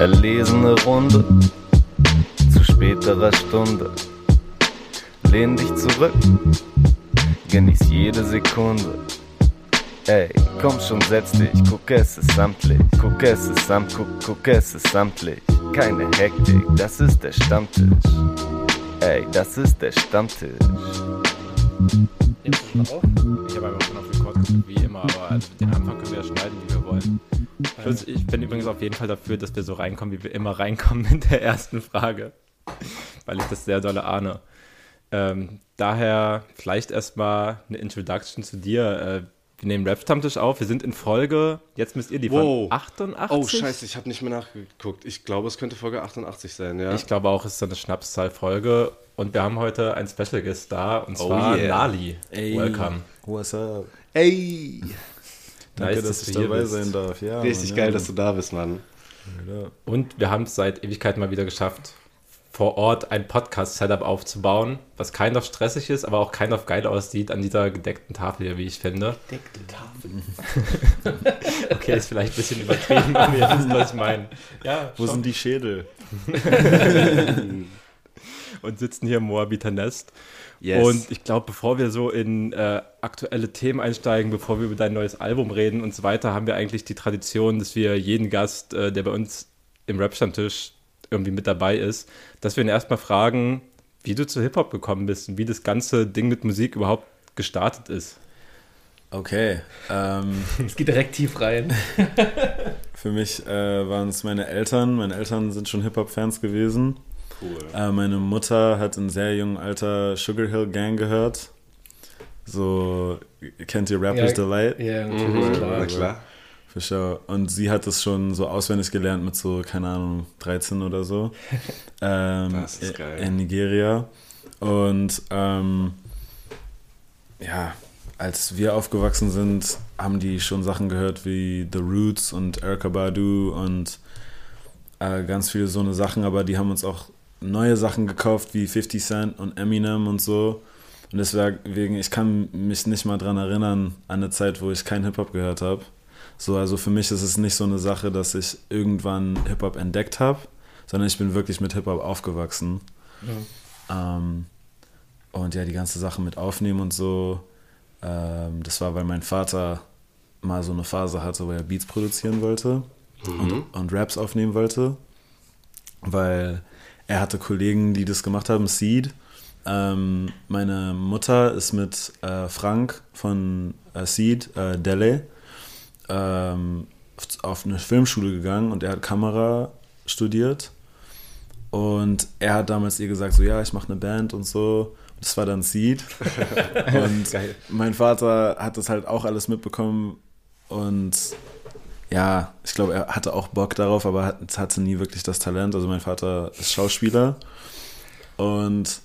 Erlesene Runde zu späterer Stunde. Lehn dich zurück, genieß jede Sekunde. Ey, komm schon, setz dich, guck es ist samtlich, guck es ist samt, guck, guck es ist samtlich. Keine Hektik, das ist der Stammtisch. Ey, das ist der Stammtisch. Jetzt ist drauf. Ich habe einfach schon auf Rekord gedrückt, wie immer, aber also den Anfang können wir ja schneiden. Ich, ich bin übrigens auf jeden Fall dafür, dass wir so reinkommen, wie wir immer reinkommen mit der ersten Frage, weil ich das sehr dolle ahne. Ähm, daher vielleicht erstmal eine Introduction zu dir. Äh, wir nehmen Rap-Stammtisch auf. Wir sind in Folge, jetzt müsst ihr die Wow. von 88. Oh, scheiße, ich habe nicht mehr nachgeguckt. Ich glaube, es könnte Folge 88 sein, ja. Ich glaube auch, es ist eine Schnapszahl-Folge. Und wir haben heute einen Special Guest da, und Oh zwar yeah. Nali. Ey. Welcome. What's up? Ey! Danke, Nice, dass dass ich du hier dabei bist. sein darf. Ja, Richtig Mann, geil, ja. dass du da bist, Mann. Und wir haben es seit Ewigkeiten mal wieder geschafft, vor Ort ein Podcast-Setup aufzubauen, was kein auf stressig ist, aber auch kein auf geil aussieht an dieser gedeckten Tafel hier, wie ich finde. Deckte Tafel. Okay, ist vielleicht ein bisschen übertrieben, aber ihr wisst, was ich meine. Ja, Wo schon. sind die Schädel? und sitzen hier im Moabiter Nest. Yes. Und ich glaube, bevor wir so in äh, aktuelle Themen einsteigen, bevor wir über dein neues Album reden und so weiter, haben wir eigentlich die Tradition, dass wir jeden Gast, äh, der bei uns im Rap-Stammtisch irgendwie mit dabei ist, dass wir ihn erstmal fragen, wie du zu Hip-Hop gekommen bist und wie das ganze Ding mit Musik überhaupt gestartet ist. Okay. Ähm, Es geht direkt tief rein. für mich äh, waren es meine Eltern. Meine Eltern sind schon Hip-Hop-Fans gewesen. Cool. Äh, meine Mutter hat in sehr jungem Alter Sugar Hill Gang gehört. So, kennt ihr Rapper's Ja, Delight? Ja, natürlich, Mhm, klar. na klar. Für sure. Und sie hat es schon so auswendig gelernt mit so, keine Ahnung, 13 oder so. ähm, Das ist geil. In Nigeria. Und ähm, ja, als wir aufgewachsen sind, haben die schon Sachen gehört wie The Roots und Erykah Badu und äh, ganz viele so eine Sachen, aber die haben uns auch neue Sachen gekauft wie 50 Cent und Eminem und so. Und deswegen, ich kann mich nicht mal dran erinnern an eine Zeit, wo ich kein Hip-Hop gehört habe. So, also für mich ist es nicht so eine Sache, dass ich irgendwann Hip-Hop entdeckt habe, sondern ich bin wirklich mit Hip-Hop aufgewachsen. Ähm, und ja, die ganze Sache mit Aufnehmen und so, ähm, das war, weil mein Vater mal so eine Phase hatte, wo er Beats produzieren wollte und, und Raps aufnehmen wollte, weil er hatte Kollegen, die das gemacht haben, Seed. Ähm, meine Mutter ist mit äh, Frank von äh, Seed, äh, Dele, ähm, auf- eine Filmschule gegangen und er hat Kamera studiert. Und er hat damals ihr gesagt, so ja, ich mache eine Band und so. Das war dann Seed. und Geil. mein Vater hat das halt auch alles mitbekommen. Und ja, ich glaube, er hatte auch Bock darauf, aber hat, hatte nie wirklich das Talent. Also mein Vater ist Schauspieler. Und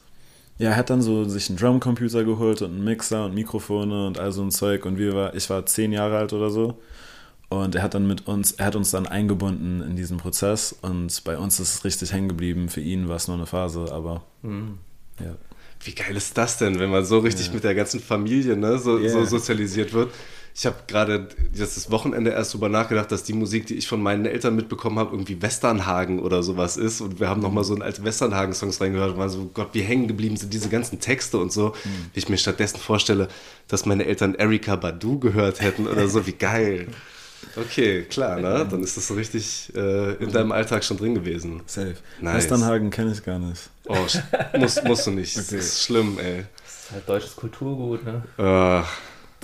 ja, er hat dann so sich einen Drumcomputer geholt und einen Mixer und Mikrofone und all so ein Zeug. Und wir war, ich war zehn Jahre alt oder so. Und er hat dann mit uns, er hat uns dann eingebunden in diesen Prozess. Und bei uns ist es richtig hängen geblieben. Für ihn war es nur eine Phase, aber ja. Wie geil ist das denn, wenn man so richtig mit der ganzen Familie ne, so, Ja. so sozialisiert wird? Ich habe gerade das Wochenende erst drüber nachgedacht, dass die Musik, die ich von meinen Eltern mitbekommen habe, irgendwie Westernhagen oder sowas ist. Und wir haben nochmal so in alte Westernhagen-Songs reingehört und waren so, Gott, wie hängen geblieben sind diese ganzen Texte und so. Wie ich mir stattdessen vorstelle, dass meine Eltern Erika Badu gehört hätten oder so, wie geil. Okay, klar, ne? Dann ist das so richtig äh, in deinem Alltag schon drin gewesen. Safe. Nice. Westernhagen kenne ich gar nicht. Oh, musst, musst du nicht. Das Okay. ist schlimm, ey. Das ist halt deutsches Kulturgut, ne? Ach.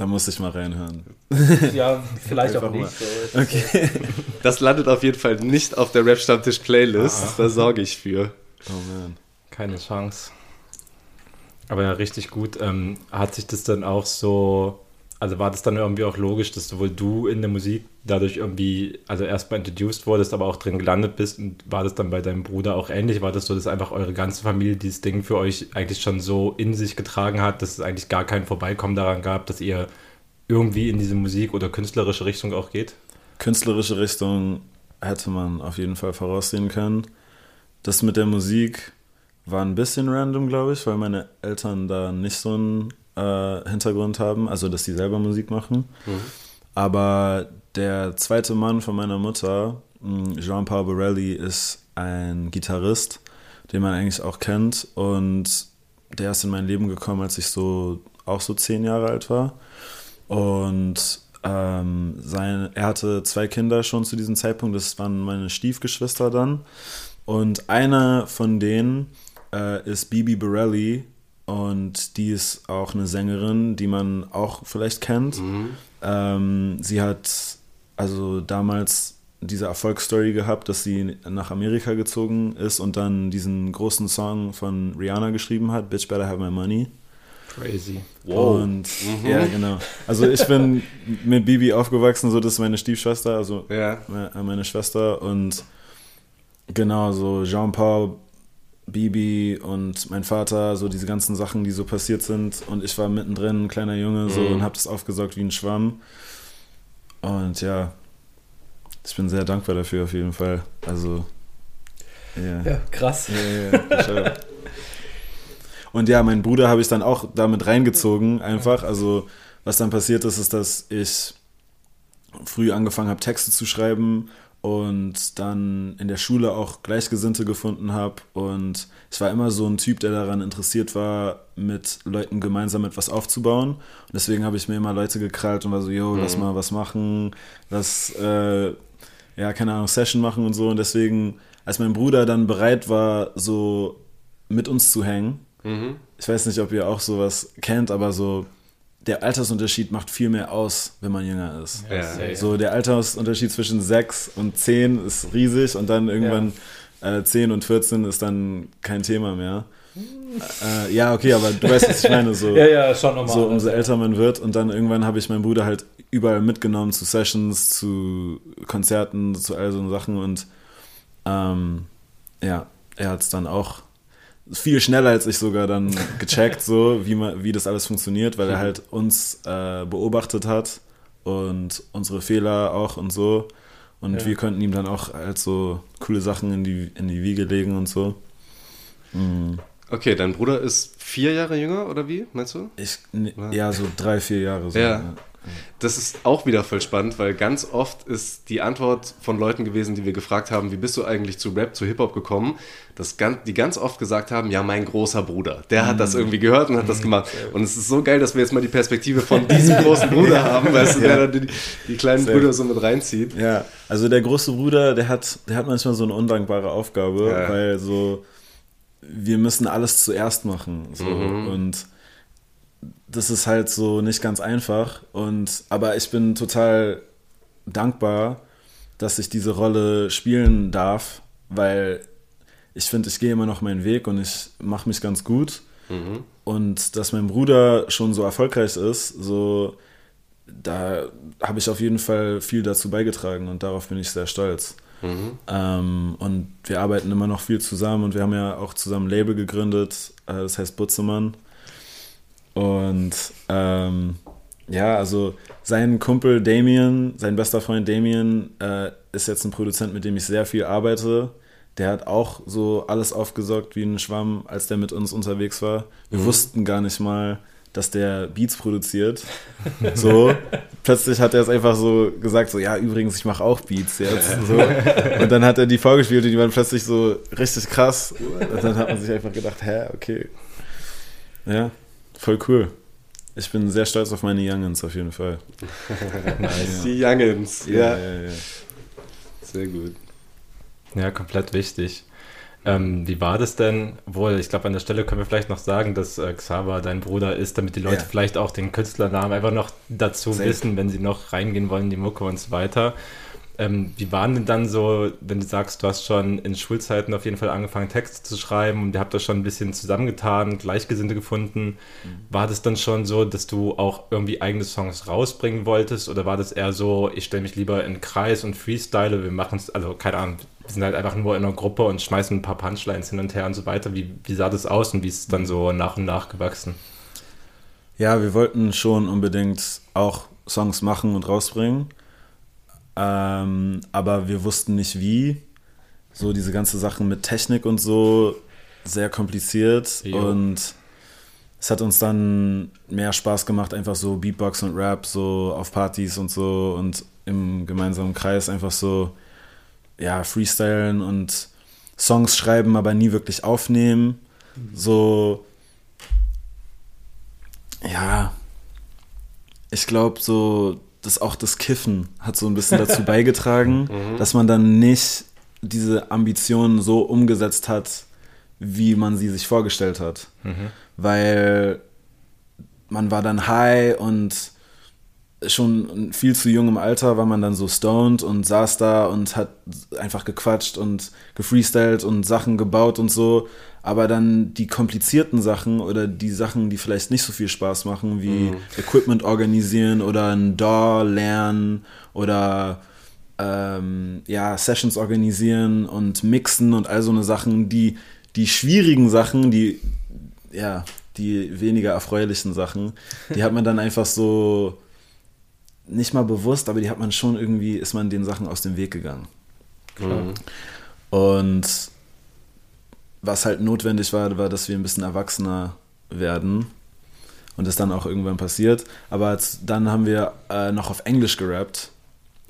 Da muss ich mal reinhören. Ja, vielleicht auch nicht. So. Okay. Das landet auf jeden Fall nicht auf der Rap-Stammtisch-Playlist. Da sorge ich für. Oh man. Keine Chance. Aber ja, richtig gut. Ähm, hat sich das dann auch so, also war das dann irgendwie auch logisch, dass sowohl du in der Musik dadurch irgendwie, also erstmal introduced wurdest, aber auch drin gelandet bist und war das dann bei deinem Bruder auch ähnlich? War das so, dass einfach eure ganze Familie dieses Ding für euch eigentlich schon so in sich getragen hat, dass es eigentlich gar kein Vorbeikommen daran gab, dass ihr irgendwie in diese Musik oder künstlerische Richtung auch geht? Künstlerische Richtung hätte man auf jeden Fall voraussehen können. Das mit der Musik war ein bisschen random, glaube ich, weil meine Eltern da nicht so einen äh, Hintergrund haben, also dass sie selber Musik machen. Aber der zweite Mann von meiner Mutter, Mm, Jean-Paul Borelli ist ein Gitarrist, den man eigentlich auch kennt. Und der ist in mein Leben gekommen, als ich so auch so zehn Jahre alt war. Und ähm, sein, er hatte zwei Kinder schon zu diesem Zeitpunkt. Das waren meine Stiefgeschwister dann. Und einer von denen äh, ist Bibi Borelli. Und die ist auch eine Sängerin, die man auch vielleicht kennt. Ähm, sie hat also damals diese Erfolgsstory gehabt, dass sie nach Amerika gezogen ist und dann diesen großen Song von Rihanna geschrieben hat, Bitch Better Have My Money. Crazy. Und ja, genau. Also ich bin mit Bibi aufgewachsen, so das ist meine Stiefschwester, also Ja. me- meine Schwester und genau so Jean-Paul, Bibi und mein Vater, so diese ganzen Sachen, die so passiert sind und ich war mittendrin, ein kleiner Junge, so Mhm. und hab das aufgesaugt wie ein Schwamm. Und ja, ich bin sehr dankbar dafür auf jeden Fall. Also ja. Ja, krass. For sure. Und ja, meinen Bruder habe ich dann auch damit reingezogen, einfach. Also, was dann passiert ist, ist, dass ich früh angefangen habe, Texte zu schreiben und dann in der Schule auch Gleichgesinnte gefunden habe. Und ich war immer so ein Typ, der daran interessiert war, mit Leuten gemeinsam etwas aufzubauen. Und deswegen habe ich mir immer Leute gekrallt und war so, yo, lass mal was machen, lass, äh, ja, keine Ahnung, Session machen und so. Und deswegen, als mein Bruder dann bereit war, so mit uns zu hängen, ich weiß nicht, ob ihr auch sowas kennt, aber so der Altersunterschied macht viel mehr aus, wenn man jünger ist. Ja. So der Altersunterschied zwischen 6 und 10 ist riesig und dann irgendwann äh, 10 und 14 ist dann kein Thema mehr. Äh, ja, okay, aber du weißt, was ich meine. So, Ja, ja, schon nochmal. so umso älter man wird und dann irgendwann habe ich meinen Bruder halt überall mitgenommen zu Sessions, zu Konzerten, zu all so Sachen und ähm, ja, er hat es dann auch viel schneller als ich sogar dann gecheckt, so wie man, wie das alles funktioniert, weil er halt uns äh, beobachtet hat und unsere Fehler auch und so und Ja. wir konnten ihm dann auch halt so coole Sachen in die in die Wiege legen und so. Mm. Okay, dein Bruder ist vier Jahre jünger oder wie, meinst du? Ich, ne, ja, so drei, vier Jahre. So, Ja. Das ist auch wieder voll spannend, weil ganz oft ist die Antwort von Leuten gewesen, die wir gefragt haben, wie bist du eigentlich zu Rap, zu Hip-Hop gekommen, dass ganz, die ganz oft gesagt haben, ja, mein großer Bruder, der hat das irgendwie gehört und hat das gemacht. Und es ist so geil, dass wir jetzt mal die Perspektive von diesem großen Bruder haben, weißt du, der dann die, die kleinen Safe. Brüder so mit reinzieht. Ja, also der große Bruder, der hat, der hat manchmal so eine undankbare Aufgabe, Ja. weil so, wir müssen alles zuerst machen. So, Und das ist halt so nicht ganz einfach. Und, aber ich bin total dankbar, dass ich diese Rolle spielen darf, weil ich finde, ich gehe immer noch meinen Weg und ich mache mich ganz gut. Und dass mein Bruder schon so erfolgreich ist, so da habe ich auf jeden Fall viel dazu beigetragen und darauf bin ich sehr stolz. Ähm, und wir arbeiten immer noch viel zusammen und wir haben ja auch zusammen ein Label gegründet, äh, das heißt Butzemann. Und ähm, ja, also sein Kumpel Damien, sein bester Freund Damien, äh, ist jetzt ein Produzent, mit dem ich sehr viel arbeite. Der hat auch so alles aufgesaugt wie ein Schwamm, als der mit uns unterwegs war. Wir wussten gar nicht mal, dass der Beats produziert. So, plötzlich hat er es einfach so gesagt, so, ja, übrigens, ich mache auch Beats jetzt. So. Und dann hat er die vorgespielt und die waren plötzlich so richtig krass. Und dann hat man sich einfach gedacht, hä, okay. Ja, voll cool. Ich bin sehr stolz auf meine Youngins auf jeden Fall. Nice. Die Youngins, ja. ja, ja. Sehr gut. Ja, komplett wichtig. Ähm, wie war das denn? Wohl, ich glaube, an der Stelle können wir vielleicht noch sagen, dass äh, Xaver dein Bruder ist, damit die Leute Ja. vielleicht auch den Künstlernamen einfach noch dazu Safe. wissen, wenn sie noch reingehen wollen, die Mucke und so weiter. Ähm, wie waren denn dann so, wenn du sagst, du hast schon in Schulzeiten auf jeden Fall angefangen, Texte zu schreiben und ihr habt das schon ein bisschen zusammengetan, Gleichgesinnte gefunden. War das dann schon so, dass du auch irgendwie eigene Songs rausbringen wolltest oder war das eher so, ich stelle mich lieber in den Kreis und freestyle, wir machen es, also keine Ahnung, wir sind halt einfach nur in einer Gruppe und schmeißen ein paar Punchlines hin und her und so weiter. Wie, wie sah das aus und wie ist es dann so nach und nach gewachsen? Ja, wir wollten schon unbedingt auch Songs machen und rausbringen. Ähm, aber wir wussten nicht wie. So diese ganze Sachen mit Technik und so, sehr kompliziert. Jo. Und es hat uns dann mehr Spaß gemacht, einfach so Beatbox und Rap so auf Partys und so und im gemeinsamen Kreis einfach so ja, freestylen und Songs schreiben, aber nie wirklich aufnehmen. So, ja, ich glaube, so, dass auch das Kiffen hat so ein bisschen dazu beigetragen, dass man dann nicht diese Ambitionen so umgesetzt hat, wie man sie sich vorgestellt hat. Weil man war dann high und schon in viel zu jungem Alter war man dann so stoned und saß da und hat einfach gequatscht und gefreestylt und Sachen gebaut und so. Aber dann die komplizierten Sachen oder die Sachen, die vielleicht nicht so viel Spaß machen, wie Equipment organisieren oder ein DAW lernen oder ähm, ja, Sessions organisieren und mixen und all so eine Sachen, die, die schwierigen Sachen, die, ja, die weniger erfreulichen Sachen, die hat man dann einfach so nicht mal bewusst, aber die hat man schon irgendwie, ist man den Sachen aus dem Weg gegangen. Und was halt notwendig war, war, dass wir ein bisschen erwachsener werden. Und das dann auch irgendwann passiert. Aber dann haben wir äh, noch auf Englisch gerappt.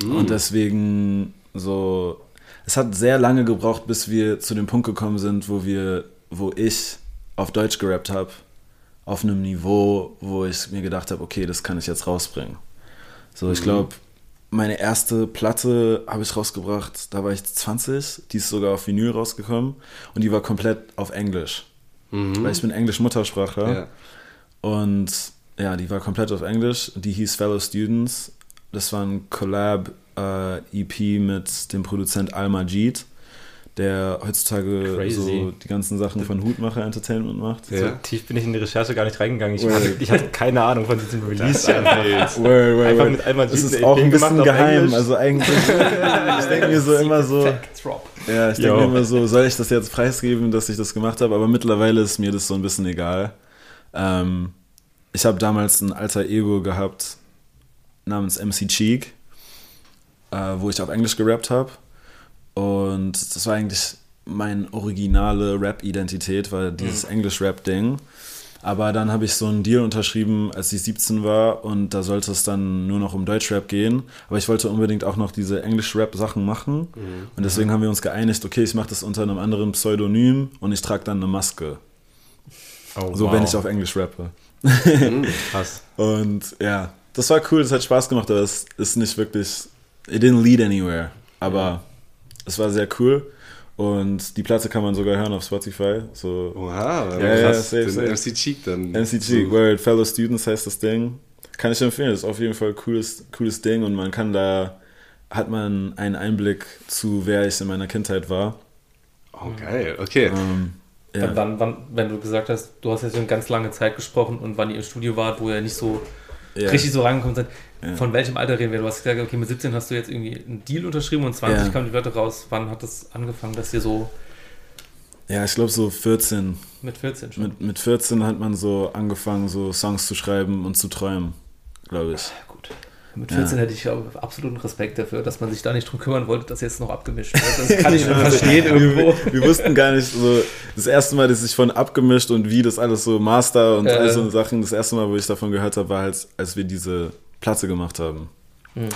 Und deswegen so, es hat sehr lange gebraucht, bis wir zu dem Punkt gekommen sind, wo wir, wo ich auf Deutsch gerappt habe, auf einem Niveau, wo ich mir gedacht habe, okay, das kann ich jetzt rausbringen. So, ich glaube, meine erste Platte habe ich rausgebracht, da war ich 20, die ist sogar auf Vinyl rausgekommen und die war komplett auf Englisch. Weil ich bin Englisch-Muttersprachler. Ja. Und ja, die war komplett auf Englisch. Die hieß Fellow Students. Das war ein Collab-EP mit dem Produzent Al Majid, der heutzutage Crazy. so die ganzen Sachen von Hutmacher Entertainment macht. Ja. So tief bin ich in die Recherche gar nicht reingegangen. Ich, hatte, ich hatte keine Ahnung von diesem Release. Wild. Word, word, Einfach mit Al Majid Das ist auch ein bisschen geheim. Also eigentlich, ich denke mir so immer so, ja, ich denke mir immer so, soll ich das jetzt preisgeben, dass ich das gemacht habe? Aber mittlerweile ist mir das so ein bisschen egal. Ähm, ich habe damals ein alter Ego gehabt namens MC Cheek, äh, wo ich auf Englisch gerappt habe. Und das war eigentlich meine originale Rap-Identität, war dieses Englisch-Rap-Ding. Aber dann habe ich so einen Deal unterschrieben, als ich 17 war und da sollte es dann nur noch um Deutschrap gehen. Aber ich wollte unbedingt auch noch diese Englisch-Rap-Sachen machen. Und deswegen haben wir uns geeinigt, okay, ich mache das unter einem anderen Pseudonym und ich trage dann eine Maske. Oh, So, wow. wenn ich auf Englisch rappe. Krass. Und ja, das war cool, das hat Spaß gemacht, aber es ist nicht wirklich, it didn't lead anywhere. Aber es war sehr cool. Und die Platte kann man sogar hören auf Spotify. So Oha, Ja, ja, safe, safe. MC Cheek dann. MCG, So. World Fellow Students heißt das Ding. Kann ich empfehlen, das ist auf jeden Fall ein cooles, cooles Ding und man kann da, hat man einen Einblick zu, wer ich in meiner Kindheit war. Oh, geil, okay. Ähm, ja. wann, wann, wenn du gesagt hast, du hast jetzt eine ganz lange Zeit gesprochen und wann ihr im Studio wart, wo ihr nicht so ja. richtig so rangekommen seid, Ja. von welchem Alter reden wir? Du hast gesagt, okay, mit 17 hast du jetzt irgendwie einen Deal unterschrieben und 20 Ja. kamen die Wörter raus. Wann hat das angefangen, dass ihr so ja, ich glaube so 14. mit 14 schon? Mit, mit 14 hat man so angefangen, so Songs zu schreiben und zu träumen, glaube ich. Ja. Mit 14 hätte ich auch absoluten Respekt dafür, dass man sich da nicht drum kümmern wollte, dass jetzt noch abgemischt wird. Das kann ich schon verstehen irgendwo. Wir, wir wussten gar nicht so, das erste Mal, dass ich von abgemischt und wie das alles so Master und Äh. all so Sachen, das erste Mal, wo ich davon gehört habe, war halt, als wir diese Platte gemacht haben. Hm.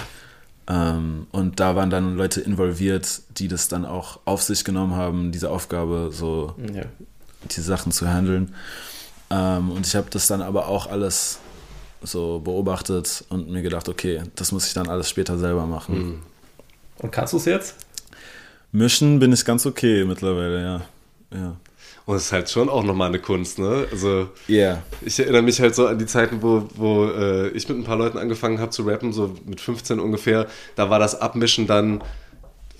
Ähm, und da waren dann Leute involviert, die das dann auch auf sich genommen haben, diese Aufgabe, so Ja. die Sachen zu handeln. Ähm, und ich habe das dann aber auch alles so beobachtet und mir gedacht, okay, das muss ich dann alles später selber machen. Und kannst du es jetzt? Mischen bin ich ganz okay mittlerweile, ja. Ja. Und es ist halt schon auch nochmal eine Kunst, ne? Also Yeah. ich erinnere mich halt so an die Zeiten, wo, wo äh, ich mit ein paar Leuten angefangen habe zu rappen, so mit 15 ungefähr. Da war das Abmischen dann,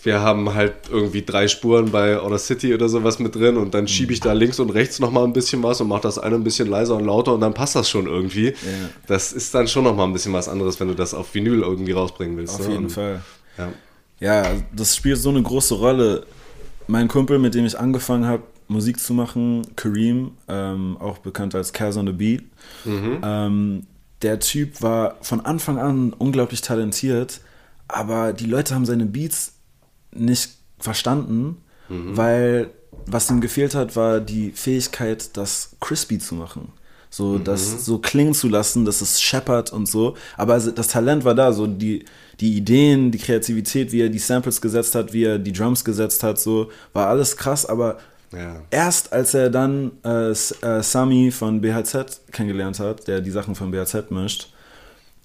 wir haben halt irgendwie drei Spuren bei Outer City oder sowas mit drin und dann schiebe ich da links und rechts nochmal ein bisschen was und mache das eine ein bisschen leiser und lauter und dann passt das schon irgendwie. Das ist dann schon nochmal ein bisschen was anderes, wenn du das auf Vinyl irgendwie rausbringen willst. Auf ne? jeden und, Fall. Ja. Ja, das spielt so eine große Rolle. Mein Kumpel, mit dem ich angefangen habe, Musik zu machen, Kareem, ähm, auch bekannt als Kaz on the Beat, ähm, der Typ war von Anfang an unglaublich talentiert, aber die Leute haben seine Beats nicht verstanden, weil was ihm gefehlt hat, war die Fähigkeit, das crispy zu machen. So, das so klingen zu lassen, dass es scheppert und so. Aber also das Talent war da, so die, die Ideen, die Kreativität, wie er die Samples gesetzt hat, wie er die Drums gesetzt hat, so, war alles krass, aber Ja. erst als er dann äh, äh, Sami von BHZ kennengelernt hat, der die Sachen von BHZ mischt,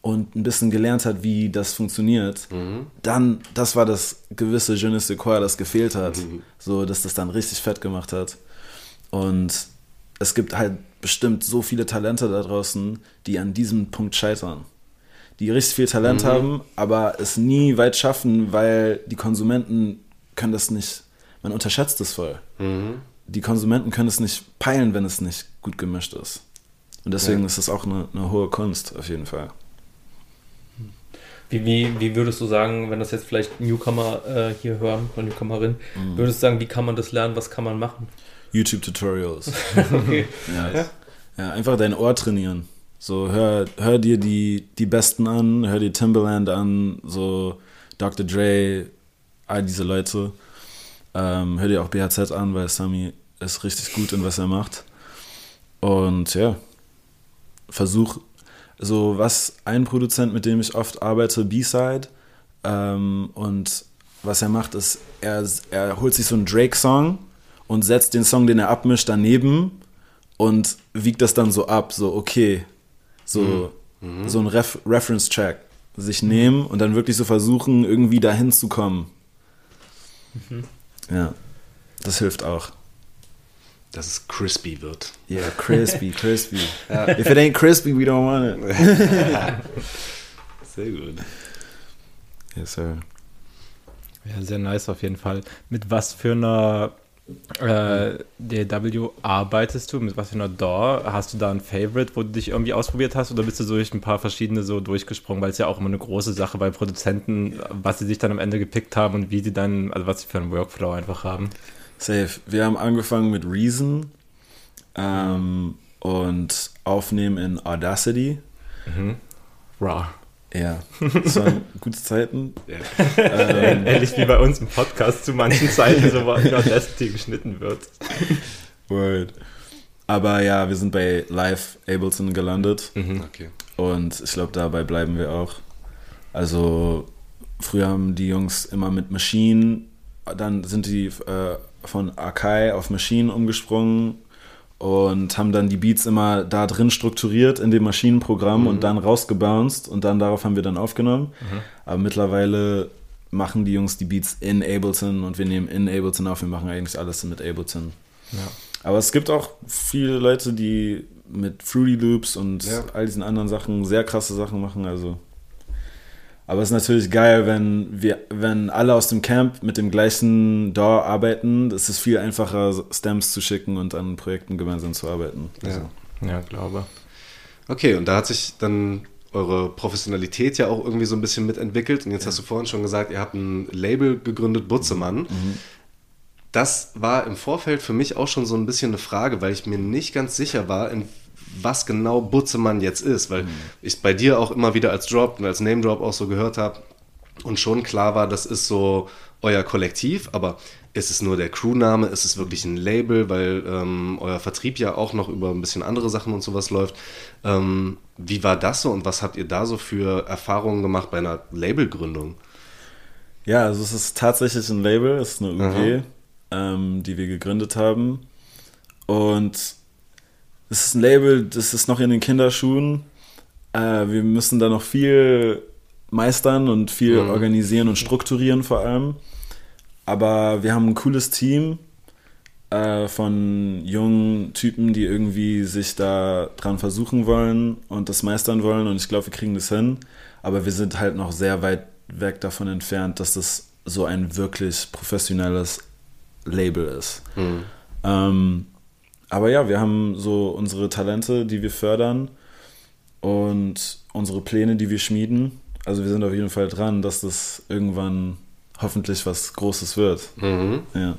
und ein bisschen gelernt hat, wie das funktioniert, dann, das war das gewisse Je ne sais quoi, das gefehlt hat. So, dass das dann richtig fett gemacht hat. Und es gibt halt bestimmt so viele Talente da draußen, die an diesem Punkt scheitern. Die richtig viel Talent haben, aber es nie weit schaffen, weil die Konsumenten können das nicht, man unterschätzt es voll. Die Konsumenten können es nicht peilen, wenn es nicht gut gemischt ist. Und deswegen Ja. ist es auch eine, eine hohe Kunst, auf jeden Fall. Wie, wie, wie würdest du sagen, wenn das jetzt vielleicht Newcomer äh, hier hören oder Newcomerin, würdest du sagen, wie kann man das lernen, was kann man machen? YouTube-Tutorials. Okay. Ja. ja, einfach dein Ohr trainieren. So, hör, hör dir die, die Besten an, hör dir Timberland an, so Dr. Dre, all diese Leute. Ähm, hör dir auch BHZ an, weil Sami ist richtig gut in was er macht. Und ja, versuch, so was ein Produzent, mit dem ich oft arbeite, B-Side, ähm, und was er macht, ist, er, er holt sich so einen Drake-Song und setzt den Song, den er abmischt, daneben und wiegt das dann so ab, so okay, so, so ein Ref Reference-Track sich nehmen und dann wirklich so versuchen, irgendwie dahin zu kommen. Ja, das hilft auch. Dass es crispy wird. Yeah, crispy, crispy. If it ain't crispy, we don't want it. Sehr gut. Yes, sir. Ja, sehr nice auf jeden Fall. Mit was für einer äh, DW arbeitest du? Mit was für einer DAW? Hast du da ein Favorite, wo du dich irgendwie ausprobiert hast? Oder bist du durch ein paar verschiedene so durchgesprungen? Weil es ja auch immer eine große Sache bei Produzenten, was sie sich dann am Ende gepickt haben und wie sie dann, also was sie für einen Workflow einfach haben. Safe. Wir haben angefangen mit Reason ähm, und aufnehmen in Audacity. Raw. Ja, das waren gute Zeiten. Ja. Ähm, Ähnlich wie bei uns im Podcast zu manchen Zeiten, so wo das die geschnitten wird. Word. Aber ja, wir sind bei Live Ableton gelandet Okay. und ich glaube, dabei bleiben wir auch. Also, früher haben die Jungs immer mit Machine, dann sind die äh, von Akai auf Machine umgesprungen und haben dann die Beats immer da drin strukturiert in dem Maschinenprogramm und dann rausgebounced und dann darauf haben wir dann aufgenommen. Aber mittlerweile machen die Jungs die Beats in Ableton und wir nehmen in Ableton auf. Wir machen eigentlich alles mit Ableton. Ja. Aber es gibt auch viele Leute, die mit Fruity Loops und Ja. all diesen anderen Sachen sehr krasse Sachen machen. Also. Aber es ist natürlich geil, wenn wir, wenn alle aus dem Camp mit dem gleichen DAW arbeiten. Es ist viel einfacher, Stamps zu schicken und an Projekten gemeinsam zu arbeiten. Also, Ja. Ja, glaube. Okay, und da hat sich dann eure Professionalität ja auch irgendwie so ein bisschen mitentwickelt. Und jetzt hast du vorhin schon gesagt, ihr habt ein Label gegründet, Butzemann. Das war im Vorfeld für mich auch schon so ein bisschen eine Frage, weil ich mir nicht ganz sicher war, in was genau Butzemann jetzt ist, weil ich es bei dir auch immer wieder als Drop und als Name Drop auch so gehört habe und schon klar war, das ist so euer Kollektiv, aber ist es nur der Crewname, ist es wirklich ein Label, weil ähm, euer Vertrieb ja auch noch über ein bisschen andere Sachen und sowas läuft. Ähm, wie war das so und was habt ihr da so für Erfahrungen gemacht bei einer Labelgründung? Ja, also es ist tatsächlich ein Label, es ist eine UG, ähm, die wir gegründet haben. Und es ist ein Label, das ist noch in den Kinderschuhen. Äh, wir müssen da noch viel meistern und viel Mhm. organisieren und strukturieren vor allem. Aber wir haben ein cooles Team äh, von jungen Typen, die irgendwie sich da dran versuchen wollen und das meistern wollen. Und ich glaube, wir kriegen das hin. Aber wir sind halt noch sehr weit weg davon entfernt, dass das so ein wirklich professionelles Label ist. Ähm, aber ja, wir haben so unsere Talente, die wir fördern und unsere Pläne, die wir schmieden. Also wir sind auf jeden Fall dran, dass das irgendwann hoffentlich was Großes wird. Ja.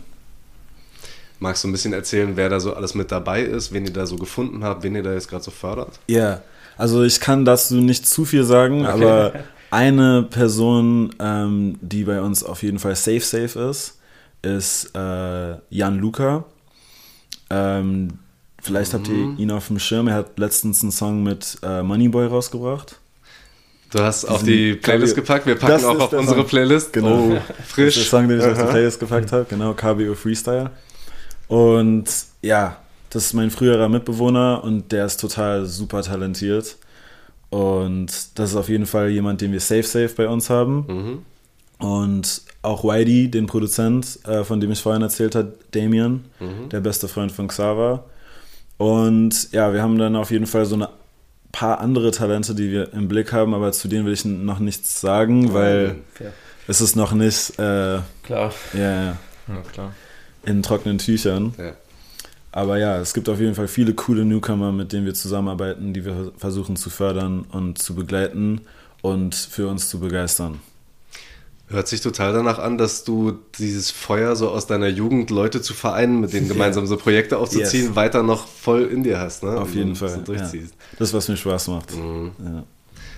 Magst du ein bisschen erzählen, wer da so alles mit dabei ist, wen ihr da so gefunden habt, wen ihr da jetzt gerade so fördert? Ja, also ich kann dazu nicht zu viel sagen, aber eine Person, ähm, die bei uns auf jeden Fall safe safe ist, ist äh, Jan Luca. Ähm, Vielleicht habt ihr ihn auf dem Schirm. Er hat letztens einen Song mit äh, Moneyboy rausgebracht. Du hast auf die Playlist gepackt. Wir Das packen auch ist auf unsere Song. Playlist. Genau. Oh, Das ist der frisch. Song, den ich auf die Aha. Playlist gepackt habe. Genau, KBO Freestyle. Und ja, das ist mein früherer Mitbewohner und der ist total super talentiert. Und das ist auf jeden Fall jemand, den wir safe, safe bei uns haben. Mhm. Und auch Whitey, den Produzent, äh, von dem ich vorhin erzählt habe, Damien, Mhm. der beste Freund von Xaver. Und ja, wir haben dann auf jeden Fall so ein paar andere Talente, die wir im Blick haben, aber zu denen will ich noch nichts sagen, weil Fair. es ist noch nicht äh, ja, Klar. ja, Ja, klar. in trockenen Tüchern. Ja. Aber ja, es gibt auf jeden Fall viele coole Newcomer, mit denen wir zusammenarbeiten, die wir versuchen zu fördern und zu begleiten und für uns zu begeistern. Hört sich total danach an, dass du dieses Feuer so aus deiner Jugend, Leute zu vereinen, mit denen gemeinsam so Projekte aufzuziehen, Yes. weiter noch voll in dir hast. Ne? Auf jeden Fall. So ja. durchziehst. Das, was mir Spaß macht. Mhm. Ja.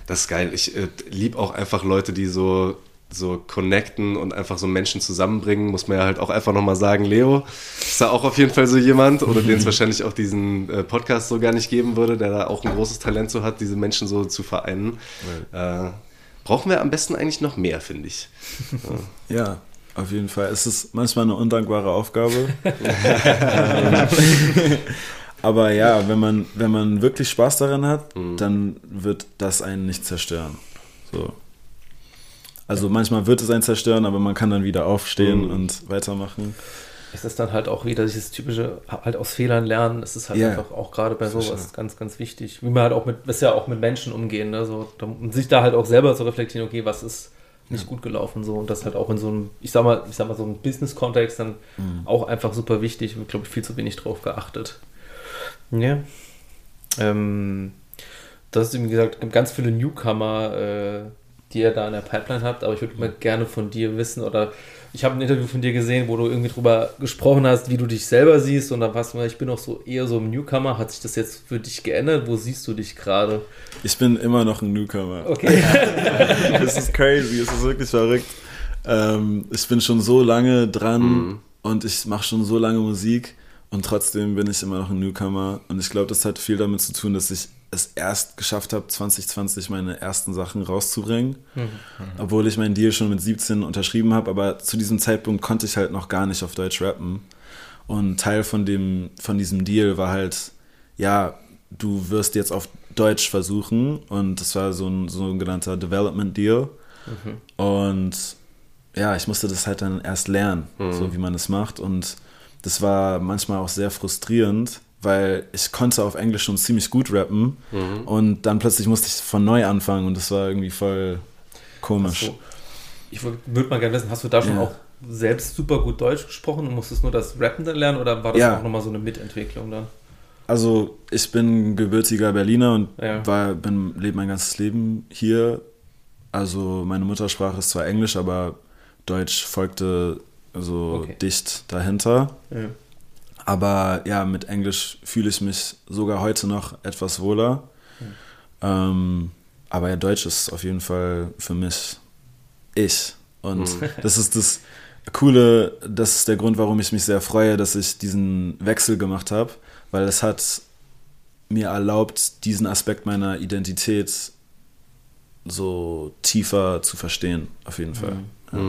Das ist geil. Ich äh, liebe auch einfach Leute, die so, so connecten und einfach so Menschen zusammenbringen. Muss man ja halt auch einfach nochmal sagen, Leo ist da auch auf jeden Fall so jemand, oder den es wahrscheinlich auch diesen äh, Podcast so gar nicht geben würde, der da auch ein großes Talent so hat, diese Menschen so zu vereinen. Äh, brauchen wir am besten eigentlich noch mehr, finde ich. Ja, auf jeden Fall. Es ist manchmal eine undankbare Aufgabe. Aber ja, wenn man, wenn man wirklich Spaß daran hat, dann wird das einen nicht zerstören. So. Also manchmal wird es einen zerstören, aber man kann dann wieder aufstehen Mhm. und weitermachen. Es ist dann halt auch wieder dieses typische, halt aus Fehlern lernen. Es ist halt Ja. einfach auch gerade bei sowas Sicher. ganz, ganz wichtig. Wie man halt auch mit, ist ja auch mit Menschen umgehen, ne? So, und sich da halt auch selber zu reflektieren, okay, was ist nicht gut gelaufen, so. Und das halt auch in so einem, ich sag mal, ich sag mal, so einem Business-Kontext dann auch einfach super wichtig. Wird, glaube ich, viel zu wenig drauf geachtet. Ja. Ähm, das ist, wie gesagt, gibt ganz viele Newcomer, äh, die ihr da in der Pipeline habt, aber ich würde mal gerne von dir wissen oder ich habe ein Interview von dir gesehen, wo du irgendwie drüber gesprochen hast, wie du dich selber siehst und dann warst du mal, ich bin auch so eher so ein Newcomer. Hat sich das jetzt für dich geändert? Wo siehst du dich gerade? Ich bin immer noch ein Newcomer. Okay. Es ist crazy, es ist wirklich verrückt. Ähm, ich bin schon so lange dran Mhm. und ich mache schon so lange Musik und trotzdem bin ich immer noch ein Newcomer. Und ich glaube, das hat viel damit zu tun, dass ich es erst geschafft habe, 2020 meine ersten Sachen rauszubringen. Obwohl ich meinen Deal schon mit 17 unterschrieben habe, aber zu diesem Zeitpunkt konnte ich halt noch gar nicht auf Deutsch rappen. Und Teil von, dem, von diesem Deal war halt, ja, du wirst jetzt auf Deutsch versuchen. Und das war so ein sogenannter Development Deal. Und ja, ich musste das halt dann erst lernen, so wie man es macht. Und das war manchmal auch sehr frustrierend, weil ich konnte auf Englisch schon ziemlich gut rappen. Und dann plötzlich musste ich von neu anfangen und das war irgendwie voll komisch. So. Ich würde mal gerne wissen, hast du da schon Ja. auch selbst super gut Deutsch gesprochen und musstest nur das Rappen dann lernen oder war das Ja. auch nochmal so eine Mitentwicklung dann? Also ich bin gebürtiger Berliner und Ja. war, bin, lebe mein ganzes Leben hier. Also meine Muttersprache ist zwar Englisch, aber Deutsch folgte so Okay. dicht dahinter. Ja. Aber ja, mit Englisch fühle ich mich sogar heute noch etwas wohler. Ähm, aber ja, Deutsch ist auf jeden Fall für mich ich. Und das ist das Coole, das ist der Grund, warum ich mich sehr freue, dass ich diesen Wechsel gemacht habe, weil es hat mir erlaubt, diesen Aspekt meiner Identität so tiefer zu verstehen, auf jeden Fall. Ja.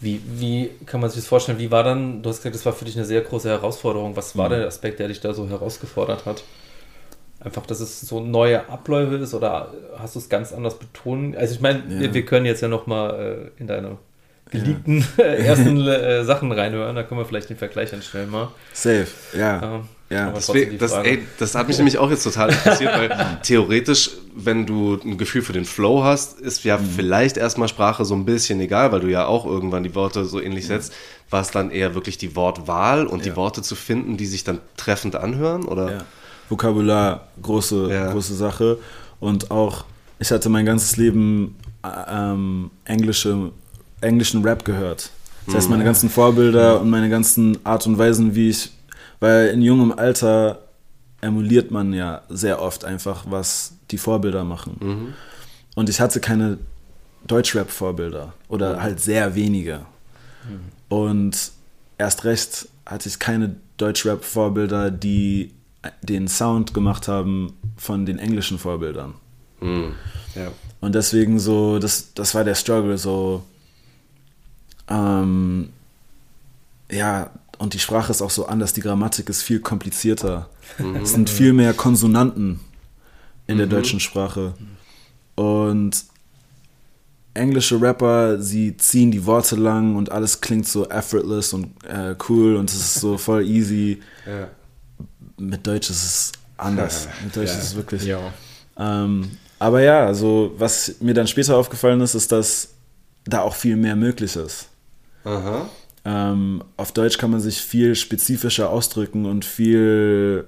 Wie, wie kann man sich das vorstellen? Wie war dann, du hast gesagt, das war für dich eine sehr große Herausforderung. Was war Mhm. der Aspekt, der dich da so herausgefordert hat? Einfach, dass es so neue Abläufe ist oder hast du es ganz anders betont? Also ich meine, Ja. wir, wir können jetzt ja nochmal äh, in deine geliebten ersten äh, Sachen reinhören, da können wir vielleicht den Vergleich anstellen mal. Safe, ja. Ähm, ja. Deswegen, die das, ey, das hat mich nämlich auch jetzt total interessiert, weil theoretisch, wenn du ein Gefühl für den Flow hast, ist ja vielleicht erstmal Sprache so ein bisschen egal, weil du ja auch irgendwann die Worte so ähnlich setzt. War es dann eher wirklich die Wortwahl und die Ja. Worte zu finden, die sich dann treffend anhören? Oder? Ja. Vokabular, große, Ja. große Sache. Und auch, ich hatte mein ganzes Leben äh, ähm, englische, englischen Rap gehört. Das heißt, meine ganzen Vorbilder und meine ganzen Art und Weisen, wie ich, weil in jungem Alter emuliert man ja sehr oft einfach, was die Vorbilder machen. Und ich hatte keine Deutschrap-Vorbilder oder halt sehr wenige. Und erst recht hatte ich keine Deutschrap-Vorbilder, die den Sound gemacht haben von den englischen Vorbildern. Mhm. Ja. Und deswegen so, das, das war der Struggle, so, ähm, ja, und die Sprache ist auch so anders, die Grammatik ist viel komplizierter. Es sind viel mehr Konsonanten in der deutschen Sprache. Und englische Rapper, sie ziehen die Worte lang und alles klingt so effortless und äh, cool und es ist so voll easy. Ja. Mit Deutsch ist es anders. Mit Deutsch Ja. ist es wirklich. Ja. Ähm, aber ja, also was mir dann später aufgefallen ist, ist, dass da auch viel mehr möglich ist. Aha. Ähm, auf Deutsch kann man sich viel spezifischer ausdrücken und viel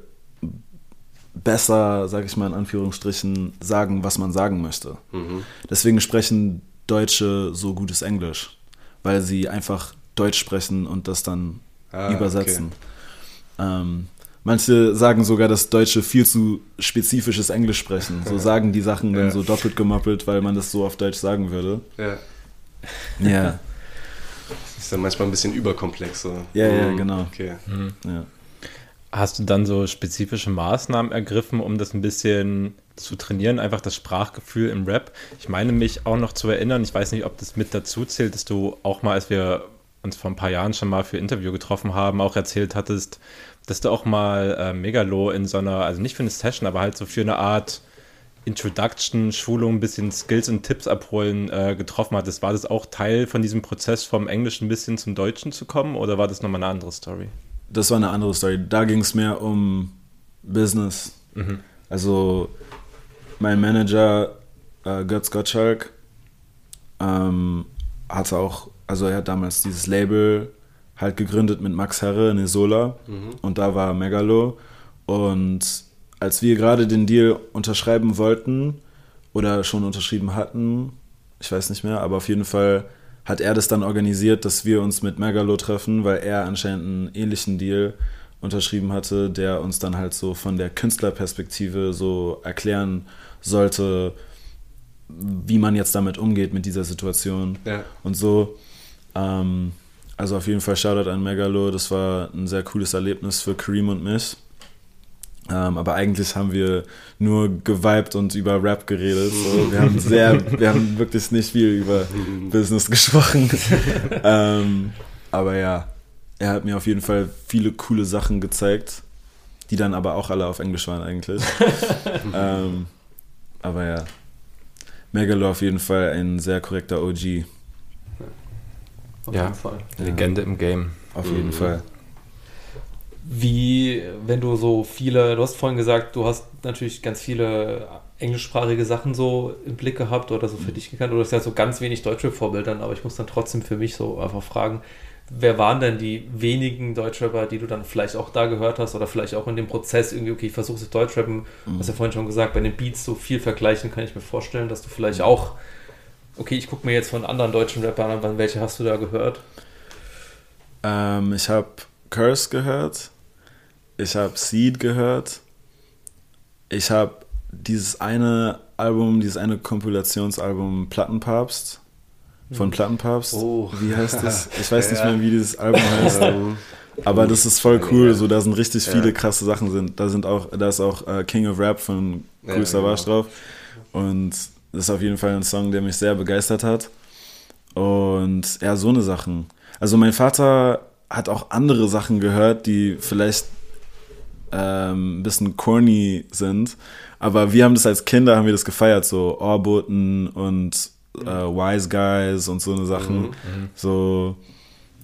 besser, sage ich mal in Anführungsstrichen, sagen, was man sagen möchte. Mhm. Deswegen sprechen Deutsche so gutes Englisch, weil sie einfach Deutsch sprechen und das dann Ah, übersetzen. Ähm, manche sagen sogar, dass Deutsche viel zu spezifisches Englisch sprechen. So sagen die Sachen dann Ja. so doppelt gemoppelt, weil man das so auf Deutsch sagen würde. Ja. Ja, Ist dann manchmal ein bisschen überkomplex. So. Ja, ja, Mhm. genau. Okay. ja. Hast du dann so spezifische Maßnahmen ergriffen, um das ein bisschen zu trainieren, einfach das Sprachgefühl im Rap? Ich meine mich auch noch zu erinnern, ich weiß nicht, ob das mit dazu zählt, dass du auch mal, als wir uns vor ein paar Jahren schon mal für Interview getroffen haben, auch erzählt hattest, dass du auch mal äh, Megalo in so einer, also nicht für eine Session, aber halt so für eine Art Introduction, Schulung, ein bisschen Skills und Tipps abholen äh, getroffen hattest. War das auch Teil von diesem Prozess vom Englischen ein bisschen zum Deutschen zu kommen oder war das nochmal eine andere Story? Das war eine andere Story. Da ging es mehr um Business. Also mein Manager äh, Götz Gottschalk ähm, hatte auch, also er hat damals dieses Label halt gegründet mit Max Herre, Nesola und da war Megalo und als wir gerade den Deal unterschreiben wollten oder schon unterschrieben hatten, ich weiß nicht mehr, aber auf jeden Fall hat er das dann organisiert, dass wir uns mit Megalo treffen, weil er anscheinend einen ähnlichen Deal unterschrieben hatte, der uns dann halt so von der Künstlerperspektive so erklären sollte, wie man jetzt damit umgeht mit dieser Situation Ja. und so. Ähm, also auf jeden Fall Shoutout an Megalo, das war ein sehr cooles Erlebnis für Kareem und mich. Ähm, aber eigentlich haben wir nur geweibt und über Rap geredet. So. Wir haben sehr, wir haben wirklich nicht viel über Business gesprochen. ähm, aber ja, er hat mir auf jeden Fall viele coole Sachen gezeigt, die dann aber auch alle auf Englisch waren eigentlich. ähm, aber ja, Megalo auf jeden Fall ein sehr korrekter OG. Auf Ja. jeden Fall. Legende im Game. Auf jeden Mhm. Fall. Wie, wenn du so viele, du hast vorhin gesagt, du hast natürlich ganz viele englischsprachige Sachen so im Blick gehabt oder so für dich gekannt, oder du hast ja so ganz wenig deutsche Vorbildern, aber ich muss dann trotzdem für mich so einfach fragen, wer waren denn die wenigen Deutschrapper, die du dann vielleicht auch da gehört hast oder vielleicht auch in dem Prozess irgendwie, okay, ich versuche es Deutschrappen, du hast ja vorhin schon gesagt, bei den Beats so viel vergleichen, kann ich mir vorstellen, dass du vielleicht auch, okay, ich gucke mir jetzt von anderen deutschen Rappern an, welche hast du da gehört? Ähm, ich habe Curse gehört. Ich habe Seed gehört. Ich habe dieses eine Album, dieses eine Kompilationsalbum Plattenpapst von Plattenpapst. Oh. Wie heißt das? Ich weiß nicht Ja. mehr, wie dieses Album heißt. Aber das ist voll cool. Ja. So, da sind richtig Ja. viele krasse Sachen sind. Da sind auch, da ist auch äh, King of Rap von Ja, Cool Savage genau. drauf. Und das ist auf jeden Fall ein Song, der mich sehr begeistert hat. Und ja, so eine Sachen. Also mein Vater hat auch andere Sachen gehört, die vielleicht ähm, ein bisschen corny sind. Aber wir haben das als Kinder, haben wir das gefeiert, so Ohrboten und äh, Wise Guys und so eine Sachen. So,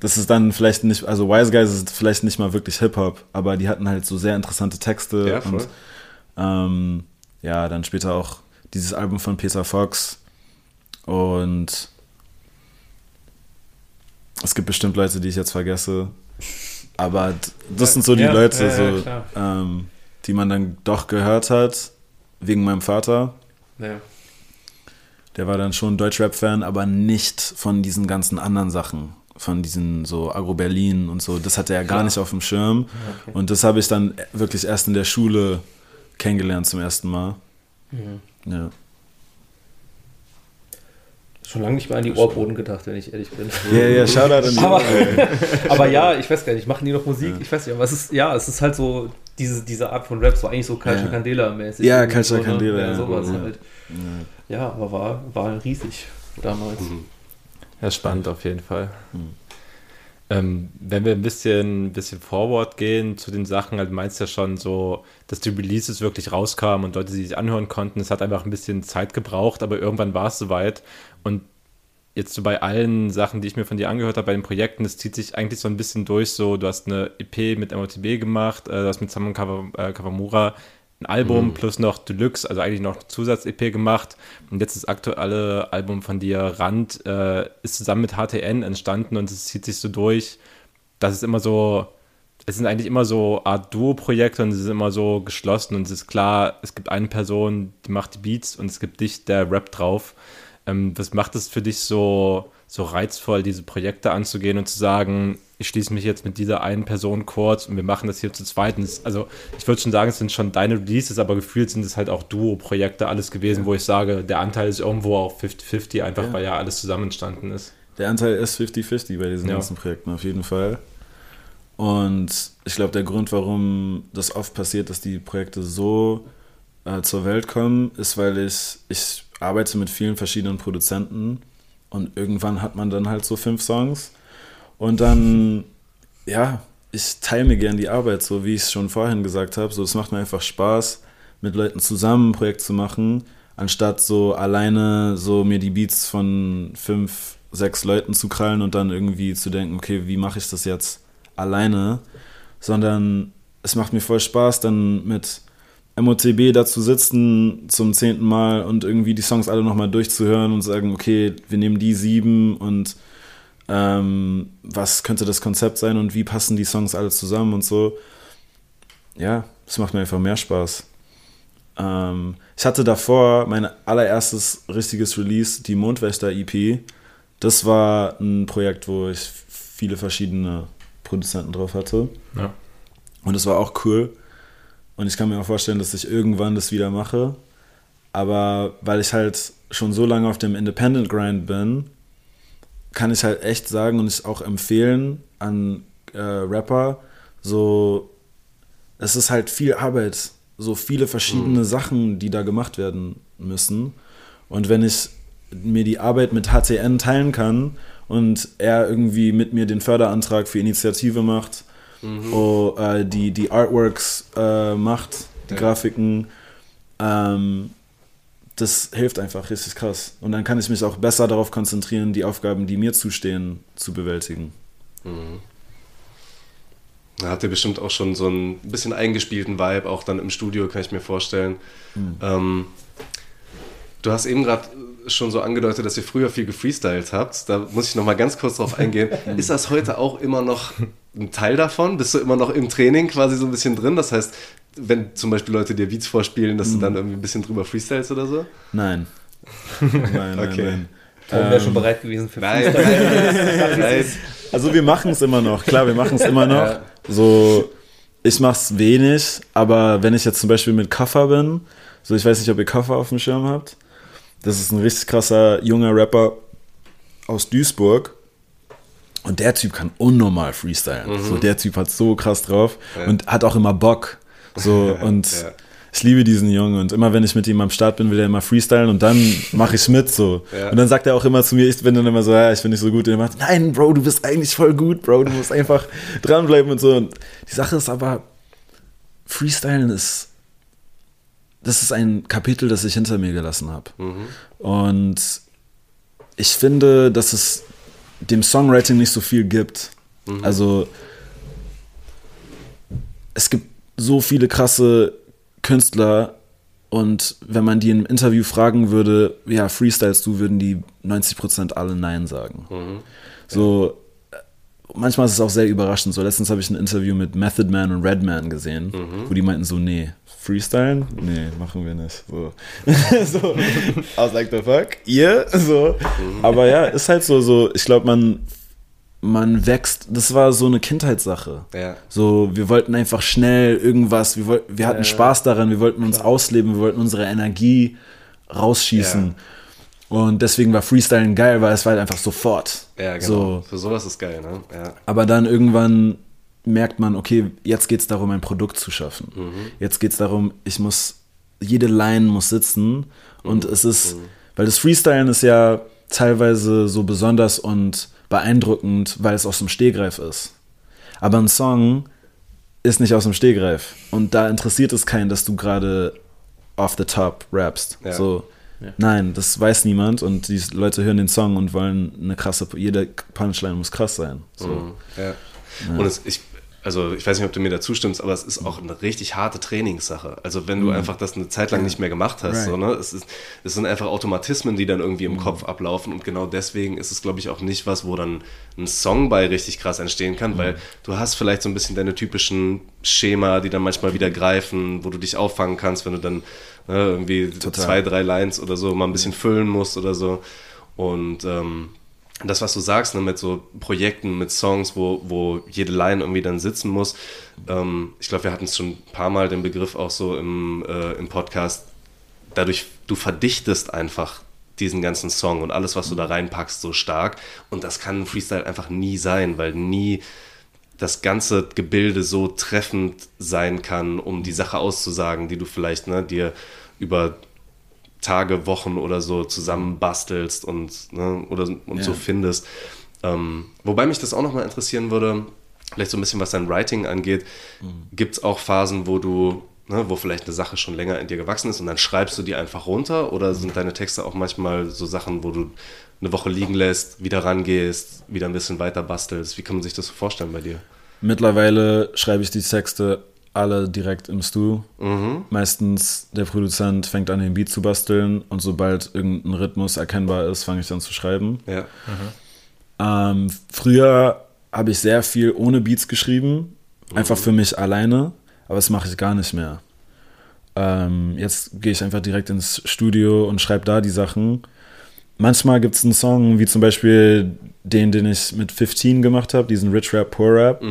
das ist dann vielleicht nicht, also Wise Guys ist vielleicht nicht mal wirklich Hip-Hop, aber die hatten halt so sehr interessante Texte Ja, voll. und ähm, ja, dann später auch dieses Album von Peter Fox und es gibt bestimmt Leute, die ich jetzt vergesse, aber das sind so die Ja, Leute, ja, so, ähm, die man dann doch gehört hat, wegen meinem Vater. Ja. Der war dann schon Deutschrap-Fan, aber nicht von diesen ganzen anderen Sachen. Von diesen so Agro-Berlin und so. Das hatte er gar nicht auf dem Schirm. okay. Und das habe ich dann wirklich erst in der Schule kennengelernt zum ersten Mal. Mhm. Ja. Schon lange nicht mehr an die Ohrboden gedacht, wenn ich ehrlich bin. Ja, ja, Shoutout an die. Aber, aber ja, ich weiß gar nicht, machen die noch Musik? Ich weiß nicht, aber es ist, ja, es ist halt so, diese, diese Art von Rap, so eigentlich so Culture Ja. Candela-mäßig. Ja, Culture so, ne? Candela, Ja, ja. sowas Ja. halt. Ja, aber war, war riesig damals. Ja, spannend auf jeden Fall. Mhm. Ähm, wenn wir ein bisschen, bisschen forward gehen zu den Sachen, also meinst du ja schon so, dass die Releases wirklich rauskamen und Leute sie sich anhören konnten. Es hat einfach ein bisschen Zeit gebraucht, aber irgendwann war es soweit. Und jetzt so bei allen Sachen, die ich mir von dir angehört habe, bei den Projekten, das zieht sich eigentlich so ein bisschen durch. So, du hast eine EP mit MOTB gemacht, äh, du hast mit Saman äh, Kawamura ein Album plus noch Deluxe, also eigentlich noch eine Zusatz-EP gemacht. Und jetzt das aktuelle Album von dir, Rand, äh, ist zusammen mit HTN entstanden und es zieht sich so durch, dass es immer so, es sind eigentlich immer so Art Duo-Projekte und es ist immer so geschlossen und es ist klar, es gibt eine Person, die macht die Beats und es gibt dich, der rappt drauf. Ähm, was macht es für dich so, so reizvoll, diese Projekte anzugehen und zu sagen, ich schließe mich jetzt mit dieser einen Person kurz und wir machen das hier zu zweit. Und es- Also ich würde schon sagen, es sind schon deine Releases, aber gefühlt sind es halt auch Duo-Projekte alles gewesen, wo ich sage, der Anteil ist irgendwo auch 50-50, einfach Ja. weil ja alles zusammen entstanden ist. Der Anteil ist 50-50 bei diesen Ja. ganzen Projekten, auf jeden Fall. Und ich glaube, der Grund, warum das oft passiert, dass die Projekte so äh, zur Welt kommen, ist, weil ich, ich arbeite mit vielen verschiedenen Produzenten und irgendwann hat man dann halt so fünf Songs und dann, ja, ich teile mir gern die Arbeit, so wie ich es schon vorhin gesagt habe. So, es macht mir einfach Spaß, mit Leuten zusammen ein Projekt zu machen, anstatt so alleine so mir die Beats von fünf, sechs Leuten zu krallen und dann irgendwie zu denken, okay, wie mache ich das jetzt alleine? Sondern es macht mir voll Spaß, dann mit MOTB da zu sitzen zum zehnten Mal und irgendwie die Songs alle nochmal durchzuhören und sagen, okay, wir nehmen die sieben und ähm, was könnte das Konzept sein und wie passen die Songs alle zusammen und so. Ja, das macht mir einfach mehr Spaß. Ähm, ich hatte davor mein allererstes richtiges Release, die Mondwächter EP. Das war ein Projekt, wo ich viele verschiedene Produzenten drauf hatte. Ja. Und es war auch cool. Und ich kann mir auch vorstellen, dass ich irgendwann das wieder mache. Aber weil ich halt schon so lange auf dem Independent Grind bin, kann ich halt echt sagen und ich auch empfehlen an äh, Rapper, so, es ist halt viel Arbeit, so viele verschiedene Sachen, die da gemacht werden müssen. Und wenn ich mir die Arbeit mit HCN teilen kann und er irgendwie mit mir den Förderantrag für Initiative macht, oh, äh, die, die Artworks äh, macht, die Ja. Grafiken, ähm, das hilft einfach richtig krass. Und dann kann ich mich auch besser darauf konzentrieren, die Aufgaben, die mir zustehen, zu bewältigen. Da hat ihr bestimmt auch schon so einen bisschen eingespielten Vibe, auch dann im Studio, kann ich mir vorstellen. Ähm, du hast eben gerade schon so angedeutet, dass ihr früher viel gefreestylt habt. Da muss ich noch mal ganz kurz drauf eingehen. Ist das heute auch immer noch ein Teil davon? Bist du immer noch im Training quasi so ein bisschen drin? Das heißt, wenn zum Beispiel Leute dir Beats vorspielen, dass du dann irgendwie ein bisschen drüber freestylst oder so? Nein. nein, nein, Okay. nein. Tom wäre schon bereit gewesen für Nein, nein, nein. Also wir machen es immer noch, klar, wir machen es immer noch. Ja. So, ich mach's wenig, aber wenn ich jetzt zum Beispiel mit Kaffer bin, so ich weiß nicht, ob ihr Kaffer auf dem Schirm habt. Das ist ein richtig krasser junger Rapper aus Duisburg. Und der Typ kann unnormal freestylen. So, der Typ hat so krass drauf Ja. und hat auch immer Bock. So, und Ja. ich liebe diesen Jungen. Und immer wenn ich mit ihm am Start bin, will er immer freestylen und dann mache ich mit so. Ja. Und dann sagt er auch immer zu mir, ich bin dann immer so, ja, ich bin nicht so gut. Und er macht, nein, Bro, du bist eigentlich voll gut, Bro. Du musst einfach dranbleiben und so. Und die Sache ist aber, Freestylen ist, das ist ein Kapitel, das ich hinter mir gelassen habe. Und ich finde, dass es dem Songwriting nicht so viel gibt. Also es gibt so viele krasse Künstler und wenn man die im Interview fragen würde, ja, freestylst du, würden die 90% alle Nein sagen. So, äh, manchmal ist es auch sehr überraschend. So, letztens habe ich ein Interview mit Method Man und Redman gesehen, wo die meinten so, nee, Freestylen? Nee, machen wir nicht. So. so. I was like, the fuck? Ihr? So. Aber ja, ist halt so, so, ich glaube, man, man wächst, das war so eine Kindheitssache. Ja. So, wir wollten einfach schnell irgendwas, wir, woll, wir hatten Ja, Spaß daran, wir wollten uns ausleben, wir wollten unsere Energie rausschießen. Und deswegen war Freestylen geil, weil es war halt einfach sofort. Ja, genau. So, Für sowas ist geil, ne? Ja. aber dann irgendwann, merkt man, okay, jetzt geht es darum, ein Produkt zu schaffen. Mhm. Jetzt geht es darum, ich muss, jede Line muss sitzen und Mhm. es ist, weil das Freestylen ist ja teilweise so besonders und beeindruckend, weil es aus dem Stehgreif ist. Aber ein Song ist nicht aus dem Stehgreif und da interessiert es keinen, dass du gerade off the top rappst. Ja. So, nein, das weiß niemand und die Leute hören den Song und wollen eine krasse, jede Punchline muss krass sein. So. Mhm. Ja. Und es, ich, also ich weiß nicht, ob du mir da zustimmst, aber es ist auch eine richtig harte Trainingssache. Also wenn du einfach das eine Zeit lang nicht mehr gemacht hast, Right. so, ne? es, ist, es sind einfach Automatismen, die dann irgendwie im Kopf ablaufen und genau deswegen ist es, glaube ich, auch nicht was, wo dann ein Song bei richtig krass entstehen kann, weil du hast vielleicht so ein bisschen deine typischen Schema, die dann manchmal wieder greifen, wo du dich auffangen kannst, wenn du dann ne, irgendwie Total. zwei, drei Lines oder so mal ein bisschen füllen musst oder so. Und ähm, das, was du sagst, ne, mit so Projekten, mit Songs, wo, wo jede Line irgendwie dann sitzen muss. Ähm, ich glaube, wir hatten es schon ein paar Mal den Begriff auch so im, äh, im Podcast. Dadurch, du verdichtest einfach diesen ganzen Song und alles, was du da reinpackst, so stark. Und das kann ein Freestyle einfach nie sein, weil nie das ganze Gebilde so treffend sein kann, um die Sache auszusagen, die du vielleicht ne, dir über Tage, Wochen oder so zusammen bastelst und, ne, oder, und so Ja. findest. Ähm, wobei mich das auch nochmal interessieren würde, vielleicht so ein bisschen was dein Writing angeht, gibt es auch Phasen, wo du, ne, wo vielleicht eine Sache schon länger in dir gewachsen ist und dann schreibst du die einfach runter oder sind deine Texte auch manchmal so Sachen, wo du eine Woche liegen lässt, wieder rangehst, wieder ein bisschen weiter bastelst? Wie kann man sich das so vorstellen bei dir? Mittlerweile schreibe ich die Texte alle direkt im Stu. Meistens der Produzent fängt an, den Beat zu basteln und sobald irgendein Rhythmus erkennbar ist, fange ich dann zu schreiben. Ja. Ähm, früher habe ich sehr viel ohne Beats geschrieben, einfach für mich alleine, aber das mache ich gar nicht mehr. Ähm, jetzt gehe ich einfach direkt ins Studio und schreibe da die Sachen. Manchmal gibt es einen Song, wie zum Beispiel den, den ich mit 15 gemacht habe, diesen Rich Rap, Poor Rap,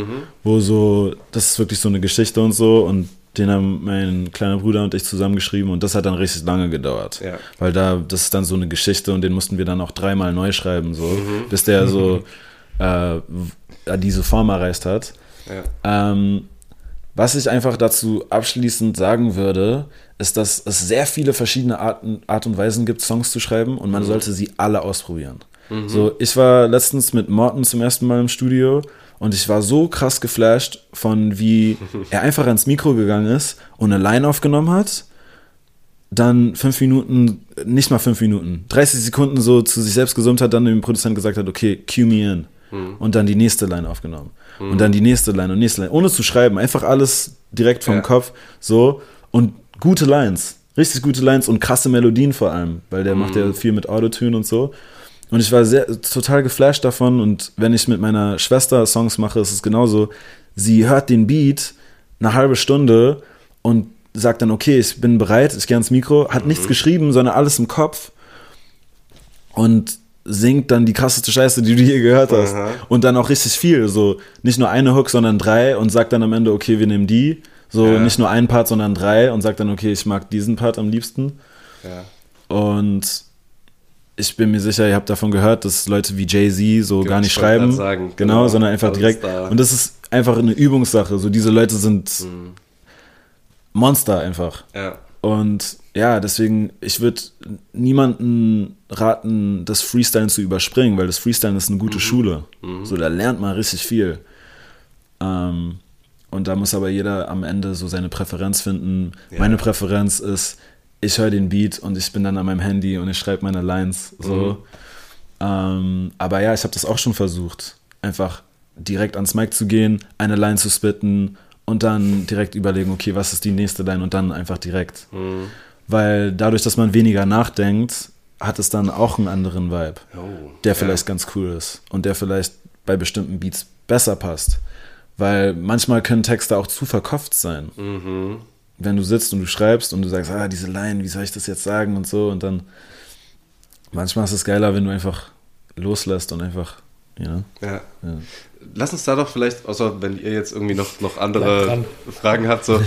wo so, das ist wirklich so eine Geschichte und so und den haben mein kleiner Bruder und ich zusammengeschrieben und das hat dann richtig lange gedauert. Ja. Weil da, das ist dann so eine Geschichte und den mussten wir dann auch dreimal neu schreiben, so, bis der so äh, w- diese Form erreicht hat. Ja. Ähm, was ich einfach dazu abschließend sagen würde, ist, dass es sehr viele verschiedene Arten, Art und Weisen gibt, Songs zu schreiben und man sollte sie alle ausprobieren. So, ich war letztens mit Morten zum ersten Mal im Studio und ich war so krass geflasht von, wie er einfach ans Mikro gegangen ist und eine Line aufgenommen hat dann fünf Minuten, nicht mal fünf Minuten, 30 Sekunden so zu sich selbst gesummt hat, dann dem Produzent gesagt hat, okay, cue me in. Und dann die nächste Line aufgenommen. Und dann die nächste Line und nächste Line, ohne zu schreiben, einfach alles direkt vom Ja. Kopf, so. Und gute Lines, richtig gute Lines und krasse Melodien vor allem, weil der macht ja viel mit Autotune und so. Und ich war sehr, total geflasht davon und wenn ich mit meiner Schwester Songs mache, ist es genauso. Sie hört den Beat eine halbe Stunde und sagt dann, okay, ich bin bereit, ich gehe ans Mikro, hat nichts geschrieben, sondern alles im Kopf und singt dann die krasseste Scheiße, die du je gehört hast. Aha. Und dann auch richtig viel, so nicht nur eine Hook, sondern drei und sagt dann am Ende, okay, wir nehmen die. So Ja. nicht nur einen Part, sondern drei und sagt dann, okay, ich mag diesen Part am liebsten. Ja. Und ich bin mir sicher, ihr habt davon gehört, dass Leute wie Jay-Z so Genau, gar nicht schreiben. sagen, genau, genau. sondern einfach Also direkt. da- Und das ist einfach eine Übungssache. So diese Leute sind Mhm. Monster einfach. Ja. Und ja, deswegen, ich würde niemanden raten, das Freestylen zu überspringen, weil das Freestylen ist eine Mhm. gute Schule. So, da lernt man richtig viel. Ähm, und da muss aber jeder am Ende so seine Präferenz finden. Ja. Meine Präferenz ist, ich höre den Beat und ich bin dann an meinem Handy und ich schreibe meine Lines. So. Mhm. Ähm, aber ja, ich habe das auch schon versucht. Einfach direkt ans Mic zu gehen, eine Line zu spitten und dann direkt überlegen, okay, was ist die nächste Line und dann einfach direkt. Mhm. Weil dadurch, dass man weniger nachdenkt, hat es dann auch einen anderen Vibe, Oh, der ja. vielleicht ganz cool ist und der vielleicht bei bestimmten Beats besser passt. Weil manchmal können Texte auch zu verkopft sein. Mhm. Wenn du sitzt und du schreibst und du sagst, ah, diese Line, wie soll ich das jetzt sagen und so und dann manchmal ist es geiler, wenn du einfach loslässt und einfach, you know, Ja. ja. Lass uns da doch vielleicht, außer wenn ihr jetzt irgendwie noch, noch andere. Fragen habt, so, äh,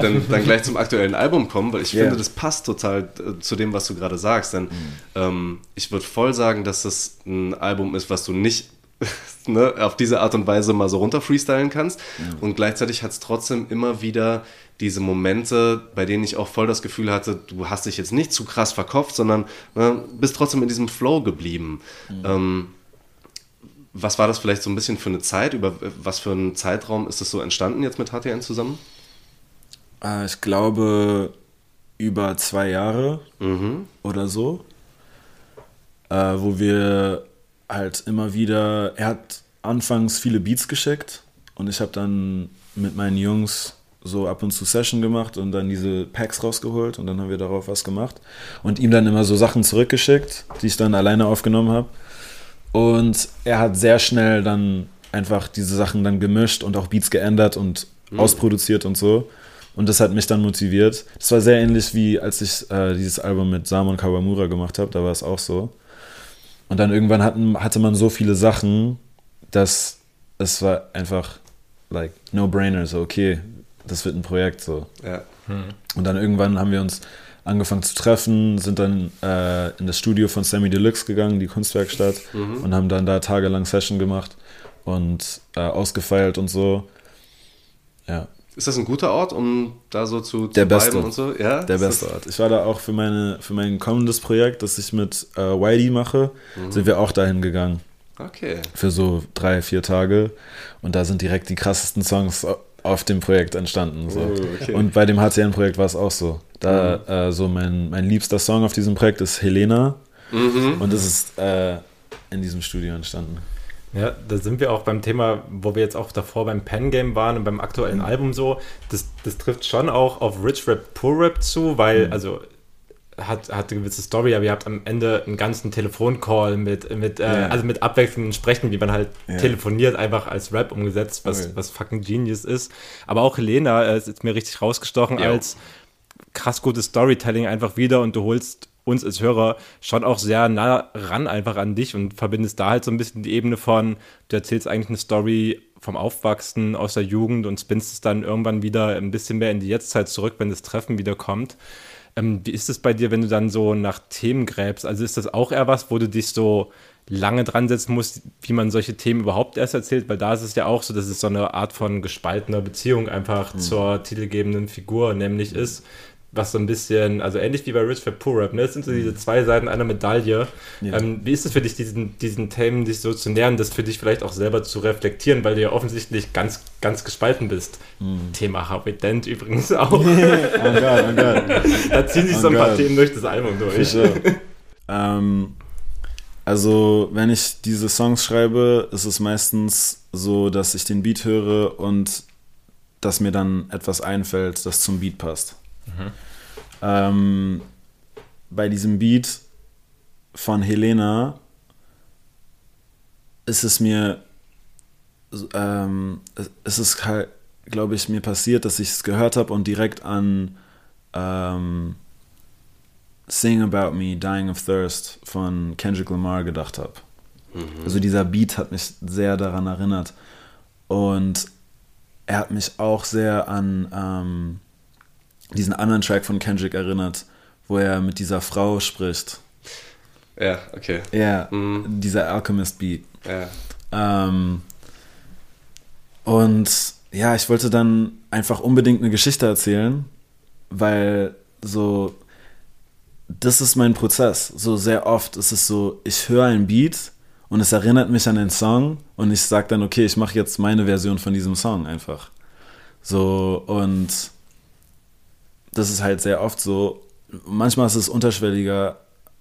dann, dann gleich zum aktuellen Album kommen, weil ich Ja. finde, das passt total äh, zu dem, was du gerade sagst. Denn ähm, ich würde voll sagen, dass das ein Album ist, was du nicht ne, auf diese Art und Weise mal so runter freestylen kannst. Und gleichzeitig hat es trotzdem immer wieder diese Momente, bei denen ich auch voll das Gefühl hatte, du hast dich jetzt nicht zu krass verkopft, sondern ne, bist trotzdem in diesem Flow geblieben. Ähm, was war das vielleicht so ein bisschen für eine Zeit? Über was für einen Zeitraum ist das so entstanden jetzt mit HTN zusammen? Äh, ich glaube über zwei Jahre Mhm. oder so, äh, wo wir halt immer wieder, er hat anfangs viele Beats geschickt und ich habe dann mit meinen Jungs so ab und zu Session gemacht und dann diese Packs rausgeholt und dann haben wir darauf was gemacht und ihm dann immer so Sachen zurückgeschickt, die ich dann alleine aufgenommen habe. Und er hat sehr schnell dann einfach diese Sachen dann gemischt und auch Beats geändert und ausproduziert und so. Und das hat mich dann motiviert. Das war sehr ähnlich wie als ich äh, dieses Album mit Samon Kawamura gemacht habe, da war es auch so. Und dann irgendwann hatten, hatte man so viele Sachen, dass es war einfach like no-brainer, so okay, das wird ein Projekt so. Ja. Und dann irgendwann haben wir uns angefangen zu treffen, sind dann äh, in das Studio von Sammy Deluxe gegangen, die Kunstwerkstatt, und haben dann da tagelang Session gemacht und äh, ausgefeilt und so. Ja, Ist das ein guter Ort, um da so zu, zu Der beste. und so? Ja? der beste Ort. Ich war da auch für, meine, für mein kommendes Projekt, das ich mit äh, Whitey mache, sind wir auch dahin gegangen. Okay. Für so drei, vier Tage. Und da sind direkt die krassesten Songs auf dem Projekt entstanden. So. Oh, okay. Und bei dem HCN-Projekt war es auch so. Da äh, so mein, mein liebster Song auf diesem Projekt ist Helena. Mhm. Und es ist äh, in diesem Studio entstanden. Ja, da sind wir auch beim Thema, wo wir jetzt auch davor beim Pen Game waren und beim aktuellen Album so. Das, das trifft schon auch auf Rich Rap, Poor Rap zu, weil, also, hat, hat eine gewisse Story, aber ihr habt am Ende einen ganzen Telefoncall mit, mit, äh, Ja. also mit abwechselnden Sprechen, wie man halt Ja. telefoniert, einfach als Rap umgesetzt, was, Okay. was fucking Genius ist. Aber auch Helena äh, ist jetzt mir richtig rausgestochen Jo. als krass gutes Storytelling einfach wieder und du holst uns als Hörer schon auch sehr nah ran einfach an dich und verbindest da halt so ein bisschen die Ebene von, du erzählst eigentlich eine Story vom Aufwachsen aus der Jugend und spinnst es dann irgendwann wieder ein bisschen mehr in die Jetztzeit zurück, wenn das Treffen wieder kommt. Ähm, wie ist es bei dir, wenn du dann so nach Themen gräbst? Also ist das auch eher was, wo du dich so lange dran setzen musst, wie man solche Themen überhaupt erst erzählt? Weil da ist es ja auch so, dass es so eine Art von gespaltener Beziehung einfach zur titelgebenden Figur nämlich ist. Was so ein bisschen, also ähnlich wie bei Rich for Poor Rap, ne? Das sind so diese zwei Seiten einer Medaille. Ja. Ähm, wie ist es für dich, diesen, diesen Themen dich so zu nähern, das für dich vielleicht auch selber zu reflektieren, weil du ja offensichtlich ganz, ganz gespalten bist? Thema Harvey Dent übrigens auch. oh Gott, oh Gott. da ziehen sich so ein Oh paar. Themen durch das Album durch. Ähm, also, wenn ich diese Songs schreibe, ist es meistens so, dass ich den Beat höre und dass mir dann etwas einfällt, das zum Beat passt. Ähm, bei diesem Beat von Helena ist es mir, ähm, es ist halt, glaube ich, mir passiert, dass ich es gehört habe und direkt an ähm, Sing About Me, Dying of Thirst von Kendrick Lamar gedacht habe. Also dieser Beat hat mich sehr daran erinnert. Und er hat mich auch sehr an ähm, diesen anderen Track von Kendrick erinnert, wo er mit dieser Frau spricht. Ja, okay. Ja, Mhm. dieser Alchemist Beat. Ja. Ähm, und ja, ich wollte dann einfach unbedingt eine Geschichte erzählen, weil so, das ist mein Prozess. So sehr oft ist es so, ich höre ein Beat und es erinnert mich an den Song und ich sage dann, okay, ich mache jetzt meine Version von diesem Song einfach. So, und das ist halt sehr oft so. Manchmal ist es unterschwelliger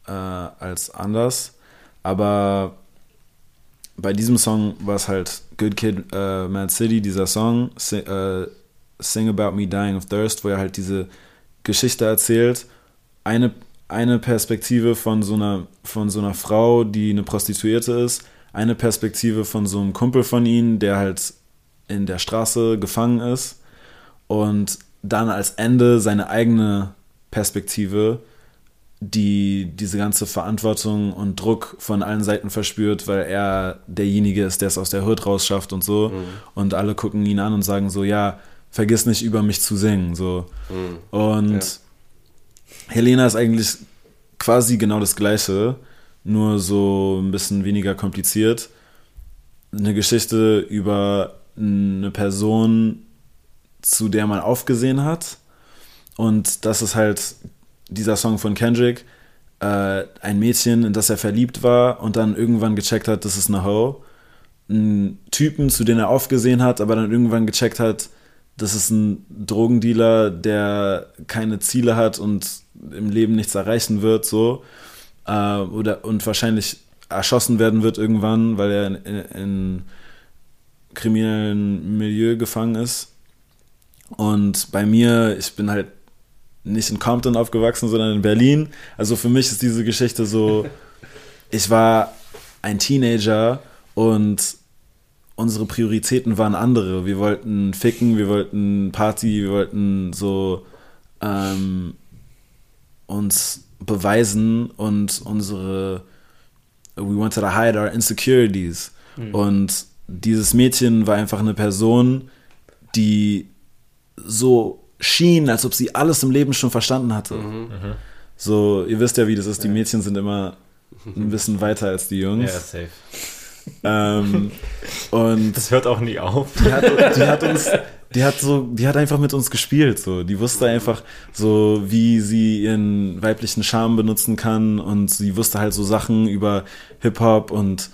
äh, als anders, aber bei diesem Song war es halt Good Kid, äh, Mad City, dieser Song, si äh, Sing About Me Dying of Thirst, wo er halt diese Geschichte erzählt. Eine, eine Perspektive von so, einer, von so einer Frau, die eine Prostituierte ist, eine Perspektive von so einem Kumpel von ihnen, der halt in der Straße gefangen ist und dann als Ende seine eigene Perspektive, die diese ganze Verantwortung und Druck von allen Seiten verspürt, weil er derjenige ist, der es aus der Hood rausschafft und so. Und alle gucken ihn an und sagen so, ja, vergiss nicht über mich zu singen. So. Und Ja. Helena ist eigentlich quasi genau das Gleiche, nur so ein bisschen weniger kompliziert. eine Geschichte über eine Person, zu der man aufgesehen hat. Und das ist halt dieser Song von Kendrick, äh, ein Mädchen, in das er verliebt war und dann irgendwann gecheckt hat, das ist eine Ho. Ein Typen, zu dem er aufgesehen hat, aber dann irgendwann gecheckt hat, das ist ein Drogendealer, der keine Ziele hat und im Leben nichts erreichen wird, so. Äh, oder, und wahrscheinlich erschossen werden wird irgendwann, weil er in, in, in kriminellen Milieu gefangen ist. Und bei mir, ich bin halt nicht in Compton aufgewachsen, sondern in Berlin. Also für mich ist diese Geschichte so, ich war ein Teenager und unsere Prioritäten waren andere. Wir wollten ficken, wir wollten Party, wir wollten so ähm, uns beweisen und unsere we wanted to hide our insecurities. Mhm. Und dieses Mädchen war einfach eine Person, die so schien, als ob sie alles im Leben schon verstanden hatte. Mhm. So, ihr wisst ja, wie das ist. Die Mädchen sind immer ein bisschen weiter als die Jungs. Ja, safe. Ähm, und das hört auch nie auf. Die hat, die hat, uns, die hat so, die hat einfach mit uns gespielt. So, die wusste einfach so, wie sie ihren weiblichen Charme benutzen kann und sie wusste halt so Sachen über Hip Hop und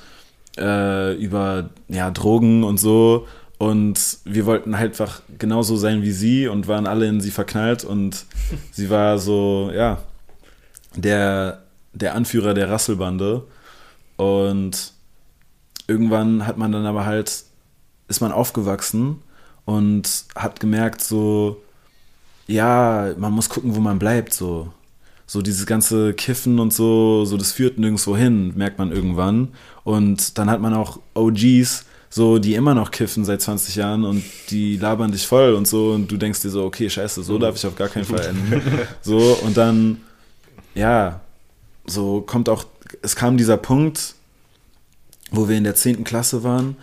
äh, über ja Drogen und so und wir wollten halt einfach genauso sein wie sie und waren alle in sie verknallt. Und sie war so, ja, der, der Anführer der Rasselbande. Und irgendwann hat man dann aber halt, ist man aufgewachsen und hat gemerkt, so, ja, man muss gucken, wo man bleibt, so. So dieses ganze Kiffen und so, so das führt nirgendwo hin, merkt man irgendwann. Und dann hat man auch OGs, so, die immer noch kiffen seit 20 Jahren und die labern dich voll und so und du denkst dir so, okay, scheiße, so darf ich auf gar keinen Fall enden. so, und dann, ja, so kommt auch, es kam dieser Punkt, wo wir in der 10. Klasse waren,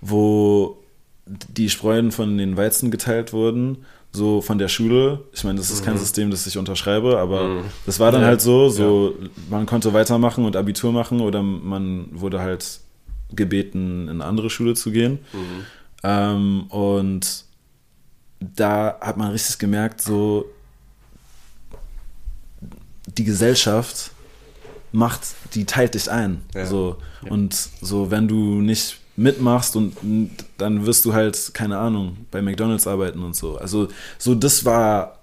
wo die Spreuen von den Weizen geteilt wurden, so von der Schule. Ich meine, das ist kein mhm. System, das ich unterschreibe, aber mhm. das war dann ja. halt so, so ja. man konnte weitermachen und Abitur machen oder man wurde halt gebeten, in eine andere Schule zu gehen. Mhm. Ähm, und da hat man richtig gemerkt, so die Gesellschaft macht, die teilt dich ein. Ja. So. Ja. Und so, wenn du nicht mitmachst und dann wirst du halt, keine Ahnung, bei McDonalds arbeiten und so. Also, so das war,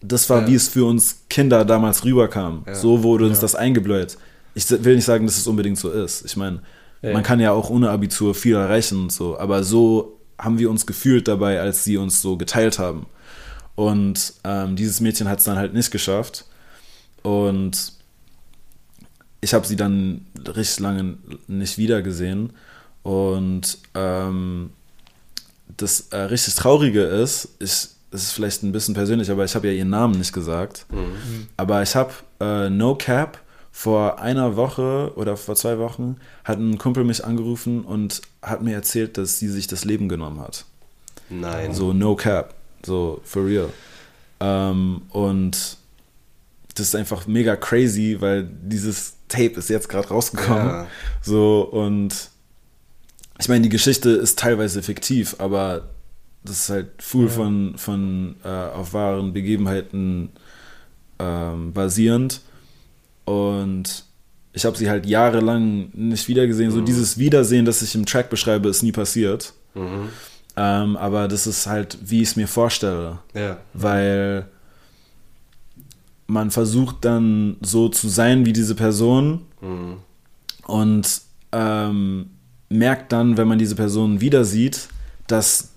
das war, ja. wie es für uns Kinder damals rüberkam. So wurde uns das eingebläut. Ich will nicht sagen, dass es unbedingt so ist. Ich meine, ja. Man kann ja auch ohne Abitur viel erreichen und so, aber so haben wir uns gefühlt dabei, als sie uns so geteilt haben. Und ähm, dieses Mädchen hat es dann halt nicht geschafft. Und ich habe sie dann richtig lange nicht wiedergesehen. Und ähm, das äh, richtig Traurige ist, ich, es ist vielleicht ein bisschen persönlich, aber ich habe ja ihren Namen nicht gesagt. Mhm. Aber ich habe äh, No Cap vor einer Woche oder vor zwei Wochen hat ein Kumpel mich angerufen und hat mir erzählt, dass sie sich das Leben genommen hat. Nein. So no cap, so for real. Ähm, und das ist einfach mega crazy, weil dieses Tape ist jetzt gerade rausgekommen. Ja. So und ich meine, die Geschichte ist teilweise fiktiv, aber das ist halt full ja. von, von äh, auf wahren Begebenheiten ähm, basierend. Und ich habe sie halt jahrelang nicht wiedergesehen. Mhm. So dieses Wiedersehen, das ich im Track beschreibe, ist nie passiert. Mhm. Ähm, aber das ist halt, wie ich es mir vorstelle. Ja. Weil man versucht dann so zu sein wie diese Person mhm. und ähm, merkt dann, wenn man diese Person wieder sieht, dass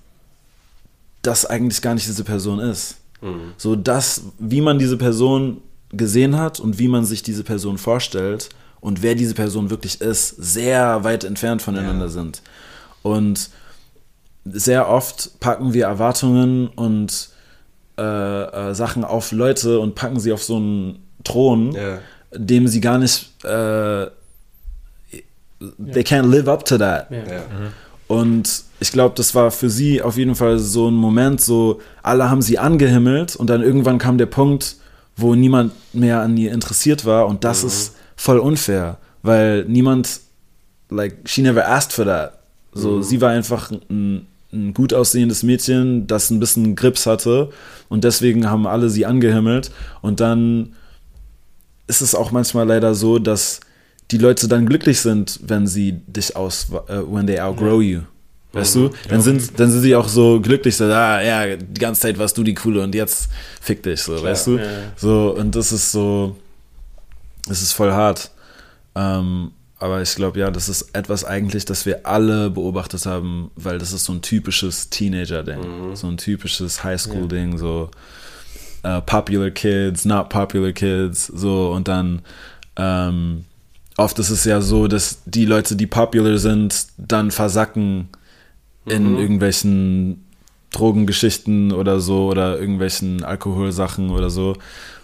das eigentlich gar nicht diese Person ist. Mhm. So das, wie man diese Person gesehen hat und wie man sich diese Person vorstellt und wer diese Person wirklich ist, sehr weit entfernt voneinander ja. sind. Und sehr oft packen wir Erwartungen und äh, äh, Sachen auf Leute und packen sie auf so einen Thron, ja. dem sie gar nicht, äh, they can't live up to that. Ja. Mhm. Und ich glaube, das war für sie auf jeden Fall so ein Moment, so alle haben sie angehimmelt und dann irgendwann kam der Punkt, wo niemand mehr an ihr interessiert war und das mhm. ist voll unfair, weil niemand, like, she never asked for that. So, sie war einfach ein, ein gut aussehendes Mädchen, das ein bisschen Grips hatte und deswegen haben alle sie angehimmelt und dann ist es auch manchmal leider so, dass die Leute dann glücklich sind, wenn sie dich aus, äh, when they outgrow you. Weißt du? Dann sind, dann sind sie auch so glücklich, so, ah, ja, die ganze Zeit warst du die Coole und jetzt fick dich, so, weißt du? Ja, ja. So, und das ist so, das ist voll hart. Ähm, aber ich glaube, ja, das ist etwas eigentlich, das wir alle beobachtet haben, weil das ist so ein typisches Teenager-Ding. So ein typisches Highschool-Ding, so äh, popular kids, not popular kids, so und dann ähm, oft ist es ja so, dass die Leute, die popular sind, dann versacken in irgendwelchen Drogengeschichten oder so oder irgendwelchen Alkoholsachen oder so,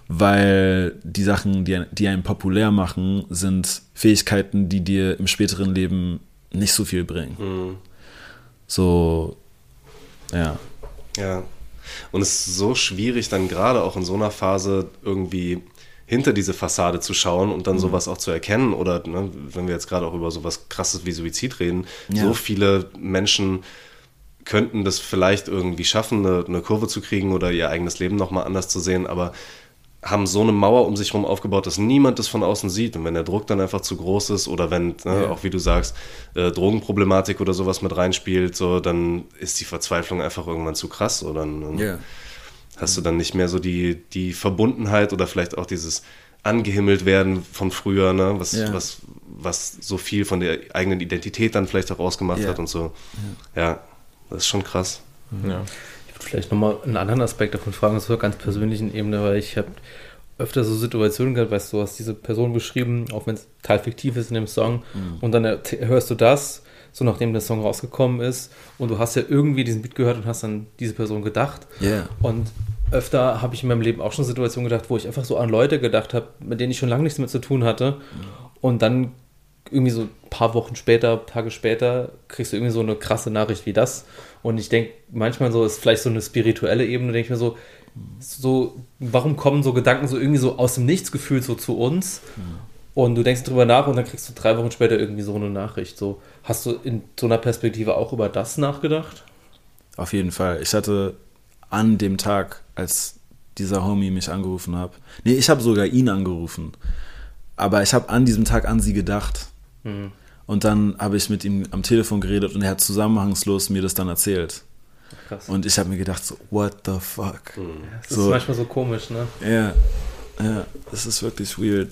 weil die Sachen, die, die einen populär machen, sind Fähigkeiten, die dir im späteren Leben nicht so viel bringen. So, ja. Ja. Und es ist so schwierig, dann gerade auch in so einer Phase irgendwie hinter diese Fassade zu schauen und dann Mhm. sowas auch zu erkennen. Oder ne, wenn wir jetzt gerade auch über sowas krasses wie Suizid reden, Ja. so viele Menschen könnten das vielleicht irgendwie schaffen, eine, eine Kurve zu kriegen oder ihr eigenes Leben nochmal anders zu sehen, aber haben so eine Mauer um sich herum aufgebaut, dass niemand das von außen sieht. Und wenn der Druck dann einfach zu groß ist oder wenn, ne, Ja. auch wie du sagst, äh, Drogenproblematik oder sowas mit reinspielt, so, dann ist die Verzweiflung einfach irgendwann zu krass. Oder dann Ja. Hast du dann nicht mehr so die, die Verbundenheit oder vielleicht auch dieses angehimmelt werden von früher, ne? was, Ja. was, was so viel von der eigenen Identität dann vielleicht auch ausgemacht Ja. hat und so. Ja, das ist schon krass. Ja. Ich würde vielleicht nochmal einen anderen Aspekt davon fragen, auf so einer ganz persönlichen Ebene, weil ich habe öfter so Situationen gehabt, weißt du, du hast diese Person beschrieben, auch wenn es total fiktiv ist in dem Song, und dann hörst du das, so nachdem der Song rausgekommen ist, und du hast ja irgendwie diesen Beat gehört und hast an diese Person gedacht. Ja. Und öfter habe ich in meinem Leben auch schon Situationen gedacht, wo ich einfach so an Leute gedacht habe, mit denen ich schon lange nichts mehr zu tun hatte. Und dann irgendwie so ein paar Wochen später, Tage später, kriegst du irgendwie so eine krasse Nachricht wie das. Und ich denke, manchmal so ist vielleicht so eine spirituelle Ebene, denke ich mir so, so, warum kommen so Gedanken so irgendwie so aus dem Nichts gefühlt so zu uns? Und du denkst drüber nach und dann kriegst du drei Wochen später irgendwie so eine Nachricht. So, hast du in so einer Perspektive auch über das nachgedacht? Auf jeden Fall. Ich hatte an dem Tag, als dieser Homie mich angerufen hat, nee, ich habe sogar ihn angerufen, aber ich habe an diesem Tag an sie gedacht. Und dann habe ich mit ihm am Telefon geredet und er hat zusammenhangslos mir das dann erzählt. Krass. Und ich habe mir gedacht, so, what the fuck? das so- ist manchmal so komisch, ne? Ja, ja, das ist wirklich weird.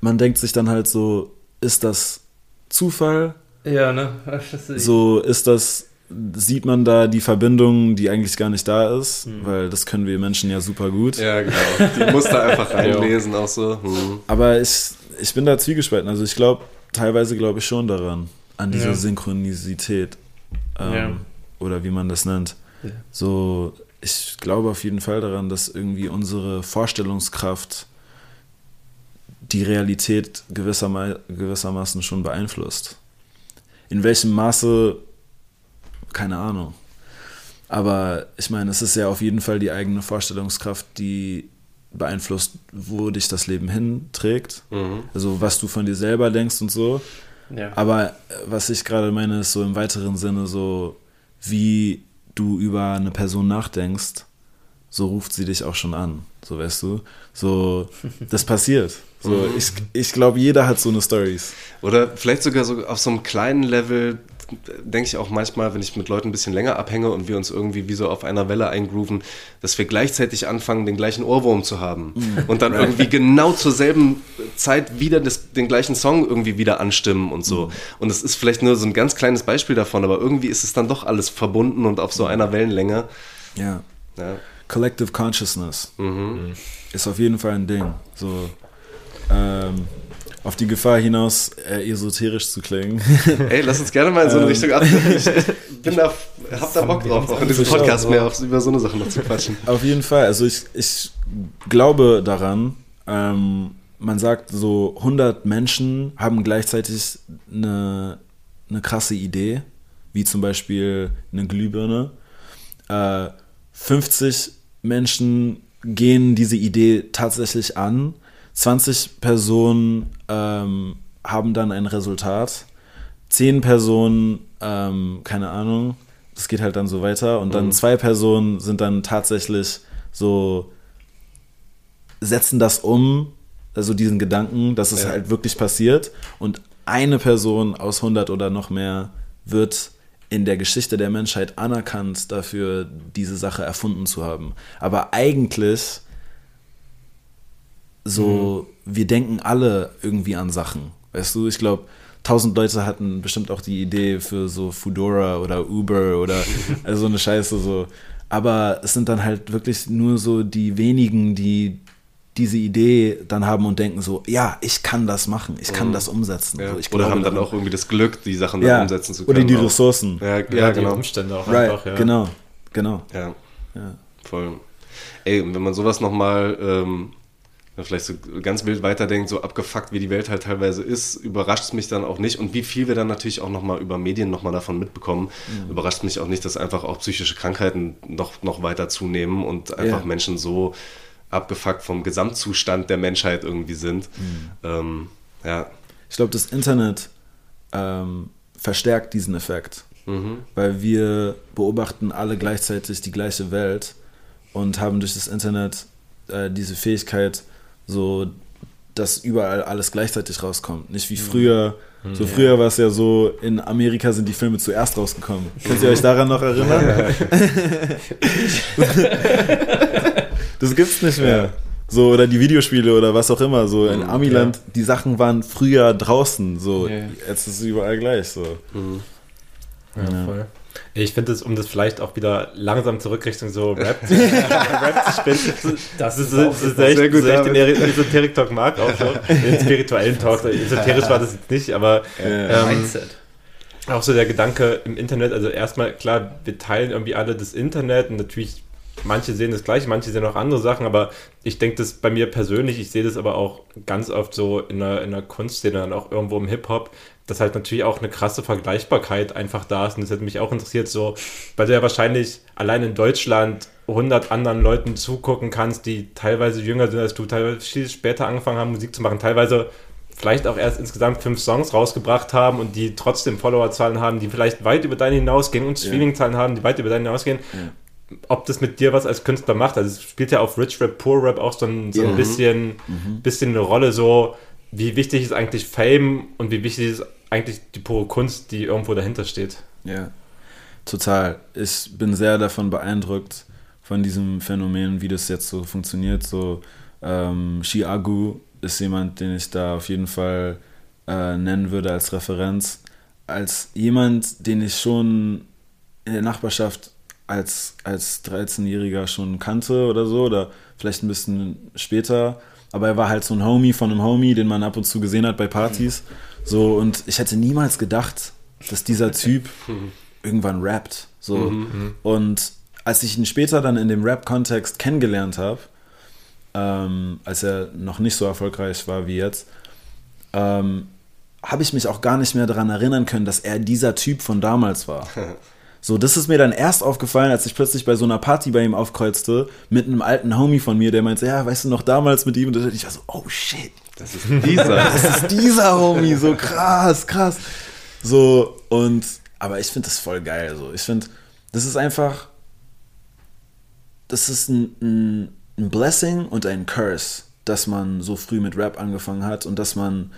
Man denkt sich dann halt so, ist das Zufall? Ja, ne? Ist- So ist das, sieht man da die Verbindung, die eigentlich gar nicht da ist, weil das können wir Menschen ja super gut. Ja, genau. Die musst du einfach reinlesen, auch so. Hm. Aber ich, ich bin da zwiegespalten. Also ich glaube, teilweise glaube ich schon daran, an diese Ja. Synchronisität. Ähm, Ja. Oder wie man das nennt. Ja. So, ich glaube auf jeden Fall daran, dass irgendwie unsere Vorstellungskraft die Realität gewisserma gewissermaßen schon beeinflusst. In welchem Maße, keine Ahnung. Aber ich meine, es ist ja auf jeden Fall die eigene Vorstellungskraft, die beeinflusst, wo dich das Leben hinträgt. Mhm. Also was du von dir selber denkst und so. ja. Aber äh, was ich gerade meine, ist so im weiteren Sinne so, wie du über eine Person nachdenkst, so ruft sie dich auch schon an. So weißt du? So, das passiert. So, ich ich glaube, jeder hat so eine Stories. Oder vielleicht sogar so auf so einem kleinen Level, denke ich auch manchmal, wenn ich mit Leuten ein bisschen länger abhänge und wir uns irgendwie wie so auf einer Welle eingrooven, dass wir gleichzeitig anfangen, den gleichen Ohrwurm zu haben. Und dann irgendwie genau zur selben Zeit wieder das, den gleichen Song irgendwie wieder anstimmen und so. Und es ist vielleicht nur so ein ganz kleines Beispiel davon, aber irgendwie ist es dann doch alles verbunden und auf so einer Wellenlänge. Ja. Ja. Collective Consciousness Mhm. ist auf jeden Fall ein Ding. So, ähm, auf die Gefahr hinaus, äh, esoterisch zu klingen. Ey, lass uns gerne mal in so eine Ähm. Richtung ab. Ich bin da, hab da Bock drauf, auch in diesem Podcast mehr auf, über so eine Sache noch zu quatschen. Auf jeden Fall. Also ich, ich glaube daran, ähm, man sagt so 100 Menschen haben gleichzeitig eine, eine krasse Idee, wie zum Beispiel eine Glühbirne. Äh, 50 Menschen gehen diese Idee tatsächlich an. 20 Personen ähm, haben dann ein Resultat. zehn Personen, ähm, keine Ahnung, das geht halt dann so weiter und dann zwei Personen sind dann tatsächlich so, setzen das um, also diesen Gedanken, dass es Ja. halt wirklich passiert und eine Person aus 100 oder noch mehr wird in der Geschichte der Menschheit anerkannt dafür, diese Sache erfunden zu haben. Aber eigentlich so, wir denken alle irgendwie an Sachen. Weißt du, ich glaube, tausend Leute hatten bestimmt auch die Idee für so Foodora oder Uber oder also so eine Scheiße so. Aber es sind dann halt wirklich nur so die wenigen, die diese Idee dann haben und denken so, ja, ich kann das machen, ich kann das umsetzen. Ja. So, ich Oder haben dann auch irgendwie das Glück, die Sachen ja, dann umsetzen zu können. Oder die auch. Ressourcen. Ja, ja, Ja, die genau. Umstände auch Right, einfach, ja. genau, genau. Ja, Ja. voll. Ey, wenn man sowas nochmal ähm, ja, vielleicht so ganz wild weiterdenkt, so abgefuckt, wie die Welt halt teilweise ist, überrascht es mich dann auch nicht. Und wie viel wir dann natürlich auch nochmal über Medien nochmal davon mitbekommen, überrascht mich auch nicht, dass einfach auch psychische Krankheiten noch, noch weiter zunehmen und einfach Ja. Menschen so abgefuckt vom Gesamtzustand der Menschheit irgendwie sind. Ähm, ja. Ich glaube, das Internet ähm, verstärkt diesen Effekt, Mhm. weil wir beobachten alle gleichzeitig die gleiche Welt und haben durch das Internet äh, diese Fähigkeit, so dass überall alles gleichzeitig rauskommt. Nicht wie früher. So früher war es ja so, in Amerika sind die Filme zuerst rausgekommen. Könnt ihr euch daran noch erinnern? das gibt's nicht mehr. So, oder die Videospiele oder was auch immer. So in Amiland, die Sachen waren früher draußen. So, jetzt ist es überall gleich. So. Ja, voll. Ich finde es, um das vielleicht auch wieder langsam zurück Richtung so Rap, Rap zu spinnen, das ist, das ist echt, Sehr gut, so echt den. Esoterik-Talk mag, auch so den spirituellen Talk. Esoterisch war das jetzt nicht, aber ähm, Mindset. auch so der Gedanke im Internet, also erstmal, klar, wir teilen irgendwie alle das Internet und natürlich, manche sehen das gleiche, manche sehen auch andere Sachen, aber ich denke das bei mir persönlich, ich sehe das aber auch ganz oft so in der, in der Kunstszene, dann auch irgendwo im Hip-Hop, dass halt natürlich auch eine krasse Vergleichbarkeit einfach da ist und das hat mich auch interessiert, so, weil du ja wahrscheinlich allein in Deutschland 100 anderen Leuten zugucken kannst, die teilweise jünger sind als du, teilweise viel später angefangen haben, Musik zu machen, teilweise vielleicht auch erst insgesamt fünf Songs rausgebracht haben und die trotzdem Followerzahlen haben, die vielleicht weit über deine hinausgehen und Streamingzahlen haben, die weit über deine hinausgehen. Ob das mit dir was als Künstler macht, also es spielt ja auf Rich Rap, Poor Rap auch so ein, so Ja. ein bisschen, bisschen eine Rolle, so wie wichtig ist eigentlich Fame und wie wichtig ist eigentlich die pure Kunst, die irgendwo dahinter steht. Ja, total. Ich bin sehr davon beeindruckt von diesem Phänomen, wie das jetzt so funktioniert. So, ähm, Shiagu ist jemand, den ich da auf jeden Fall äh, nennen würde als Referenz. Als jemand, den ich schon in der Nachbarschaft als, als 13-Jähriger schon kannte oder so, oder vielleicht ein bisschen später. Aber er war halt so ein Homie von einem Homie, den man ab und zu gesehen hat bei Partys. So, und ich hätte niemals gedacht, dass dieser Typ irgendwann rappt. So. Und als ich ihn später dann in dem Rap-Kontext kennengelernt habe, ähm, als er noch nicht so erfolgreich war wie jetzt, ähm, habe ich mich auch gar nicht mehr daran erinnern können, dass er dieser Typ von damals war. So, das ist mir dann erst aufgefallen, als ich plötzlich bei so einer Party bei ihm aufkreuzte, mit einem alten Homie von mir, der meinte, ja, weißt du noch, damals mit ihm, und ich war so, oh shit, Das ist dieser. das ist dieser Homie, so krass, krass. So, und, aber ich finde das voll geil, so. Ich finde, das ist einfach, das ist ein, ein, ein Blessing und ein Curse, dass man so früh mit Rap angefangen hat und dass man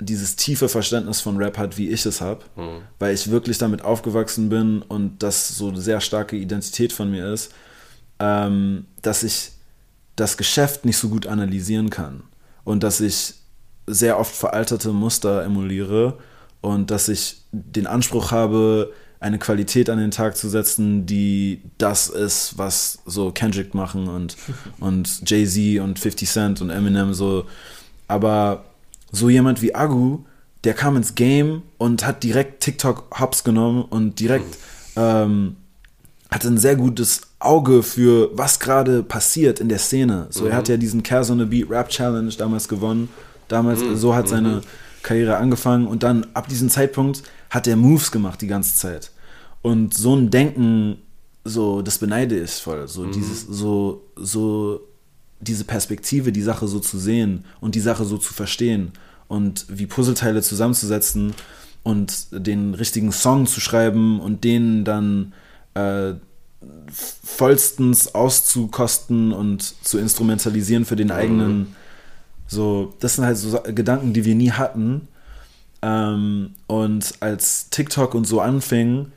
dieses tiefe Verständnis von Rap hat, wie ich es habe, weil ich wirklich damit aufgewachsen bin und das so eine sehr starke Identität von mir ist, ähm, dass ich das Geschäft nicht so gut analysieren kann und dass ich sehr oft veraltete Muster emuliere und dass ich den Anspruch habe, eine Qualität an den Tag zu setzen, die das ist, was so Kendrick machen und, und Jay-Z und 50 Cent und Eminem so. Aber so jemand wie Agu, der kam ins Game und hat direkt TikTok hops genommen und direkt ähm, hatte ein sehr gutes Auge für was gerade passiert in der Szene. So, er hat ja diesen Care on the Beat Rap Challenge damals gewonnen. Damals, so hat seine Karriere angefangen und dann ab diesem Zeitpunkt hat er Moves gemacht die ganze Zeit. Und so ein Denken, so, das beneide ich voll. So, dieses, so, so, diese Perspektive, die Sache so zu sehen und die Sache so zu verstehen und wie Puzzleteile zusammenzusetzen. und den richtigen Song zu schreiben und den dann äh, vollstens auszukosten und zu instrumentalisieren für den eigenen. So, das sind halt so Gedanken, die wir nie hatten. Ähm, und als TikTok und so anfing,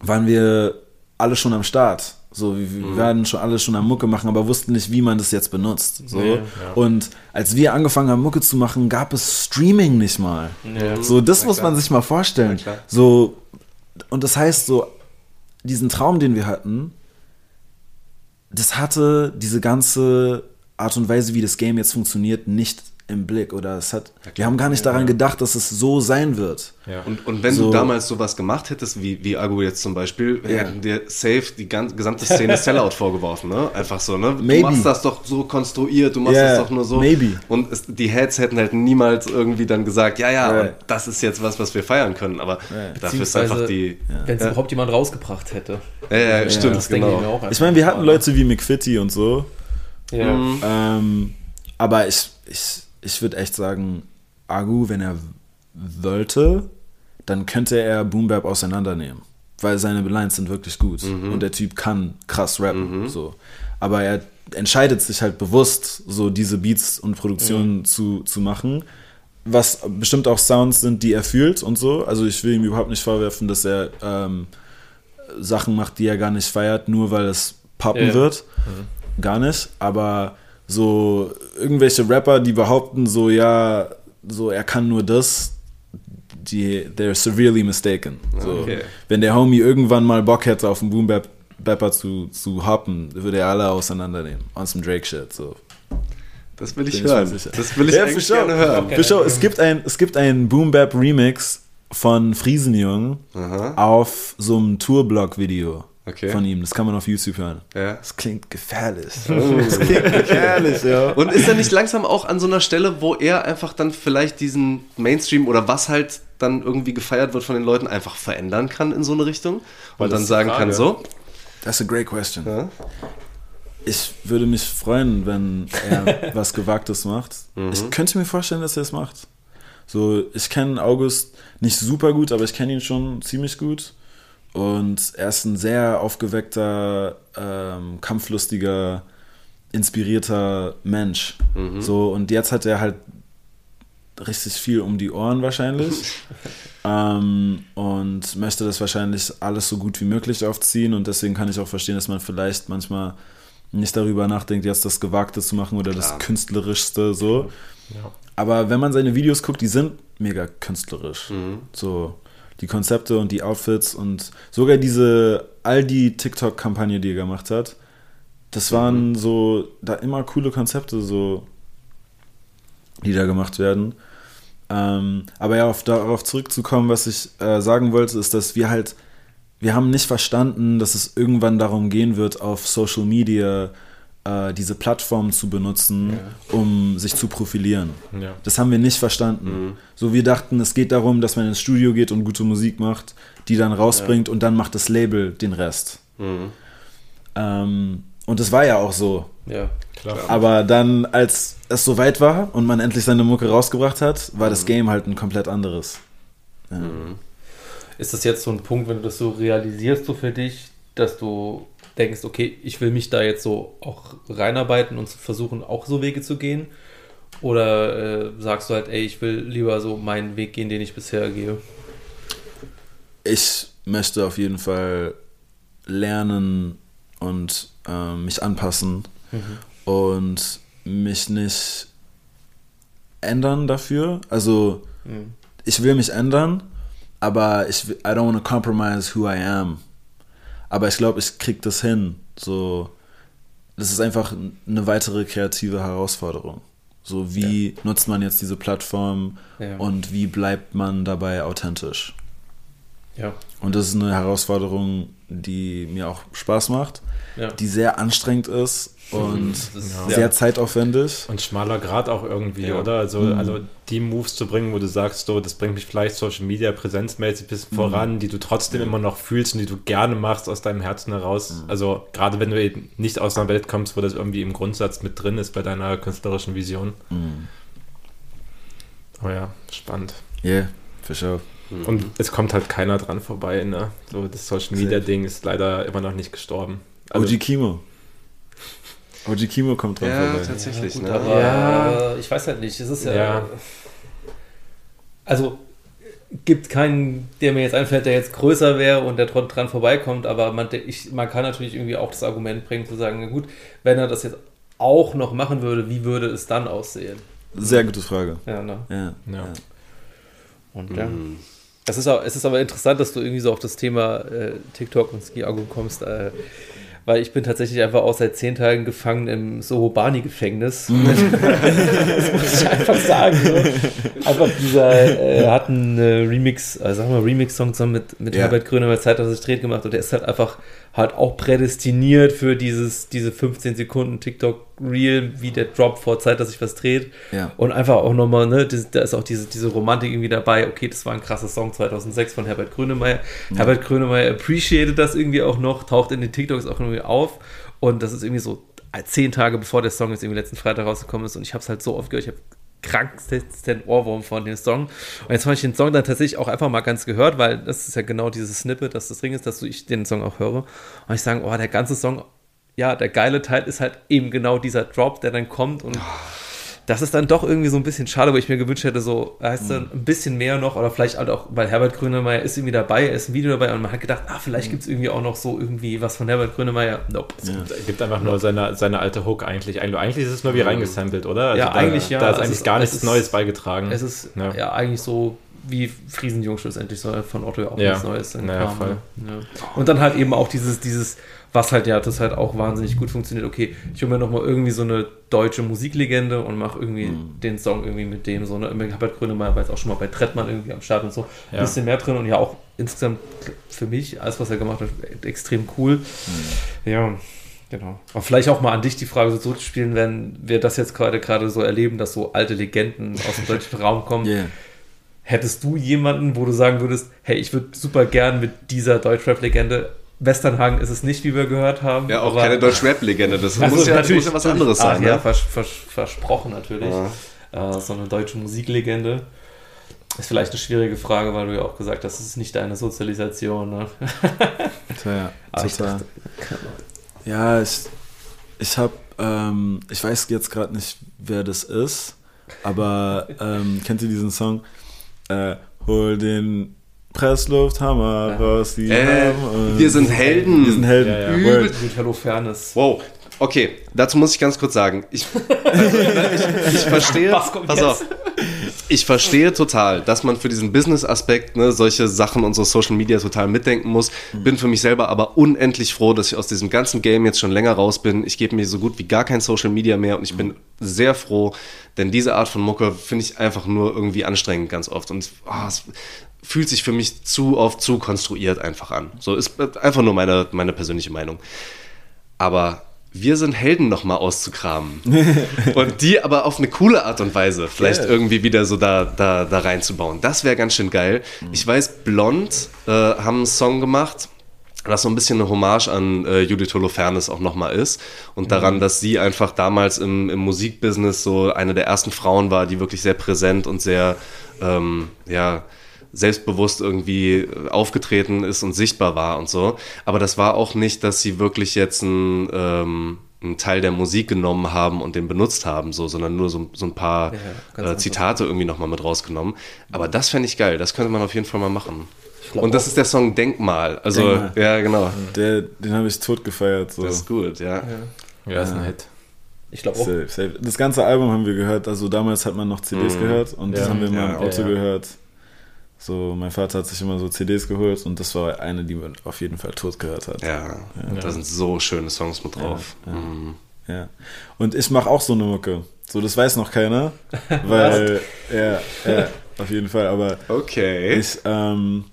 waren wir alle schon am Start. So, wir, wir werden schon alle schon am Mucke machen, aber wussten nicht, wie man das jetzt benutzt. So. Nee, ja. Und als wir angefangen haben, Mucke zu machen, gab es Streaming nicht mal. Ja. So, das muss klar. man sich mal vorstellen. So, und das heißt so, diesen Traum, den wir hatten, das hatte diese ganze Art und Weise, wie das Game jetzt funktioniert, nicht im Blick. Oder es hat, wir haben gar nicht daran gedacht, dass es so sein wird. Ja. Und, und wenn So. du damals sowas gemacht hättest, wie, wie Agu jetzt zum Beispiel, Ja. hätten dir safe die gan- gesamte Szene Sellout vorgeworfen, ne? Einfach so, ne? Du Maybe. machst das doch so konstruiert, du machst Yeah, das doch nur so. maybe. Und es, die Heads hätten halt niemals irgendwie dann gesagt, ja, ja, Ja. und das ist jetzt was, was wir feiern können. Aber dafür ist einfach die. Wenn es Ja. überhaupt jemand rausgebracht hätte. Ja, ja, stimmt, Das denke ich genau. auch. Ich meine, wir hatten Leute wie McFitty und so. Ja. Mhm. Ähm, aber ich, ich, ich würde echt sagen, Agu, wenn er wollte, dann könnte er Boom Bap auseinandernehmen. Weil seine Lines sind wirklich gut. Mhm. Und der Typ kann krass rappen. So. Aber er entscheidet sich halt bewusst, so diese Beats und Produktionen Mhm. zu, zu machen. Was bestimmt auch Sounds sind, die er fühlt und so. Also ich will ihm überhaupt nicht vorwerfen, dass er ähm, Sachen macht, die er gar nicht feiert, nur weil es poppen Ja. wird. Gar nicht. Aber so irgendwelche Rapper, die behaupten, so ja, so er kann nur das, die, they're severely mistaken. So, Okay. Wenn der Homie irgendwann mal Bock hätte, auf einen Boom Bap Bapper zu, zu hoppen, würde er alle auseinandernehmen. On some Drake-Shit. So. Das will ich Bin ich hören. sicher. Das will ich Ja, eigentlich gerne hören. Okay. Für sure, es gibt ein, es gibt ein Boom Bap Remix von Friesenjung Aha. auf so einem Tourblock-Video Okay. von ihm. Das kann man auf YouTube hören. Ja. Das klingt gefährlich. Das klingt gefährlich, ja. Und ist er nicht langsam auch an so einer Stelle, wo er einfach dann vielleicht diesen Mainstream oder was halt dann irgendwie gefeiert wird von den Leuten, einfach verändern kann in so eine Richtung? Weil Und das dann sagen Frage. kann, so, That's a great question. Ja. Ich würde mich freuen, wenn er was Gewagtes macht. Ich könnte mir vorstellen, dass er es macht. So, ich kenne August nicht super gut, aber ich kenne ihn schon ziemlich gut. Und er ist ein sehr aufgeweckter, ähm, kampflustiger, inspirierter Mensch. So, und jetzt hat er halt richtig viel um die Ohren wahrscheinlich. ähm, und möchte das wahrscheinlich alles so gut wie möglich aufziehen. Und deswegen kann ich auch verstehen, dass man vielleicht manchmal nicht darüber nachdenkt, jetzt das Gewagte zu machen oder das Klar. Künstlerischste so. Ja. Aber wenn man seine Videos guckt, die sind mega künstlerisch. So die Konzepte und die Outfits und sogar diese Aldi TikTok-Kampagne, die er gemacht hat, das waren so da immer coole Konzepte, so die da gemacht werden. Ähm, aber ja, auf, darauf zurückzukommen, was ich äh, sagen wollte, ist, dass wir halt, wir haben nicht verstanden, dass es irgendwann darum gehen wird, auf Social Media äh, diese Plattform zu benutzen, um sich zu profilieren. Ja. Das haben wir nicht verstanden. So, wir dachten, es geht darum, dass man ins Studio geht und gute Musik macht, die dann rausbringt und dann macht das Label den Rest. Ähm, und das war ja auch so. Ja. Klar. Aber dann, als es soweit war und man endlich seine Mucke rausgebracht hat, war das Game halt ein komplett anderes. Ja. Ist das jetzt so ein Punkt, wenn du das so realisierst, so für dich, dass du denkst, okay, ich will mich da jetzt so auch reinarbeiten und versuchen, auch so Wege zu gehen? Oder äh, sagst du halt, ey, ich will lieber so meinen Weg gehen, den ich bisher gehe? Ich möchte auf jeden Fall lernen und ähm, mich anpassen und mich nicht ändern dafür. Also ich will mich ändern, aber ich will- I don't want to compromise who I am. Aber ich glaube, ich krieg das hin. So, das ist einfach eine weitere kreative Herausforderung. So, wie nutzt man jetzt diese Plattform Ja. und wie bleibt man dabei authentisch? Ja. Und das ist eine Herausforderung, die mir auch Spaß macht, Ja. die sehr anstrengend ist und ist sehr zeitaufwendig. Und schmaler Grad auch irgendwie, Ja. oder? Also, also die Moves zu bringen, wo du sagst, so, das bringt mich vielleicht Social Media präsenzmäßig ein bisschen voran, die du trotzdem immer noch fühlst und die du gerne machst aus deinem Herzen heraus. Also gerade wenn du eben nicht aus einer Welt kommst, wo das irgendwie im Grundsatz mit drin ist bei deiner künstlerischen Vision. Aber ja, spannend. Yeah. Für sure. Und es kommt halt keiner dran vorbei, ne? So, das Social Media Ding ist leider immer noch nicht gestorben. Also, OG Kimo. OG Kimo kommt dran Ja, vorbei. tatsächlich. Gut, ne? aber Ja. äh, ich weiß halt nicht. Es ist ja. Ja. Also gibt keinen, der mir jetzt einfällt, der jetzt größer wäre und der dran dran vorbeikommt, aber man, ich, man kann natürlich irgendwie auch das Argument bringen, zu sagen, na gut, wenn er das jetzt auch noch machen würde, wie würde es dann aussehen? Sehr gute Frage. Ja, ne? Ja. Ja. ja. Und ja. Es ist, auch, es ist aber interessant, dass du irgendwie so auf das Thema äh, TikTok und Ski-Argo kommst, äh, weil ich bin tatsächlich einfach auch seit zehn Tagen gefangen im Sohobani-Gefängnis. das muss ich einfach sagen. So. Einfach dieser, äh, er hat einen äh, Remix, äh, sagen wir Remix-Song zusammen mit, mit Ja. Herbert Grönemeyer Zeit, dass sich dreht gemacht und der ist halt einfach halt auch prädestiniert für dieses, diese 15 Sekunden TikTok-Reel, wie der Drop vor Zeit, dass sich was dreht. Ja. Und einfach auch nochmal, ne, da ist auch diese, diese Romantik irgendwie dabei. Okay, das war ein krasser Song 2006 von Herbert Grönemeyer. Herbert Grönemeyer appreciated das irgendwie auch noch, taucht in den TikToks auch irgendwie auf. Und das ist irgendwie so zehn Tage bevor der Song jetzt irgendwie letzten Freitag rausgekommen ist. Und ich habe es halt so oft gehört, ich habe kranksten Ohrwurm von dem Song. Und jetzt habe ich den Song dann tatsächlich auch einfach mal ganz gehört, weil das ist ja genau dieses Snippet, dass das Ding ist, dass ich den Song auch höre. Und ich sage, oh, der ganze Song, ja, der geile Teil ist halt eben genau dieser Drop, der dann kommt und das ist dann doch irgendwie so ein bisschen schade, weil ich mir gewünscht hätte, so, weißt du, ein bisschen mehr noch oder vielleicht halt auch, weil Herbert Grönemeyer ist irgendwie dabei, er ist im Video dabei und man hat gedacht, ah, vielleicht gibt es irgendwie auch noch so irgendwie was von Herbert Grönemeyer. Nope. Es gibt einfach nur seine, seine alte Hook eigentlich. Eigentlich ist es nur wie reingesampelt, oder? Ja, da, eigentlich ja. Da ist eigentlich ist- gar nichts ist- Neues beigetragen. Es ist ja, Ja. eigentlich so wie Friesenjung schlussendlich so von Otto ja auch Ja. nichts Neues. dann Naja, ne? Ja. Und dann halt eben auch dieses, dieses, was halt ja, das halt auch wahnsinnig gut funktioniert. Okay, ich hole mir nochmal irgendwie so eine deutsche Musiklegende und mache irgendwie Mhm. den Song irgendwie mit dem so. Ne? Herbert Grönemeyer war jetzt auch schon mal bei Trettmann irgendwie am Start und so. Ein Ja. bisschen mehr drin und ja auch insgesamt für mich, alles was er gemacht hat, extrem cool. Mhm. Ja. Genau. Aber vielleicht auch mal an dich die Frage so zurückzuspielen, wenn wir das jetzt gerade gerade so erleben, dass so alte Legenden aus dem deutschen Raum kommen. Yeah. Hättest du jemanden, wo du sagen würdest, hey, ich würde super gern mit dieser Deutschrap-Legende, Westernhagen ist es nicht, wie wir gehört haben. Ja, auch aber- keine Deutsch-Rap-Legende. Das Also muss, ja, natürlich, muss ja was anderes Ach, sein. Ja, Ne? vers vers versprochen natürlich. Äh, so eine deutsche Musiklegende. Ist vielleicht eine schwierige Frage, weil du ja auch gesagt hast, es ist nicht deine Sozialisation. Ne? Ja, Aber ich total. dachte, Ja, ich, ich habe, ähm, ich weiß jetzt gerade nicht, wer das ist, aber ähm, kennt ihr diesen Song? Äh, hol den Presslufthammer Ja. raus, die Äh, haben uns- wir sind Helden. Wir sind Helden. Ja, ja. Übel. Word. Gut, Hello Fairness. Wow. Okay, dazu muss ich ganz kurz sagen. Ich, also, ich, ich verstehe. Was kommt pass jetzt? auf. Ich verstehe total, dass man für diesen Business-Aspekt ne, solche Sachen und so Social Media total mitdenken muss. Bin für mich selber aber unendlich froh, dass ich aus diesem ganzen Game jetzt schon länger raus bin. Ich gebe mir so gut wie gar kein Social Media mehr und ich bin sehr froh, denn diese Art von Mucke finde ich einfach nur irgendwie anstrengend ganz oft. Und ah, es fühlt sich für mich zu oft zu konstruiert einfach an. So ist einfach nur meine, meine persönliche Meinung. Aber wir sind Helden nochmal auszukramen. und die aber auf eine coole Art und Weise vielleicht Ja. irgendwie wieder so da, da, da reinzubauen. Das wäre ganz schön geil. Ich weiß, Blond äh, haben einen Song gemacht, was so ein bisschen eine Hommage an äh, Judith Holofernes auch nochmal ist. Und daran, dass sie einfach damals im, im Musikbusiness so eine der ersten Frauen war, die wirklich sehr präsent und sehr, ähm, ja, selbstbewusst irgendwie aufgetreten ist und sichtbar war und so. Aber das war auch nicht, dass sie wirklich jetzt ein, ähm, einen Teil der Musik genommen haben und den benutzt haben, so, sondern nur so, so ein paar Ja, äh. Zitate irgendwie nochmal mit rausgenommen. Aber das fände ich geil, das könnte man auf jeden Fall mal machen. Und das ist der Song Denkmal. Also, Denkmal. ja, genau. Der, den habe ich tot gefeiert. So. Das ist gut, ja. Ja, ist ein Hit. Ich glaube auch. Safe, safe. Das ganze Album haben wir gehört. Also damals hat man noch CDs gehört und das Ja. haben wir Ja, im Auto ja, ja. gehört. So, mein Vater hat sich immer so CDs geholt und das war eine, die man auf jeden Fall tot gehört hat. Ja, da sind so schöne Songs mit drauf. Ja, ja. Mhm. Ja. Und ich mache auch so eine Mucke. So, das weiß noch keiner. Weil, ja, ja, auf jeden Fall. Aber Okay. ich, ähm,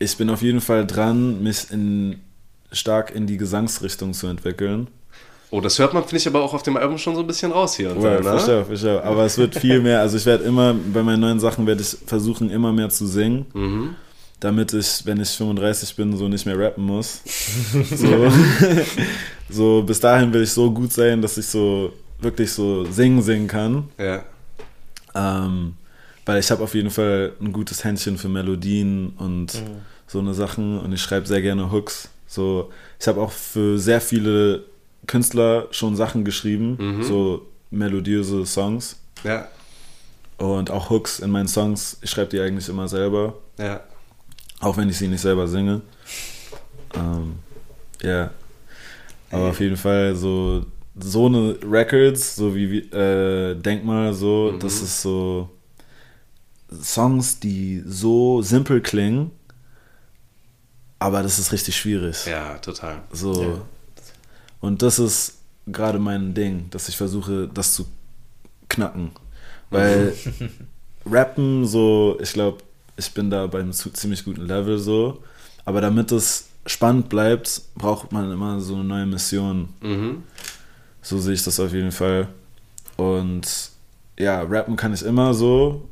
ich bin auf jeden Fall dran, mich in, stark in die Gesangsrichtung zu entwickeln. Oh, das hört man, finde ich, aber auch auf dem Album schon so ein bisschen raus hier und Ja, da, ne? verstehe, verstehe. Aber es wird viel mehr. Also ich werde immer, bei meinen neuen Sachen werde ich versuchen, immer mehr zu singen. Mhm. damit ich, wenn ich 35 bin, so nicht mehr rappen muss. So, so bis dahin will ich so gut sein, dass ich so wirklich so singen, singen kann. Ja. Ähm, weil ich habe auf jeden Fall ein gutes Händchen für Melodien und so eine Sachen und ich schreibe sehr gerne Hooks. So, ich habe auch für sehr viele Künstler schon Sachen geschrieben, so melodiöse Songs Ja, und auch Hooks in meinen Songs. Ich schreibe die eigentlich immer selber, ja. auch wenn ich sie nicht selber singe. Ähm, ja, aber auf jeden Fall so so eine Records, so wie äh, Denkmal, so, das ist so Songs, die so simpel klingen, aber das ist richtig schwierig. Ja, total. So. Und das ist gerade mein Ding, dass ich versuche, das zu knacken. Weil Rappen, so, ich glaube, ich bin da beim zu, ziemlich guten Level so. Aber damit es spannend bleibt, braucht man immer so eine neue Mission. Mhm. So sehe ich das auf jeden Fall. Und ja, rappen kann ich immer so,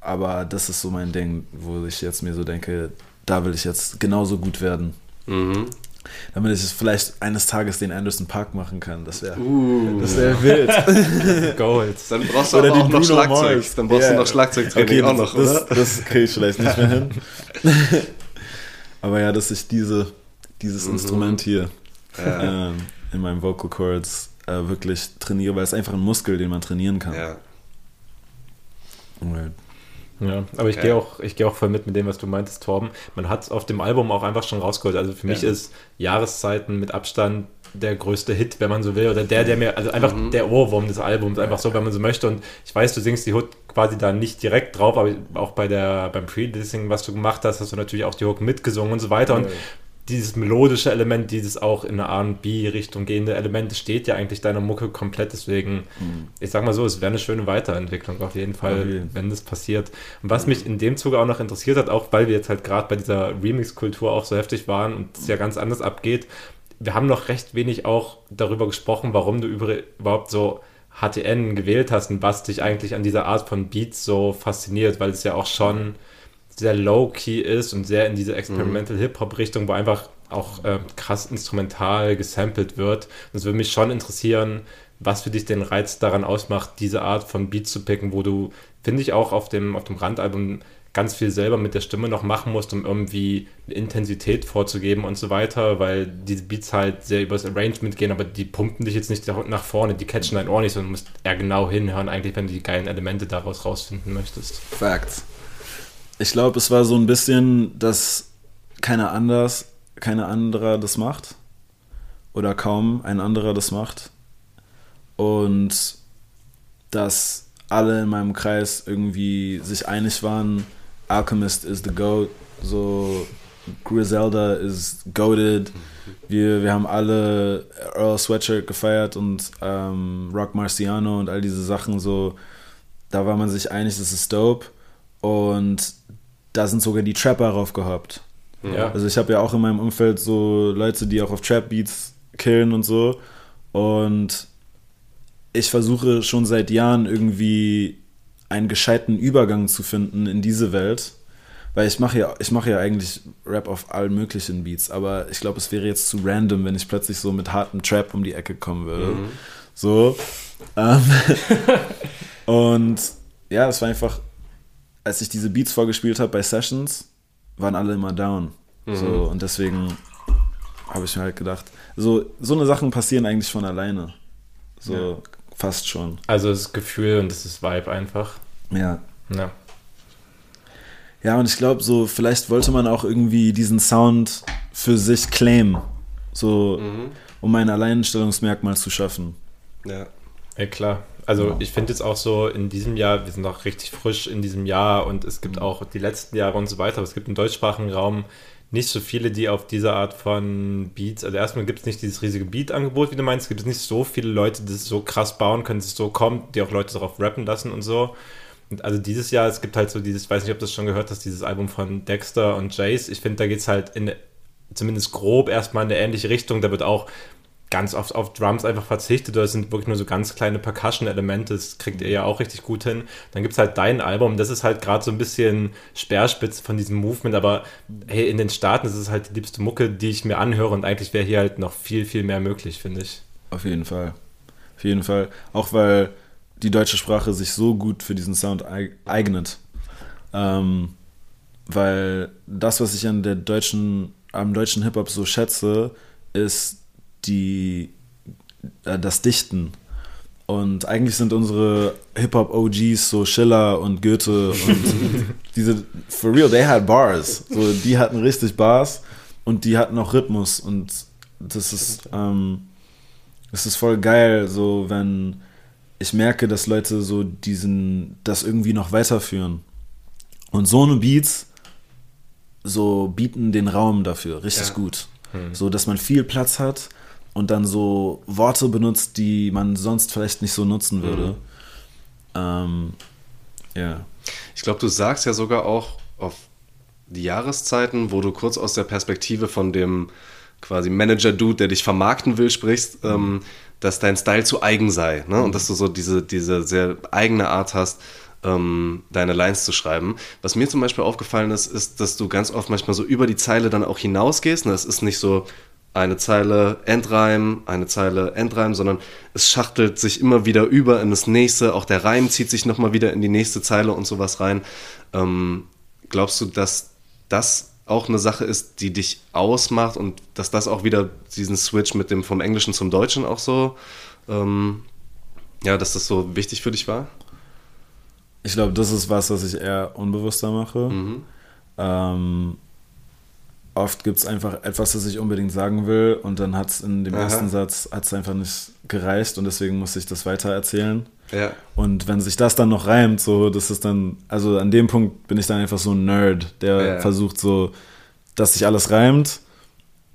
aber das ist so mein Ding, wo ich jetzt mir so denke, da will ich jetzt genauso gut werden. Mhm. Damit ich es vielleicht eines Tages den Anderson Park machen kann. Das wäre Uh. das wär wild. Gold. Dann brauchst du Oder aber auch noch Schlagzeug. Mars. Dann brauchst Ja. du noch Schlagzeugtraining Okay, auch das, noch, oder? das, das kriege ich vielleicht nicht mehr hin. Aber ja, dass ich diese, dieses Instrument hier Mhm. Ja. ähm, in meinen Vocal Cords äh, wirklich trainiere, weil es einfach ein Muskel, den man trainieren kann. ja. Right. Ja, aber ich Ja. gehe auch, ich gehe auch voll mit mit dem, was du meintest, Torben. Man hat es auf dem Album auch einfach schon rausgeholt. Also für mich Ja. ist Jahreszeiten mit Abstand der größte Hit, wenn man so will, oder der, der mir, also einfach der Ohrwurm des Albums, einfach so, wenn man so möchte. Und ich weiß, du singst die Hook quasi da nicht direkt drauf, aber auch bei der, beim Pre-Listening, was du gemacht hast, hast du natürlich auch die Hook mitgesungen und so weiter. Und dieses melodische Element, dieses auch in eine R&B-Richtung gehende Element, steht ja eigentlich deiner Mucke komplett. Deswegen, ich sag mal so, es wäre eine schöne Weiterentwicklung auf jeden Fall, jeden. wenn das passiert. Und was mich in dem Zuge auch noch interessiert hat, auch weil wir jetzt halt gerade bei dieser Remix-Kultur auch so heftig waren und es ja ganz anders abgeht, wir haben noch recht wenig auch darüber gesprochen, warum du über, überhaupt so HTN gewählt hast und was dich eigentlich an dieser Art von Beats so fasziniert, weil es ja auch schon sehr low-key ist und sehr in diese Experimental Hip-Hop-Richtung, wo einfach auch äh, krass instrumental gesampelt wird. Und es würde mich schon interessieren, was für dich den Reiz daran ausmacht, diese Art von Beat zu picken, wo du, finde ich, auch auf dem, auf dem Randalbum ganz viel selber mit der Stimme noch machen musst, um irgendwie eine Intensität vorzugeben und so weiter, weil diese Beats halt sehr übers Arrangement gehen, aber die pumpen dich jetzt nicht nach vorne, die catchen dein Ohr nicht, sondern du musst eher genau hinhören, eigentlich, wenn du die geilen Elemente daraus rausfinden möchtest. Facts. Ich glaube, es war so ein bisschen, dass keiner anders, keiner anderer das macht. Oder kaum ein anderer das macht. Und dass alle in meinem Kreis irgendwie sich einig waren, Alchemist is the GOAT, so Griselda is goated. Wir, wir haben alle Earl Sweatshirt gefeiert und ähm, Rock Marciano und all diese Sachen so. Da war man sich einig, das ist dope. Und da sind sogar die Trapper raufgehoppt. Ja. Also ich habe ja auch in meinem Umfeld so Leute, die auch auf Trap-Beats killen und so. Und ich versuche schon seit Jahren irgendwie einen gescheiten Übergang zu finden in diese Welt. Weil ich mache ja, ich mache ja eigentlich Rap auf allen möglichen Beats, aber ich glaube, es wäre jetzt zu random, wenn ich plötzlich so mit hartem Trap um die Ecke kommen würde. So. Ähm, und ja, es war einfach, als ich diese Beats vorgespielt habe bei Sessions, waren alle immer down. So, und deswegen habe ich mir halt gedacht, so, so eine Sachen passieren eigentlich von alleine. So, fast schon. Also das Gefühl und das ist Vibe einfach. Ja. Ja. Ja, und ich glaube, so, vielleicht wollte man auch irgendwie diesen Sound für sich claimen. So, um ein Alleinstellungsmerkmal zu schaffen. Ja. Ja, klar. Also ich finde jetzt auch so in diesem Jahr, wir sind noch richtig frisch in diesem Jahr und es gibt auch die letzten Jahre und so weiter, aber es gibt im deutschsprachigen Raum nicht so viele, die auf diese Art von Beats, also erstmal gibt es nicht dieses riesige Beat-Angebot, wie du meinst, es gibt nicht so viele Leute, die es so krass bauen können, dass es so kommt, die auch Leute darauf rappen lassen und so. Und also dieses Jahr, es gibt halt so dieses, ich weiß nicht, ob du das schon gehört hast, dieses Album von Dexter und Jace. Ich finde, da geht es halt in zumindest grob erstmal in eine ähnliche Richtung. Da wird auch ganz oft auf Drums einfach verzichtet oder es sind wirklich nur so ganz kleine Percussion-Elemente. Das kriegt ihr ja auch richtig gut hin. Dann gibt es halt dein Album. Das ist halt gerade so ein bisschen Speerspitze von diesem Movement. Aber hey, in den Staaten ist es halt die liebste Mucke, die ich mir anhöre. Und eigentlich wäre hier halt noch viel, viel mehr möglich, finde ich. Auf jeden Fall. Auf jeden Fall. Auch weil die deutsche Sprache sich so gut für diesen Sound eig eignet. Ähm, weil das, was ich an der deutschen, am deutschen Hip-Hop so schätze, ist die, äh, das Dichten. Und eigentlich sind unsere Hip-Hop-OGs so Schiller und Goethe und diese, for real, they had bars. So, die hatten richtig Bars und die hatten auch Rhythmus und das ist, ähm, das ist voll geil, so wenn ich merke, dass Leute so diesen, das irgendwie noch weiterführen. Und so eine Beats so bieten den Raum dafür richtig Ja. gut. So, dass man viel Platz hat und dann so Worte benutzt, die man sonst vielleicht nicht so nutzen würde. Ähm, ja. Ich glaube, du sagst ja sogar auch auf die Jahreszeiten, wo du kurz aus der Perspektive von dem quasi Manager-Dude, der dich vermarkten will, sprichst, ähm, dass dein Style zu eigen sei. Ne? Und dass du so diese, diese sehr eigene Art hast, ähm, deine Lines zu schreiben. Was mir zum Beispiel aufgefallen ist, ist, dass du ganz oft manchmal so über die Zeile dann auch hinausgehst. Ne? Es ist nicht so eine Zeile Endreim, eine Zeile Endreim, sondern es schachtelt sich immer wieder über in das nächste. Auch der Reim zieht sich nochmal wieder in die nächste Zeile und sowas rein. Ähm, glaubst du, dass das auch eine Sache ist, die dich ausmacht und dass das auch wieder diesen Switch mit dem vom Englischen zum Deutschen auch so, ähm, ja, dass das so wichtig für dich war? Ich glaube, das ist was, was ich eher unbewusster mache. Ähm, oft gibt es einfach etwas, das ich unbedingt sagen will und dann hat es in dem Aha. ersten Satz hat's einfach nicht gereicht und deswegen muss ich das weiter erzählen. Ja. Und wenn sich das dann noch reimt, so, das ist dann, also an dem Punkt bin ich dann einfach so ein Nerd, der Ja. versucht so, dass sich alles reimt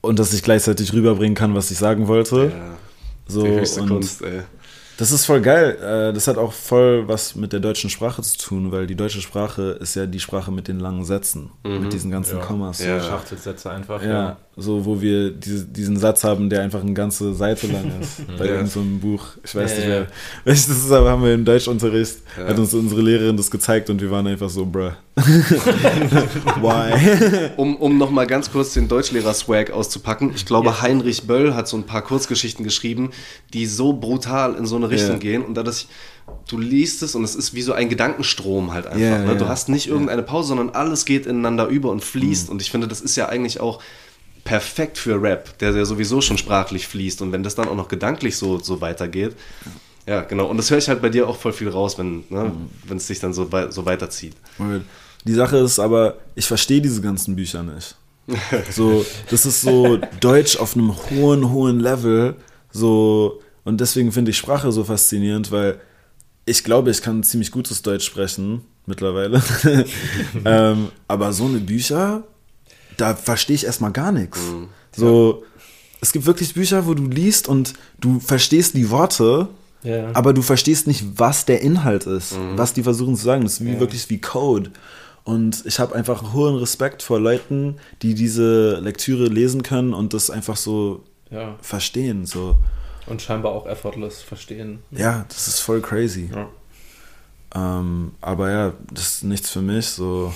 und dass ich gleichzeitig rüberbringen kann, was ich sagen wollte. ja. So, die höchste und Kunst, ey. Das ist voll geil. Äh, Das hat auch voll was mit der deutschen Sprache zu tun, weil die deutsche Sprache ist ja die Sprache mit den langen Sätzen, mit diesen ganzen Ja. Kommas. Ja. Schachtelsätze einfach. Ja, so wo wir diese, diesen Satz haben, der einfach eine ganze Seite lang ist. bei Ja. irgendeinem so einem Buch. Ich weiß Ja, nicht ja. mehr. Welches das ist, aber haben wir im Deutschunterricht, Ja. hat uns unsere Lehrerin das gezeigt und wir waren einfach so, bruh. Why? Um, um nochmal ganz kurz den Deutschlehrer-Swag auszupacken. Ich glaube, Heinrich Böll hat so ein paar Kurzgeschichten geschrieben, die so brutal in so eine Richtung Ja. gehen. Und dadurch, du liest es und es ist wie so ein Gedankenstrom halt einfach. Ja, ne? Du ja. hast nicht irgendeine Pause, sondern alles geht ineinander über und fließt. Mhm. Und ich finde, das ist ja eigentlich auch perfekt für Rap, der ja sowieso schon sprachlich fließt. Und wenn das dann auch noch gedanklich so, so weitergeht. Ja, genau. Und das höre ich halt bei dir auch voll viel raus, wenn ne, Mhm. es sich dann so, so weiterzieht. Die Sache ist aber, ich verstehe diese ganzen Bücher nicht. So, das ist so Deutsch auf einem hohen, hohen Level. So, und deswegen finde ich Sprache so faszinierend, weil ich glaube, ich kann ziemlich gutes Deutsch sprechen mittlerweile. ähm, aber so eine Bücher, da verstehe ich erstmal gar nichts. So, es gibt wirklich Bücher, wo du liest und du verstehst die Worte, Ja. aber du verstehst nicht, was der Inhalt ist, was die versuchen zu sagen. Das ist wie, wirklich wie Code. Und ich habe einfach einen hohen Respekt vor Leuten, die diese Lektüre lesen können und das einfach so ja. verstehen. So. Und scheinbar auch effortless verstehen. Ja, das ist voll crazy. Ja. Ähm, aber ja, das ist nichts für mich. So.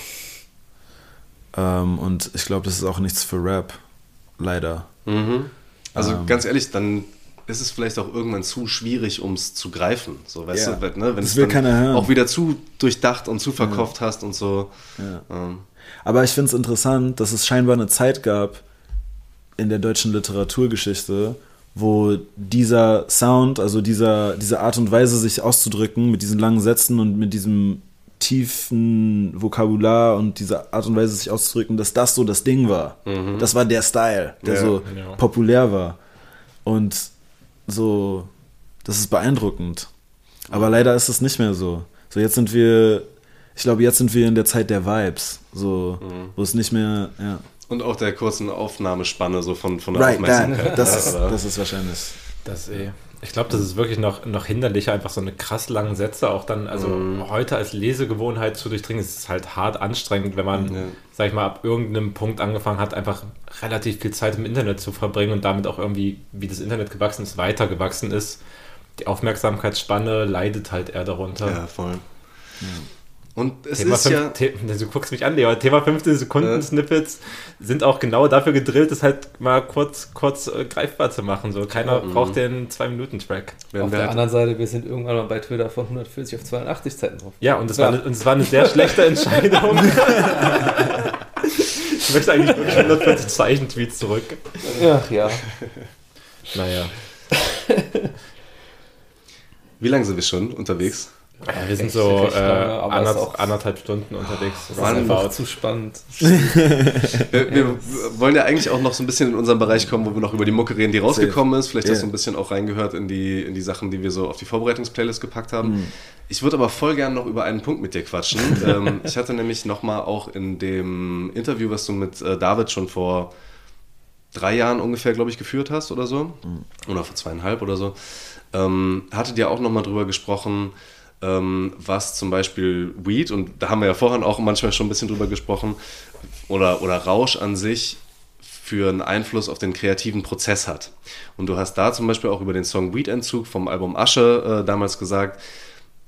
Ähm, und ich glaube, das ist auch nichts für Rap. Leider. Mhm. Also Ähm. ganz ehrlich, dann ist es vielleicht auch irgendwann zu schwierig, um es zu greifen. So, weißt Ja. du, ne? wenn es dann auch wieder zu durchdacht und zu verkauft hast und so. Ja. Ähm, Aber ich finde es interessant, dass es scheinbar eine Zeit gab in der deutschen Literaturgeschichte, wo dieser Sound, also dieser, diese Art und Weise, sich auszudrücken, mit diesen langen Sätzen und mit diesem tiefen Vokabular und dieser Art und Weise, sich auszudrücken, dass das so das Ding war. Das war der Style, der Ja, so genau. populär war. Und so, das ist beeindruckend. Aber leider ist es nicht mehr so. So, jetzt sind wir, ich glaube, jetzt sind wir in der Zeit der Vibes, so, wo es nicht mehr, ja. und auch der kurzen Aufnahmespanne so von, von der Right, Aufmerksamkeit. that, das, ist, das ist wahrscheinlich. Das eh. Ich glaube, das ist wirklich noch, noch hinderlicher, einfach so eine krass langen Sätze auch dann, also heute als Lesegewohnheit zu durchdringen, ist es halt hart anstrengend, wenn man, Ja. sag ich mal, ab irgendeinem Punkt angefangen hat, einfach relativ viel Zeit im Internet zu verbringen und damit auch irgendwie, wie das Internet gewachsen ist, weiter gewachsen ist. Die Aufmerksamkeitsspanne leidet halt eher darunter. ja, voll. Und es Thema ist fünf, ja. The du guckst mich an, Leo. Thema 15 Sekunden Snippets sind auch genau dafür gedrillt, das halt mal kurz, kurz äh, greifbar zu machen. So, keiner braucht den 2-Minuten-Track. Werden Auf der halt- anderen Seite, wir sind irgendwann mal bei Twitter von 140 auf 82 Zeiten drauf. Ja, und es Ja. war, eine- und es war eine sehr schlechte Entscheidung. ich möchte eigentlich wirklich 140 Zeichen-Tweets zurück. Ach ja. Naja. Wie lange sind wir schon unterwegs? Ja, wir sind Echt so äh, anderth auch- anderthalb Stunden unterwegs. Das Mann, einfach Einfach zu spannend. Wir, wir wollen ja eigentlich auch noch so ein bisschen in unseren Bereich kommen, wo wir noch über die Mucke reden, die rausgekommen ist. Vielleicht hast du ein bisschen auch reingehört in die, in die Sachen, die wir so auf die Vorbereitungsplaylist gepackt haben. Ich würde aber voll gern noch über einen Punkt mit dir quatschen. ähm, ich hatte nämlich nochmal auch in dem Interview, was du mit äh, David schon vor drei Jahren ungefähr, glaube ich, geführt hast oder so, oder vor zweieinhalb oder so, ähm, hattet ihr auch nochmal drüber gesprochen, was zum Beispiel Weed, und da haben wir ja vorhin auch manchmal schon ein bisschen drüber gesprochen, oder, oder Rausch an sich für einen Einfluss auf den kreativen Prozess hat. Und du hast da zum Beispiel auch über den Song Weed-Entzug vom Album Asche äh, damals gesagt,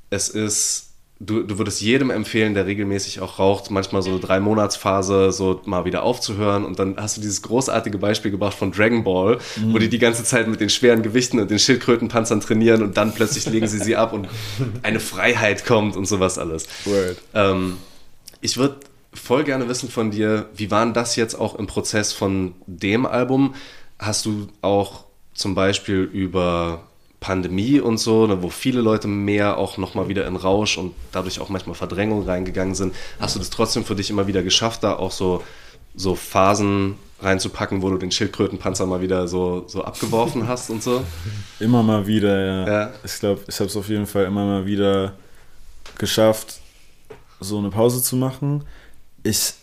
es ist, du, du würdest jedem empfehlen, der regelmäßig auch raucht, manchmal so eine Drei-Monats-Phase so mal wieder aufzuhören. Und dann hast du dieses großartige Beispiel gebracht von Dragon Ball, wo die die ganze Zeit mit den schweren Gewichten und den Schildkrötenpanzern trainieren und dann plötzlich legen sie sie ab und eine Freiheit kommt und sowas alles. Ähm, ich würde voll gerne wissen von dir, wie war das jetzt auch im Prozess von dem Album? Hast du auch zum Beispiel über Pandemie und so, ne, wo viele Leute mehr auch nochmal wieder in Rausch und dadurch auch manchmal Verdrängung reingegangen sind, hast du das trotzdem für dich immer wieder geschafft, da auch so, so Phasen reinzupacken, wo du den Schildkrötenpanzer mal wieder so, so abgeworfen hast und so? Immer mal wieder, ja. Ja. Ich glaube, ich habe es auf jeden Fall immer mal wieder geschafft, so eine Pause zu machen. Ich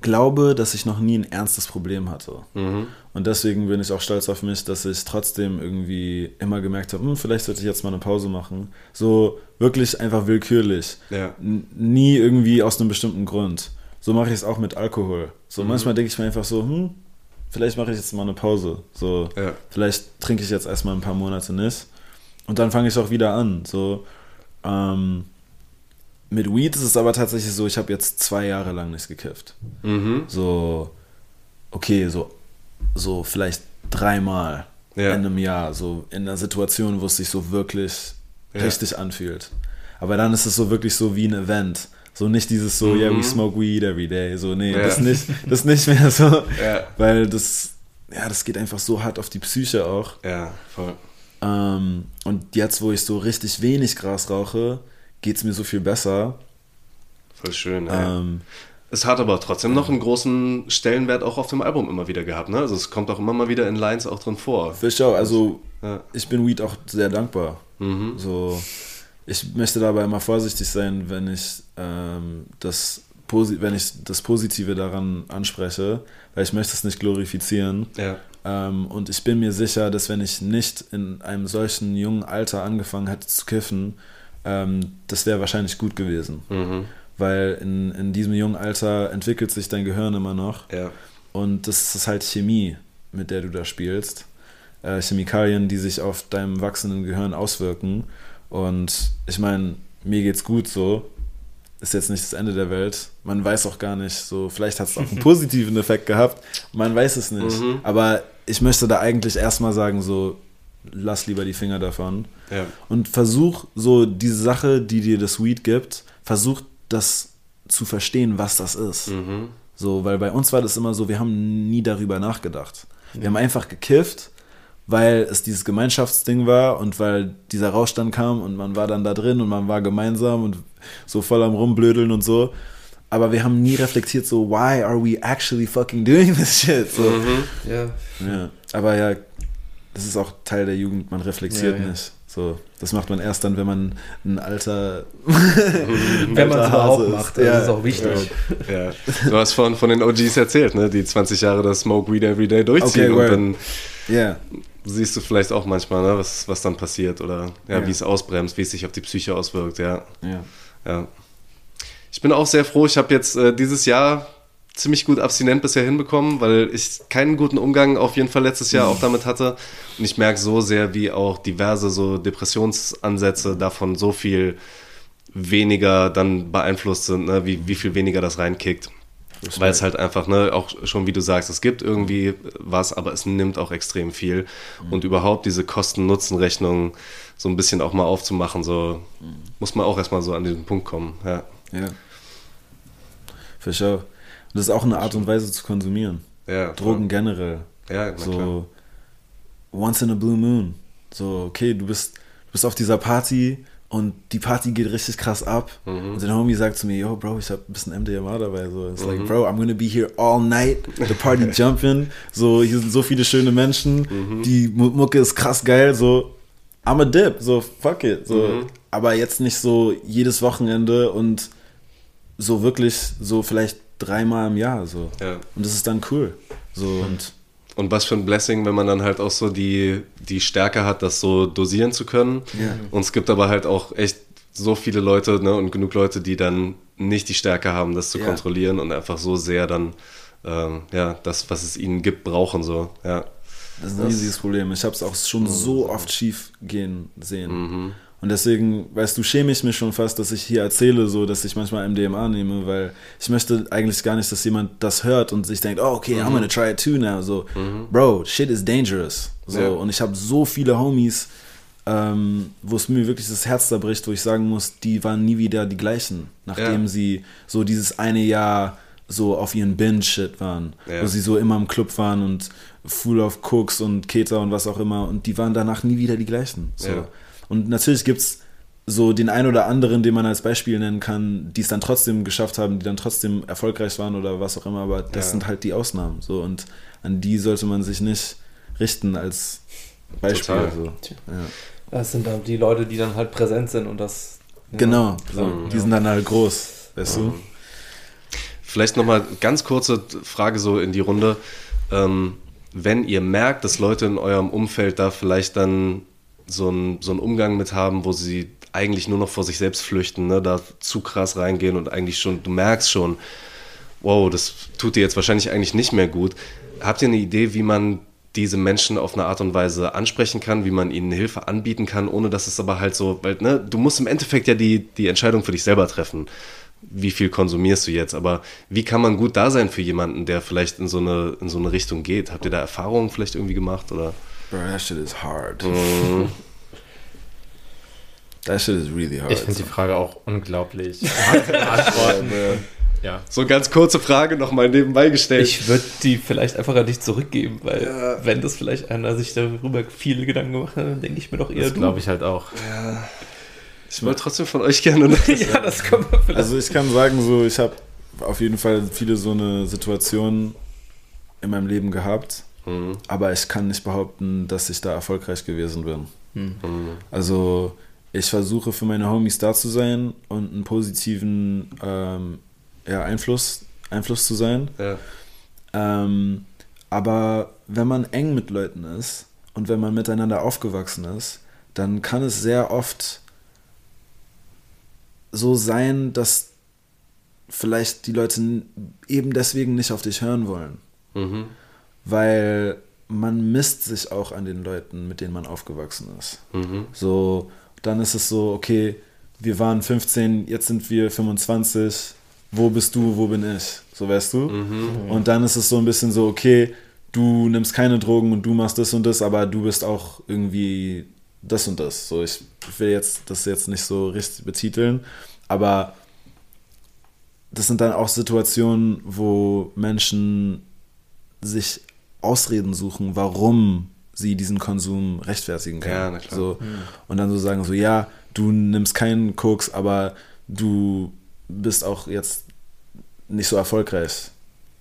glaube, dass ich noch nie ein ernstes Problem hatte. Mhm. Und deswegen bin ich auch stolz auf mich, dass ich trotzdem irgendwie immer gemerkt habe, hm, vielleicht sollte ich jetzt mal eine Pause machen. So wirklich einfach willkürlich. Ja. Nie irgendwie aus einem bestimmten Grund. So mache ich es auch mit Alkohol. So manchmal denke ich mir einfach so, hm, vielleicht mache ich jetzt mal eine Pause. So, Ja. vielleicht trinke ich jetzt erstmal ein paar Monate nicht. Und dann fange ich auch wieder an. So, ähm, mit Weed ist es aber tatsächlich so, ich habe jetzt zwei Jahre lang nicht gekifft. Mhm. So, okay, so, so vielleicht dreimal Ja. in einem Jahr, so in einer Situation, wo es sich so wirklich Ja. richtig anfühlt. Aber dann ist es so wirklich so wie ein Event. So nicht dieses so, yeah, we smoke weed every day. So, nee, Mhm. Ja. das, nicht, das nicht mehr so. Weil das, ja, das geht einfach so hart auf die Psyche auch. Ja, voll. Ähm, und jetzt, wo ich so richtig wenig Gras rauche, geht es mir so viel besser. Voll schön. Ja. Ähm, Es hat aber trotzdem noch einen großen Stellenwert auch auf dem Album immer wieder gehabt. Ne? Also es kommt auch immer mal wieder in Lines auch drin vor. auch, also Ja. ich bin Weed auch sehr dankbar. Mhm. So, ich möchte dabei immer vorsichtig sein, wenn ich ähm, das wenn ich das Positive daran anspreche, weil ich möchte es nicht glorifizieren. Ja. Ähm, und ich bin mir sicher, dass wenn ich nicht in einem solchen jungen Alter angefangen hätte zu kiffen, ähm, das wäre wahrscheinlich gut gewesen. Mhm. Weil in, in diesem jungen Alter entwickelt sich dein Gehirn immer noch. Ja. Und das ist halt Chemie, mit der du da spielst. Äh, Chemikalien, die sich auf deinem wachsenden Gehirn auswirken. Und ich meine, mir geht's gut so. Ist jetzt nicht das Ende der Welt. Man weiß auch gar nicht, so, vielleicht hat es auch einen positiven Effekt gehabt. Man weiß es nicht. Mhm. Aber ich möchte da eigentlich erstmal sagen, so, lass lieber die Finger davon. Ja. Und versuch so diese Sache, die dir das Weed gibt, versuch das zu verstehen, was das ist. Mhm. So, weil bei uns war das immer so, wir haben nie darüber nachgedacht. Wir haben einfach gekifft, weil es dieses Gemeinschaftsding war und weil dieser Rausch dann kam und man war dann da drin und man war gemeinsam und so voll am Rumblödeln und so. Aber wir haben nie reflektiert, so, why are we actually fucking doing this shit? So. Ja. Ja, aber ja, das ist auch Teil der Jugend, man reflektiert Ja, ja. nicht. So, das macht man erst dann, wenn man ein alter. Wenn man es überhaupt ist. macht, das Ja. ist auch wichtig. Ja. Du hast von, von den OGs erzählt, ne? die 20 Jahre das Smoke Weed Every Day durchziehen Okay, und dann Ja, siehst du vielleicht auch manchmal, ne? was, was dann passiert oder ja, wie es ausbremst, wie es sich auf die Psyche auswirkt. Ja. ja. Ja. Ich bin auch sehr froh. Ich habe jetzt äh, dieses Jahr ziemlich gut abstinent bisher hinbekommen, weil ich keinen guten Umgang auf jeden Fall letztes Jahr auch damit hatte. Und ich merke so sehr, wie auch diverse so Depressionsansätze davon so viel weniger dann beeinflusst sind, ne? wie, wie viel weniger das reinkickt. Weil es halt einfach, ne, auch schon wie du sagst, es gibt irgendwie was, aber es nimmt auch extrem viel. Und überhaupt diese Kosten-Nutzen-Rechnung so ein bisschen auch mal aufzumachen, so muss man auch erstmal so an diesen Punkt kommen. Ja. Ja. Für sure. Und das ist auch eine Art und Weise zu konsumieren. Ja, Drogen generell. Ja, na klar. So, once in a blue moon. So, okay, du bist, du bist auf dieser Party und die Party geht richtig krass ab. Mhm. Und der Homie sagt zu mir, yo, Bro, ich hab ein bisschen MDMA dabei. So, it's like, Bro, I'm gonna be here all night. The party jumping. So, hier sind so viele schöne Menschen. Mhm. Die Mu- Mucke ist krass geil. So, I'm a dip. So, fuck it. So, Mhm. aber jetzt nicht so jedes Wochenende und so wirklich so vielleicht dreimal im Jahr. So. Ja. Und das ist dann cool. So, und Und was für ein Blessing, wenn man dann halt auch so die, die Stärke hat, das so dosieren zu können. Ja. Und es gibt aber halt auch echt so viele Leute ne, und genug Leute, die dann nicht die Stärke haben, das zu Ja. kontrollieren und einfach so sehr dann ähm, ja, das, was es ihnen gibt, brauchen. So. Ja. Das ist ein riesiges Problem. Ich habe es auch schon so oft schief gehen sehen. Und deswegen, weißt du, schäme ich mich schon fast, dass ich hier erzähle, so, dass ich manchmal MDMA nehme, weil ich möchte eigentlich gar nicht, dass jemand das hört und sich denkt, oh, okay, I'm gonna try it too now. So, Bro, shit is dangerous. So, Ja. und ich habe so viele Homies, ähm, wo es mir wirklich das Herz zerbricht, wo ich sagen muss, die waren nie wieder die gleichen, nachdem Ja. sie so dieses eine Jahr so auf ihren Binge-Shit waren, Ja. wo sie so immer im Club waren und full of Cooks und Keter und was auch immer und die waren danach nie wieder die gleichen. So. Ja. Und natürlich gibt es so den einen oder anderen, den man als Beispiel nennen kann, die es dann trotzdem geschafft haben, die dann trotzdem erfolgreich waren oder was auch immer, aber das Ja. sind halt die Ausnahmen. So und an die sollte man sich nicht richten als Beispiel. Total. So. Ja. Das sind dann die Leute, die dann halt präsent sind und das. ja. Genau, so. Mhm. die sind dann halt groß, weißt du? Vielleicht nochmal ganz kurze Frage so in die Runde. Ähm, wenn ihr merkt, dass Leute in eurem Umfeld da vielleicht dann so einen so einen Umgang mit haben, wo sie eigentlich nur noch vor sich selbst flüchten, ne, da zu krass reingehen und eigentlich schon, du merkst schon, wow, das tut dir jetzt wahrscheinlich eigentlich nicht mehr gut. Habt ihr eine Idee, wie man diese Menschen auf eine Art und Weise ansprechen kann, wie man ihnen Hilfe anbieten kann, ohne dass es aber halt so, weil, ne, du musst im Endeffekt ja die, die Entscheidung für dich selber treffen. Wie viel konsumierst du jetzt? Aber wie kann man gut da sein für jemanden, der vielleicht in so eine, in so eine Richtung geht? Habt ihr da Erfahrungen vielleicht irgendwie gemacht? Oder? Bro, that shit is hard. Mhm. That shit is really hard. Ich finde die Frage auch unglaublich. beantworten. ja. So eine ganz kurze Frage nochmal nebenbei gestellt. Ich würde die vielleicht einfach an dich zurückgeben, weil wenn das vielleicht einer sich darüber viele Gedanken gemacht hat, dann denke ich mir doch eher Das glaube ich halt auch. Ich wollte trotzdem von euch gerne. noch- ja, das können wir vielleicht. Also ich kann sagen, so ich habe auf jeden Fall viele so eine Situationen in meinem Leben gehabt, Mhm. aber ich kann nicht behaupten, dass ich da erfolgreich gewesen bin. Mhm. Also ich versuche für meine Homies da zu sein und einen positiven ähm, ja, Einfluss, Einfluss zu sein. Ja. Ähm, aber wenn man eng mit Leuten ist und wenn man miteinander aufgewachsen ist, dann kann es sehr oft so sein, dass vielleicht die Leute eben deswegen nicht auf dich hören wollen. Mhm. Weil man misst sich auch an den Leuten, mit denen man aufgewachsen ist. Mhm. So, dann ist es so, okay, wir waren 15, jetzt sind wir 25, wo bist du, wo bin ich? So weißt du? Und dann ist es so ein bisschen so, okay, du nimmst keine Drogen und du machst das und das, aber du bist auch irgendwie das und das. So, ich will jetzt das jetzt nicht so richtig betiteln, aber das sind dann auch Situationen, wo Menschen sich Ausreden suchen, warum sie diesen Konsum rechtfertigen können. Ja, na klar. So, und dann so sagen so, ja, du nimmst keinen Koks, aber du bist auch jetzt nicht so erfolgreich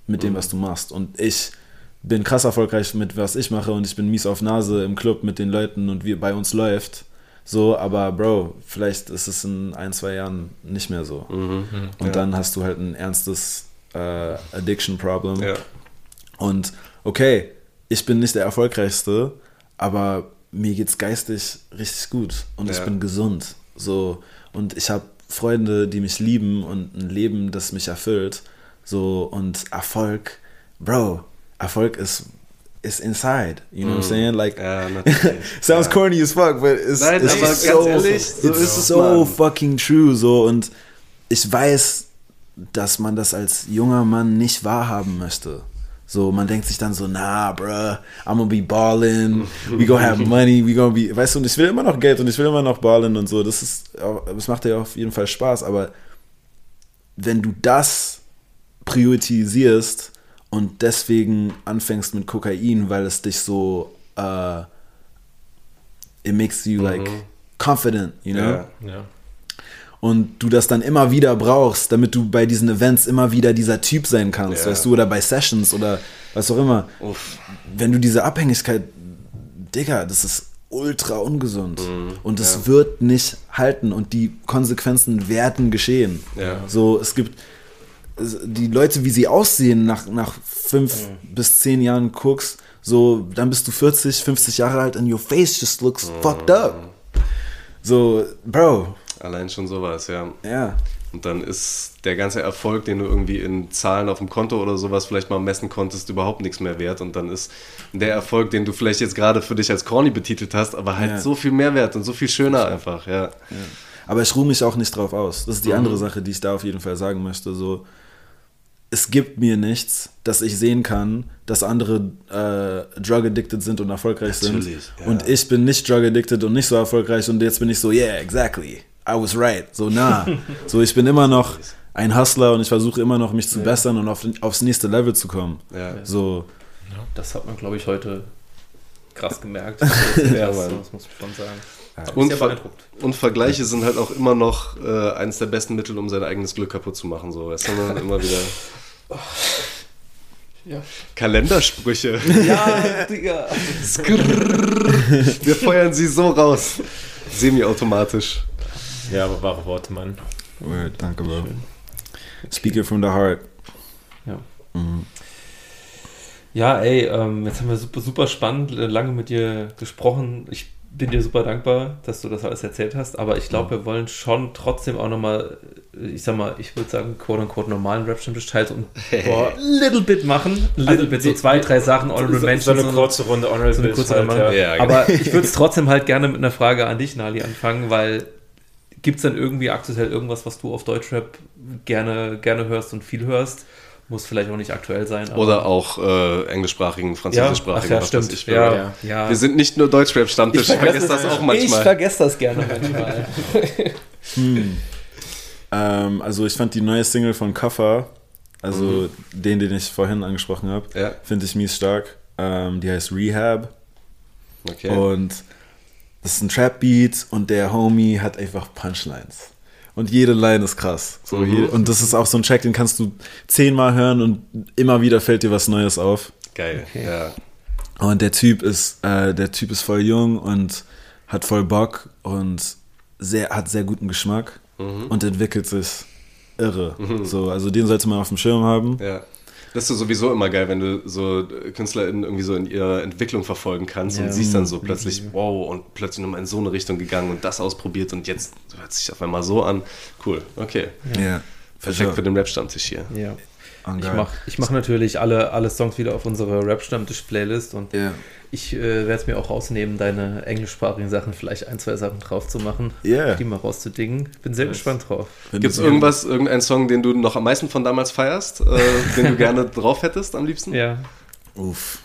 mit dem, was du machst. Und ich bin krass erfolgreich mit was ich mache und ich bin mies auf Nase im Club mit den Leuten und wie bei uns läuft. So, aber Bro, vielleicht ist es in ein, zwei Jahren nicht mehr so. Mhm. Und Ja. dann hast du halt ein ernstes äh, Addiction-Problem. Ja. Und okay, ich bin nicht der Erfolgreichste, aber mir geht's geistig richtig gut und ich Ja. bin gesund. So und ich habe Freunde, die mich lieben und ein Leben, das mich erfüllt. So und Erfolg, Bro, Erfolg ist it's inside. You know what I'm saying? Like, Ja, sounds corny as fuck, but it's, Nein, it's ganz so, ehrlich, so it's ist es, so fucking true. So und ich weiß, dass man das als junger Mann nicht wahrhaben möchte. So, man denkt sich dann so, nah, bruh, I'm gonna be ballin', we gonna have money, we gonna be, weißt du, und ich will immer noch Geld und ich will immer noch ballen und so, das ist, das macht ja auf jeden Fall Spaß, aber wenn du das priorisierst und deswegen anfängst mit Kokain, weil es dich so, äh, it makes you like confident, you know? Ja. Ja. Und du das dann immer wieder brauchst, damit du bei diesen Events immer wieder dieser Typ sein kannst, Ja. weißt du, oder bei Sessions oder was auch immer. Uff. Wenn du diese Abhängigkeit, Digga, das ist ultra ungesund Mhm. und es wird nicht halten und die Konsequenzen werden geschehen. Ja. So, es gibt die Leute, wie sie aussehen nach, nach fünf Mhm. bis zehn Jahren Koks, so, dann bist du 40, 50 Jahre alt and your face just looks Mhm. fucked up. So, Bro, Allein schon sowas, ja. ja. Und dann ist der ganze Erfolg, den du irgendwie in Zahlen auf dem Konto oder sowas vielleicht mal messen konntest, überhaupt nichts mehr wert. Und dann ist der Erfolg, den du vielleicht jetzt gerade für dich als corny betitelt hast, aber halt Ja. so viel mehr wert und so viel schöner einfach, ja. Aber ich ruhe mich auch nicht drauf aus. Das ist die Mhm. andere Sache, die ich da auf jeden Fall sagen möchte. So, es gibt mir nichts, dass ich sehen kann, dass andere äh, drug addicted sind und erfolgreich Natürlich, sind. ja. Und ich bin nicht drug addicted und nicht so erfolgreich und jetzt bin ich so, yeah, exactly. I was right. So nah. so, ich bin immer noch ein Hustler und ich versuche immer noch mich zu bessern und auf, aufs nächste Level zu kommen. Ja. So, Das hat man, glaube ich, heute krass gemerkt. Das, ist Ja, krass, das muss ich schon sagen. Und, Und Ver und Vergleiche sind halt auch immer noch äh, eines der besten Mittel, um sein eigenes Glück kaputt zu machen. So, weißt du, ne? immer wieder Ja, Kalendersprüche. ja Digga. Wir feuern sie so raus. Semi-automatisch. Ja, aber wahre Worte, Mann. word, danke, Bro. Speak it from the heart. Ja. Mhm. Ja, ey, ähm, jetzt haben wir super, super spannend, äh, lange mit dir gesprochen. Ich bin dir super dankbar, dass du das alles erzählt hast, aber ich glaube, wir wollen schon trotzdem auch nochmal, ich sag mal, ich würde sagen, quote unquote normalen Rap-Stammtisch teil so ein boah, little bit machen. Little Also bit, so zwei, drei Sachen, Honorable So, so Mentions eine und kurze Runde Honorable so eine kurze halt, Runde. ja. Ja. Aber ich würde es trotzdem halt gerne mit einer Frage an dich, Nali, anfangen, weil gibt es dann irgendwie aktuell irgendwas, was du auf Deutschrap gerne, gerne hörst und viel hörst? Muss vielleicht auch nicht aktuell sein. aber- Oder auch äh, englischsprachigen, ja, ach französischsprachigen. ja, was weiß stimmt. ich. ja, Ja. ja. Wir sind nicht nur Deutschrap-Stammtisch, ich vergesse das auch Ich manchmal. vergesse das gerne manchmal. Hm. Ähm, also ich fand die neue Single von Kaffer, also den, den ich vorhin angesprochen habe, Ja. finde ich mies stark. Ähm, die heißt Rehab Okay. und das ist ein Trap-Beat und der Homie hat einfach Punchlines. Und jede Line ist krass. So, Mhm. jede, und das ist auch so ein Track, den kannst du zehnmal hören und immer wieder fällt dir was Neues auf. Geil. Ja. Und der Typ ist, äh, der Typ ist voll jung und hat voll Bock und sehr, hat sehr guten Geschmack und entwickelt sich irre. So, also den sollte man auf dem Schirm haben. Ja. Das ist sowieso immer geil, wenn du so KünstlerInnen irgendwie so in ihrer Entwicklung verfolgen kannst Ja. und siehst dann so plötzlich, wow, und plötzlich nochmal in so eine Richtung gegangen und das ausprobiert und jetzt hört sich auf einmal so an. Cool, okay. Ja. Perfekt für den Rap-Stammtisch hier. ja. Oh, Ich mache ich mach natürlich alle, alle Songs wieder auf unsere Rap-Stammtisch-Playlist und Ja. ich äh, werde es mir auch rausnehmen, deine englischsprachigen Sachen, vielleicht ein, zwei Sachen drauf zu machen, Ja. die mal rauszudingen. Bin sehr gespannt drauf. Gibt es irgendwas, irgendeinen Song, den du noch am meisten von damals feierst, äh, den du gerne drauf hättest am liebsten? Ja. Uff.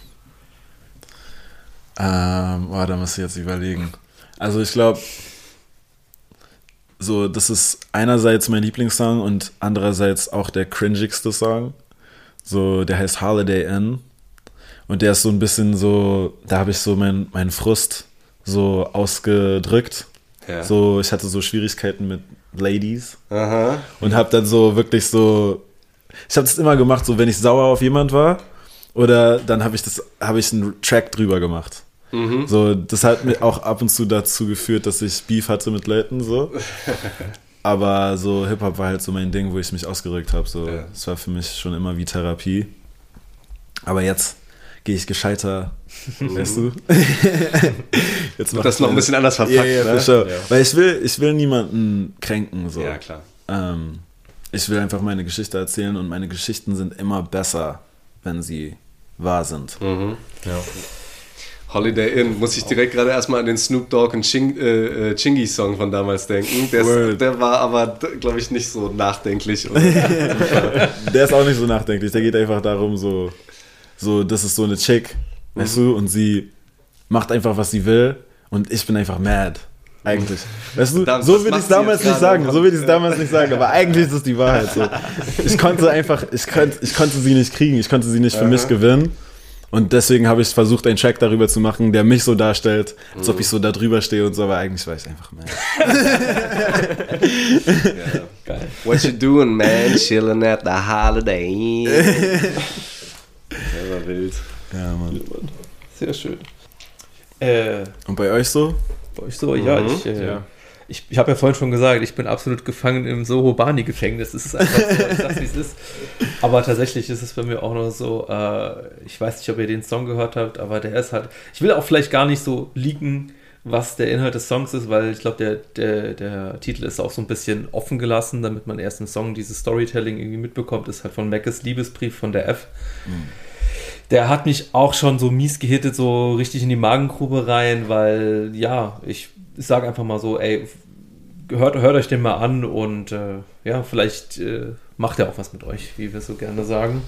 Ähm, oh, da muss ich jetzt überlegen. Also ich glaube, so, das ist einerseits mein Lieblingssong und andererseits auch der cringigste Song. So, der heißt Holiday Inn. Und der ist so ein bisschen so, da habe ich so meinen mein Frust so ausgedrückt. Ja. So, ich hatte so Schwierigkeiten mit Ladies Aha. und habe dann so wirklich so ich habe das immer gemacht so wenn ich sauer auf jemand war oder dann habe ich das habe ich einen Track drüber gemacht so das hat mir auch ab und zu dazu geführt dass ich Beef hatte mit Leuten so aber so Hip Hop war halt so mein Ding wo ich mich ausgerückt habe so Ja. es war für mich schon immer wie Therapie aber jetzt gehe ich gescheiter weißt du jetzt mach Das noch ein bisschen anders verpackt, ja, ja, ne? sure. Ja. weil ich will ich will niemanden kränken so Ja, klar. ähm, ich will einfach meine Geschichte erzählen und meine Geschichten sind immer besser, wenn sie wahr sind. Holiday Inn, muss ich direkt gerade erstmal an den Snoop Dogg und Ching, äh, äh, Chingy Song von damals denken. Der, der war aber, glaube ich, nicht so nachdenklich. Der ist auch nicht so nachdenklich. Der geht einfach darum, so, so das ist so eine Chick, weißt du, und sie macht einfach, was sie will und ich bin einfach mad. Eigentlich. Weißt du, Verdammt, so würde ich es damals nicht sagen. So würde ich es damals nicht sagen, aber eigentlich ist es die Wahrheit. So. Ich konnte einfach, ich konnte, ich konnte sie nicht kriegen, ich konnte sie nicht für mich gewinnen. Und deswegen habe ich versucht, einen Track darüber zu machen, der mich so darstellt, als ob ich so da drüber stehe und so, aber eigentlich war ich einfach mad. ja. Geil. What you doing, man? Chilling at the Holiday Inn. War wild. Ja, Mann. Sehr schön. Äh, Und bei euch so? bei euch so, ja, ich, äh, Ja. Ich, ich habe ja vorhin schon gesagt, ich bin absolut gefangen im Soho-Bani-Gefängnis. Es ist einfach so, wie es ist. Aber tatsächlich ist es bei mir auch noch so, äh, ich weiß nicht, ob ihr den Song gehört habt, aber der ist halt, ich will auch vielleicht gar nicht so leaken, was der Inhalt des Songs ist, weil ich glaube, der, der, der Titel ist auch so ein bisschen offen gelassen, damit man erst im Song dieses Storytelling irgendwie mitbekommt, ist halt von Mackes Liebesbrief von der F. Der hat mich auch schon so mies gehittet, so richtig in die Magengrube rein, weil, ja, ich, ich sage einfach mal so, ey, hört, hört euch den mal an und äh, ja, vielleicht äh, macht er auch was mit euch, wie wir so gerne sagen.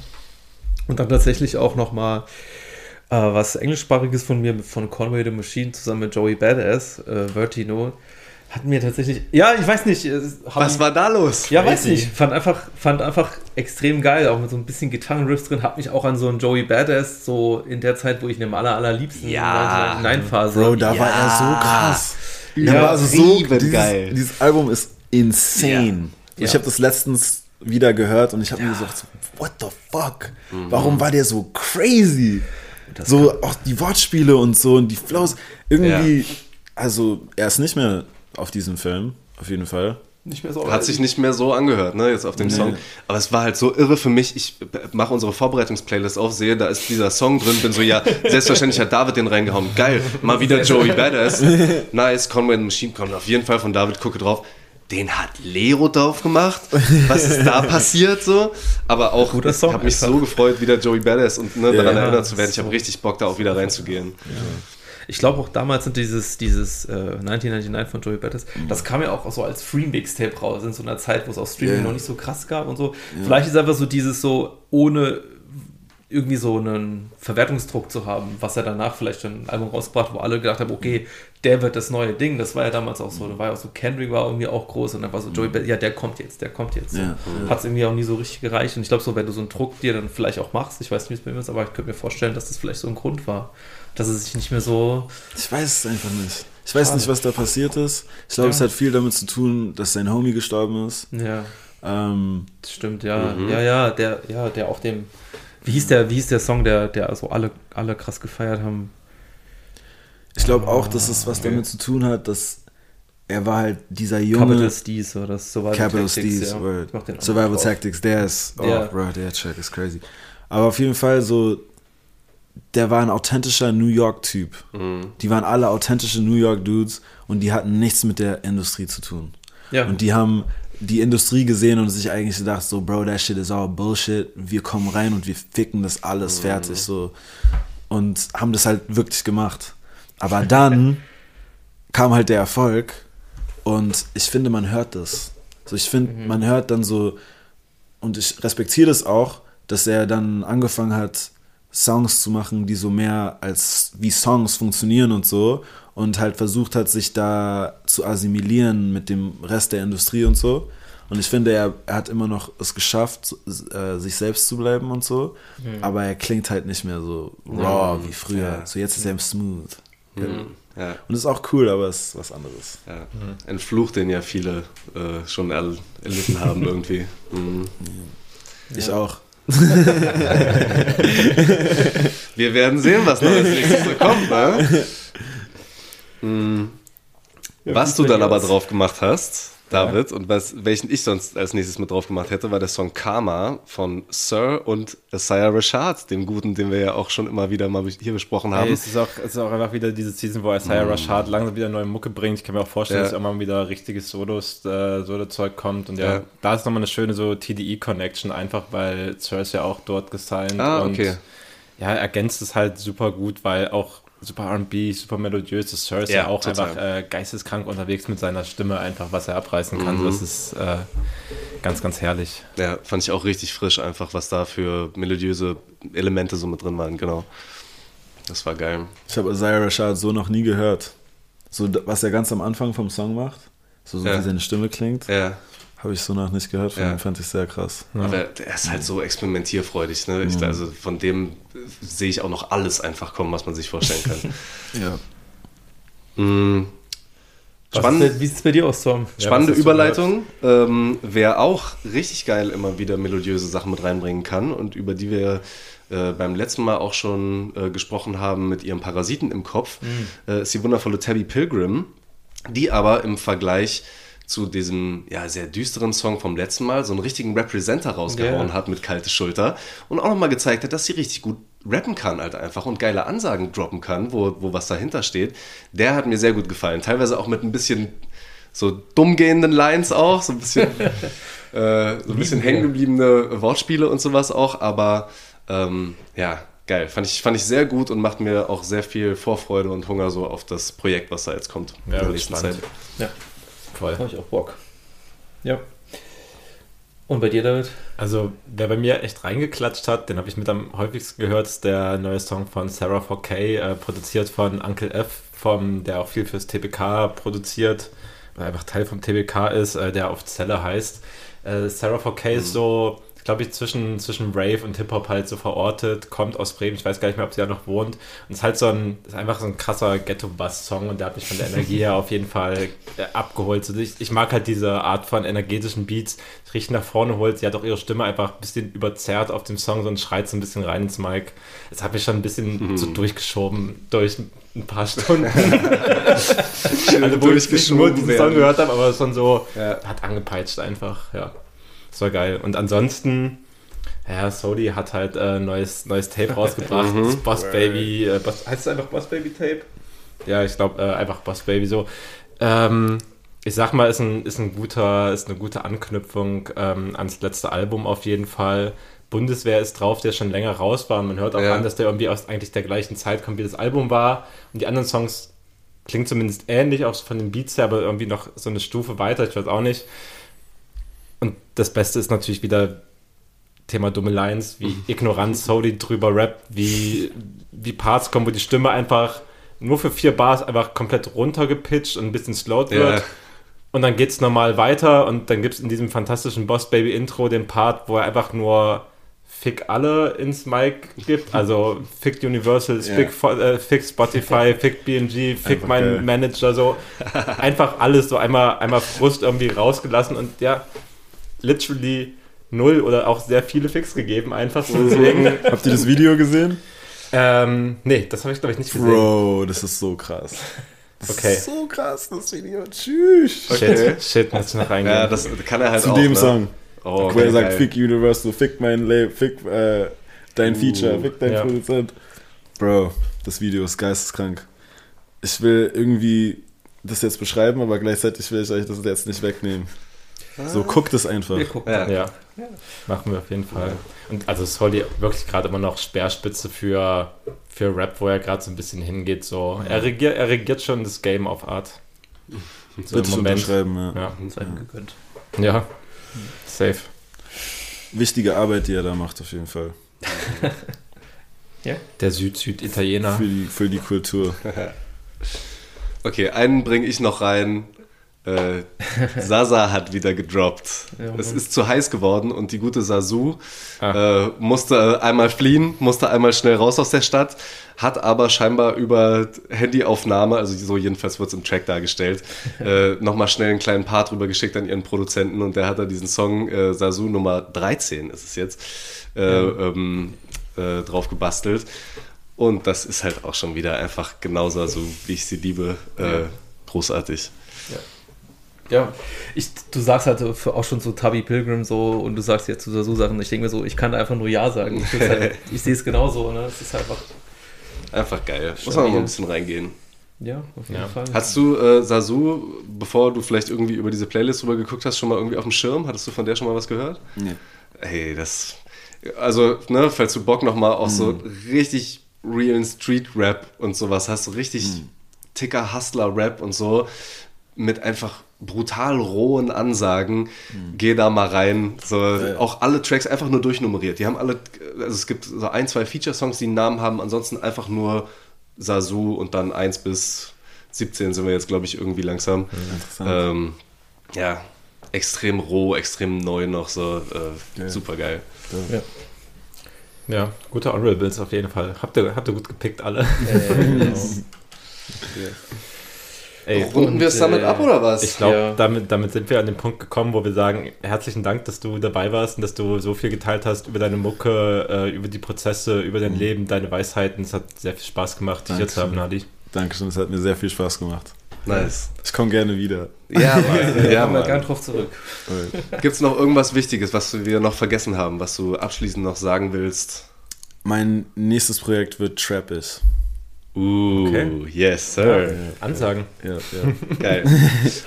Und dann tatsächlich auch nochmal äh, was englischsprachiges von mir, von Conway the Machine zusammen mit Joey Badass, äh, Vertino, hat mir tatsächlich, ja, ich weiß nicht, Was war da los? ja, weiß nicht. Fand einfach, fand einfach extrem geil, auch mit so ein bisschen Gitarrenriffs drin. Hab mich auch an so einen Joey Badass, so in der Zeit, wo ich in dem aller, allerliebsten Ja. 1999-Phase. Bro, da war er so krass. Der war so Übertrieben dieses, geil. Dieses Album ist insane. Ja. Ich habe das letztens wieder gehört und ich habe mir gesagt, so, what the fuck? Warum war der so crazy? So auch die Wortspiele und so und die Flows. Irgendwie, also er ist nicht mehr auf diesem Film, auf jeden Fall. Nicht mehr so Hat sich nicht mehr so angehört, ne, jetzt auf dem Song. Aber es war halt so irre für mich. Ich mache unsere Vorbereitungsplaylist auf, sehe, da ist dieser Song drin, bin so, ja, selbstverständlich hat David den reingehauen. Geil, mal wieder Joey Badass. Nice, Conway the Machine kommt auf jeden Fall von David, gucke drauf. Den hat Lero drauf gemacht. Was ist da passiert so? Aber auch, Guter ich Song habe mich einfach. so gefreut, wieder Joey Badass und ne, daran Ja, erinnert zu werden. Ich habe richtig Bock, da auch wieder reinzugehen. Ich glaube auch damals sind dieses, dieses äh, 1999 von Joey Badass, das kam ja auch so als Free-Mixtape raus, in so einer Zeit, wo es auch Streaming Ja. noch nicht so krass gab und so. Vielleicht ist einfach so dieses so, ohne irgendwie so einen Verwertungsdruck zu haben, was er danach vielleicht ein Album rausgebracht, wo alle gedacht haben, okay, der wird das neue Ding. Das war ja damals auch so. Da war ja auch so, Kendrick war irgendwie auch groß und dann war so Joey Badass, ja, der kommt jetzt, der kommt jetzt. Ja. Hat es irgendwie auch nie so richtig gereicht. Und ich glaube so, wenn du so einen Druck dir dann vielleicht auch machst, ich weiß nicht, wie es bei mir ist, aber ich könnte mir vorstellen, dass das vielleicht so ein Grund war, dass es sich nicht mehr so Ich weiß es einfach nicht. Ich weiß Schade. nicht, was da passiert ist. Ich glaube, Ja. es hat viel damit zu tun, dass sein Homie gestorben ist. Ja, Ähm, das stimmt, ja. Ja, ja, der, ja, der auch dem. Wie hieß der, wie hieß der Song, der, der also alle, alle krass gefeiert haben? ich glaube auch, dass es was okay. damit zu tun hat, dass er war halt dieser junge Capital Steez oder Survival Capital Tactics, Steez, ja. Survival drauf. Tactics, der ist, oh, Ja. bro, der Track ist crazy. Aber auf jeden Fall so, der war ein authentischer New York-Typ. Mhm. Die waren alle authentische New York-Dudes und die hatten nichts mit der Industrie zu tun. Ja, Und die haben die Industrie gesehen und sich eigentlich gedacht, so, Bro, that shit is all Bullshit. Wir kommen rein und wir ficken das alles fertig, so. Und haben das halt wirklich gemacht. Aber dann kam halt der Erfolg und ich finde, man hört das. So, ich finde, man hört dann so, und ich respektiere das auch, dass er dann angefangen hat, Songs zu machen, die so mehr als wie Songs funktionieren und so und halt versucht hat, sich da zu assimilieren mit dem Rest der Industrie und so. Und ich finde, er, er hat immer noch es geschafft, äh, sich selbst zu bleiben und so, aber er klingt halt nicht mehr so raw wie früher. Ja. So jetzt ist er smooth. Ja. Und ist auch cool, aber es ist was anderes. Ja. Ein Fluch, den ja viele äh, schon erl erlitten haben irgendwie. Mhm. Ich auch. Wir werden sehen, was noch als nächstes so kommt, ne? Mhm. was du dann aber drauf gemacht hast, David, und was, welchen ich sonst als nächstes mit drauf gemacht hätte, war der Song Karma von Sir und Isaiah Rashad, dem Guten, den wir ja auch schon immer wieder mal hier besprochen haben. Ey, es, ist auch, es ist auch einfach wieder diese Season, wo Isaiah Rashad langsam wieder neue Mucke bringt. Ich kann mir auch vorstellen, Ja. dass immer wieder richtiges Solos, äh, Solo-Zeug kommt. Und ja, Ja. da ist nochmal eine schöne so TDE-Connection, einfach weil Cersei ja auch dort gesigned. Ah, und okay. ja, ergänzt es halt super gut, weil auch super R&B, super melodiös, das Sir ist ja, Ja, auch total. einfach äh, geisteskrank unterwegs mit seiner Stimme, einfach was er abreißen kann. Mhm. Das ist äh, ganz, ganz herrlich. Ja, fand ich auch richtig frisch, einfach, was da für melodiöse Elemente so mit drin waren, genau. Das war geil. Ich habe Isaiah Rashad so noch nie gehört. So, was er ganz am Anfang vom Song macht, so, so Ja. wie seine Stimme klingt, Ja, habe ich so noch nicht gehört. Von Ja. ihm fand ich sehr krass. aber er ist halt so experimentierfreudig, ne? Ich, also von dem äh, sehe ich auch noch alles einfach kommen, was man sich vorstellen kann. Ja. Was Spannend. ist, wie sieht es bei dir aus, Tom? Ja, Spannende du Überleitung. Ähm, wer auch richtig geil immer wieder melodiöse Sachen mit reinbringen kann und über die wir äh, beim letzten Mal auch schon äh, gesprochen haben mit ihrem Parasiten im Kopf, äh, ist die wundervolle Tabby Pilgrim, die aber im Vergleich zu diesem ja, sehr düsteren Song vom letzten Mal so einen richtigen Representer rausgehauen Ja. hat mit kalte Schulter und auch nochmal gezeigt hat, dass sie richtig gut rappen kann halt einfach und geile Ansagen droppen kann, wo, wo was dahinter steht. Der hat mir sehr gut gefallen. Teilweise auch mit ein bisschen so dumm gehenden Lines auch, so ein bisschen, äh, so ein bisschen hängen gebliebene Wortspiele und sowas auch, aber ähm, ja, geil. Fand ich, fand ich sehr gut und macht mir auch sehr viel Vorfreude und Hunger so auf das Projekt, was da jetzt kommt Ja, in der nächsten spannend. Zeit. Ja, Voll. habe ich auch Bock. Ja. Und bei dir, David? Also, wer bei mir echt reingeklatscht hat, den habe ich mit am häufigsten gehört, ist der neue Song von Sarah 4K, äh, produziert von Uncle F, vom, der auch viel fürs TBK produziert, oder einfach Teil vom TBK ist, äh, der auf Zelle heißt. Äh, Sarah 4K ist so, glaube ich, zwischen, zwischen Rave und Hip-Hop halt so verortet, kommt aus Bremen, ich weiß gar nicht mehr, ob sie da noch wohnt. Und ist halt so ein, ist einfach so ein krasser Ghetto-Bass-Song und der hat mich von der Energie her auf jeden Fall äh, abgeholt. So, ich, ich mag halt diese Art von energetischen Beats, die richtig nach vorne holt. Sie hat auch ihre Stimme einfach ein bisschen überzerrt auf dem Song, so und schreit so ein bisschen rein ins Mic. Das hat mich schon ein bisschen so durchgeschoben durch ein paar Stunden. also wo ich nicht nur diesen Song gehört habe, aber schon so Ja. hat angepeitscht einfach, ja. Das war geil. Und ansonsten, ja, Sodi hat halt äh, neues, neues Tape rausgebracht. das Boss Baby, äh, Boss, heißt es einfach Boss Baby Tape? Ja, ich glaube äh, einfach Boss Baby so. Ähm, ich sag mal, ist, ein, ist, ein guter, ist eine gute Anknüpfung ähm, ans letzte Album auf jeden Fall. Bundeswehr ist drauf, der schon länger raus war. Und man hört auch Ja. an, dass der irgendwie aus eigentlich der gleichen Zeit kommt, wie das Album war. Und die anderen Songs klingen zumindest ähnlich, auch von den Beats her, aber irgendwie noch so eine Stufe weiter. Ich weiß auch nicht. Und das Beste ist natürlich wieder Thema dumme Lines, wie Ignoranz, Soli drüber rappt, wie, wie Parts kommen, wo die Stimme einfach nur für vier Bars einfach komplett runtergepitcht und ein bisschen slowed wird. Und dann geht's normal weiter und dann gibt's in diesem fantastischen Boss Baby Intro den Part, wo er einfach nur Fick alle ins Mic gibt. Also Fick Universal, Ja. Fick, äh, Fick Spotify, Fick BMG, Fick Einfach meinen geil. Manager, so. Einfach alles so einmal, einmal Frust irgendwie rausgelassen und ja, literally null oder auch sehr viele Ficks gegeben, einfach so. Deswegen, Habt ihr das Video gesehen? ähm, nee, das habe ich glaube ich nicht gesehen. Bro, das ist so krass. Das Okay. ist so krass, das Video. Tschüss. Shit, shit, muss ich noch reingehen. Ja, das kann er halt Zu auch. dem ne? Song. Oh, wo er sagt, geil. fick Universal, fick mein Label, fick äh, dein Feature, fick dein Ja. Produzent. Bro, das Video ist geisteskrank. Ich will irgendwie das jetzt beschreiben, aber gleichzeitig will ich euch das jetzt nicht wegnehmen. So, guckt es einfach. Wir gucken. Ja. Ja, machen wir auf jeden Fall. Und also Solly wirklich gerade immer noch Speerspitze für, für Rap, wo er gerade so ein bisschen hingeht. So. Er, regiert, er regiert schon das Game auf Art. So ich unterschreiben, ja. Ja. Sei ihm gegönnt. ja, safe. Wichtige Arbeit, die er da macht, auf jeden Fall. Der Süd-Süd-Italiener. Für die, für die Kultur. Okay, einen bringe ich noch rein. Äh, Sasa hat wieder gedroppt. Ja, es ist zu heiß geworden und die gute Sasu Ah. äh, musste einmal fliehen, musste einmal schnell raus aus der Stadt, hat aber scheinbar über Handyaufnahme, also so jedenfalls wird es im Track dargestellt, äh, nochmal schnell einen kleinen Part rüber geschickt an ihren Produzenten und der hat da diesen Song äh, Sasu Nummer 13 ist es jetzt äh, ähm, äh, drauf gebastelt. Und das ist halt auch schon wieder einfach genau Sasu, wie ich sie liebe. Äh, großartig. Ja, ich, du sagst halt auch schon so Tabby Pilgrim so und du sagst jetzt so, so Sachen. Ich denke mir so, ich kann da einfach nur Ja sagen. Ich, halt, ich sehe es genauso, ne? Es ist einfach, Einfach geil. Muss man mal ein bisschen reingehen. ja, auf jeden Ja. Fall. Hast du äh, Sasu, bevor du vielleicht irgendwie über diese Playlist drüber geguckt hast, schon mal irgendwie auf dem Schirm? Hattest du von der schon mal was gehört? Nee. Ey, das Also, ne, falls du Bock nochmal auf so richtig realen Street-Rap und sowas hast, so richtig Ticker, Hustler-Rap und so, mit einfach brutal rohen Ansagen, geh da mal rein. So, Auch alle Tracks einfach nur durchnummeriert. Die haben alle, also es gibt so ein, zwei Feature-Songs, die einen Namen haben, ansonsten einfach nur Sasu und dann 1 bis 17 sind wir jetzt, glaube ich, irgendwie langsam. Interessant. Ähm, ja, extrem roh, extrem neu noch, so äh, Geil. super geil. Ja. Ja, gute Honorables auf jeden Fall. Habt ihr, habt ihr gut gepickt alle? Ey, Runden wir es damit äh, ab oder was? Ich glaube, Ja. damit, damit sind wir an den Punkt gekommen, wo wir sagen, herzlichen Dank, dass du dabei warst und dass du so viel geteilt hast über deine Mucke, äh, über die Prozesse, über dein Leben, deine Weisheiten. Es hat sehr viel Spaß gemacht, dich hier zu haben. Nadi. Dankeschön, es hat mir sehr viel Spaß gemacht. nice. Ich komme gerne wieder. Ja, Mann. Ja, ja, Mann. gern drauf zurück. Gibt es noch irgendwas Wichtiges, was wir noch vergessen haben, was du abschließend noch sagen willst? Mein nächstes Projekt wird Trappist. Uh, Okay. yes, sir. Ansagen. Ja, ja. Geil.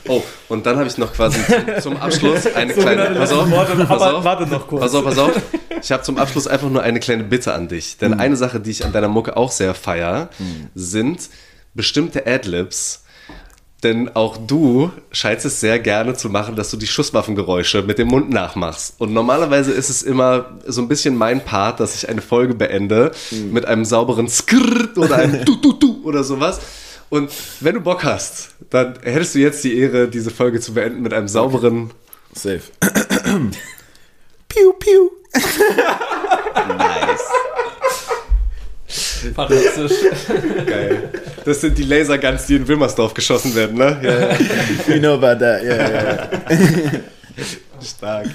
Oh, und dann habe ich noch quasi zum, zum Abschluss eine kleine. Pass auf, pass Aber auf, warte noch kurz. pass auf, pass auf. Ich habe zum Abschluss einfach nur eine kleine Bitte an dich. Denn eine Sache, die ich an deiner Mucke auch sehr feier, sind bestimmte Adlibs. Denn auch du scheinst es sehr gerne zu machen, dass du die Schusswaffengeräusche mit dem Mund nachmachst. Und normalerweise ist es immer so ein bisschen mein Part, dass ich eine Folge beende mit einem sauberen Skrrrt oder einem Tu oder sowas. Und wenn du Bock hast, dann hättest du jetzt die Ehre, diese Folge zu beenden mit einem sauberen. Safe. piu, piu. Nice. Fantastisch. Geil. Das sind die Laserguns, die in Wilmersdorf geschossen werden, ne? Ja, You know about that, yeah, yeah. stark.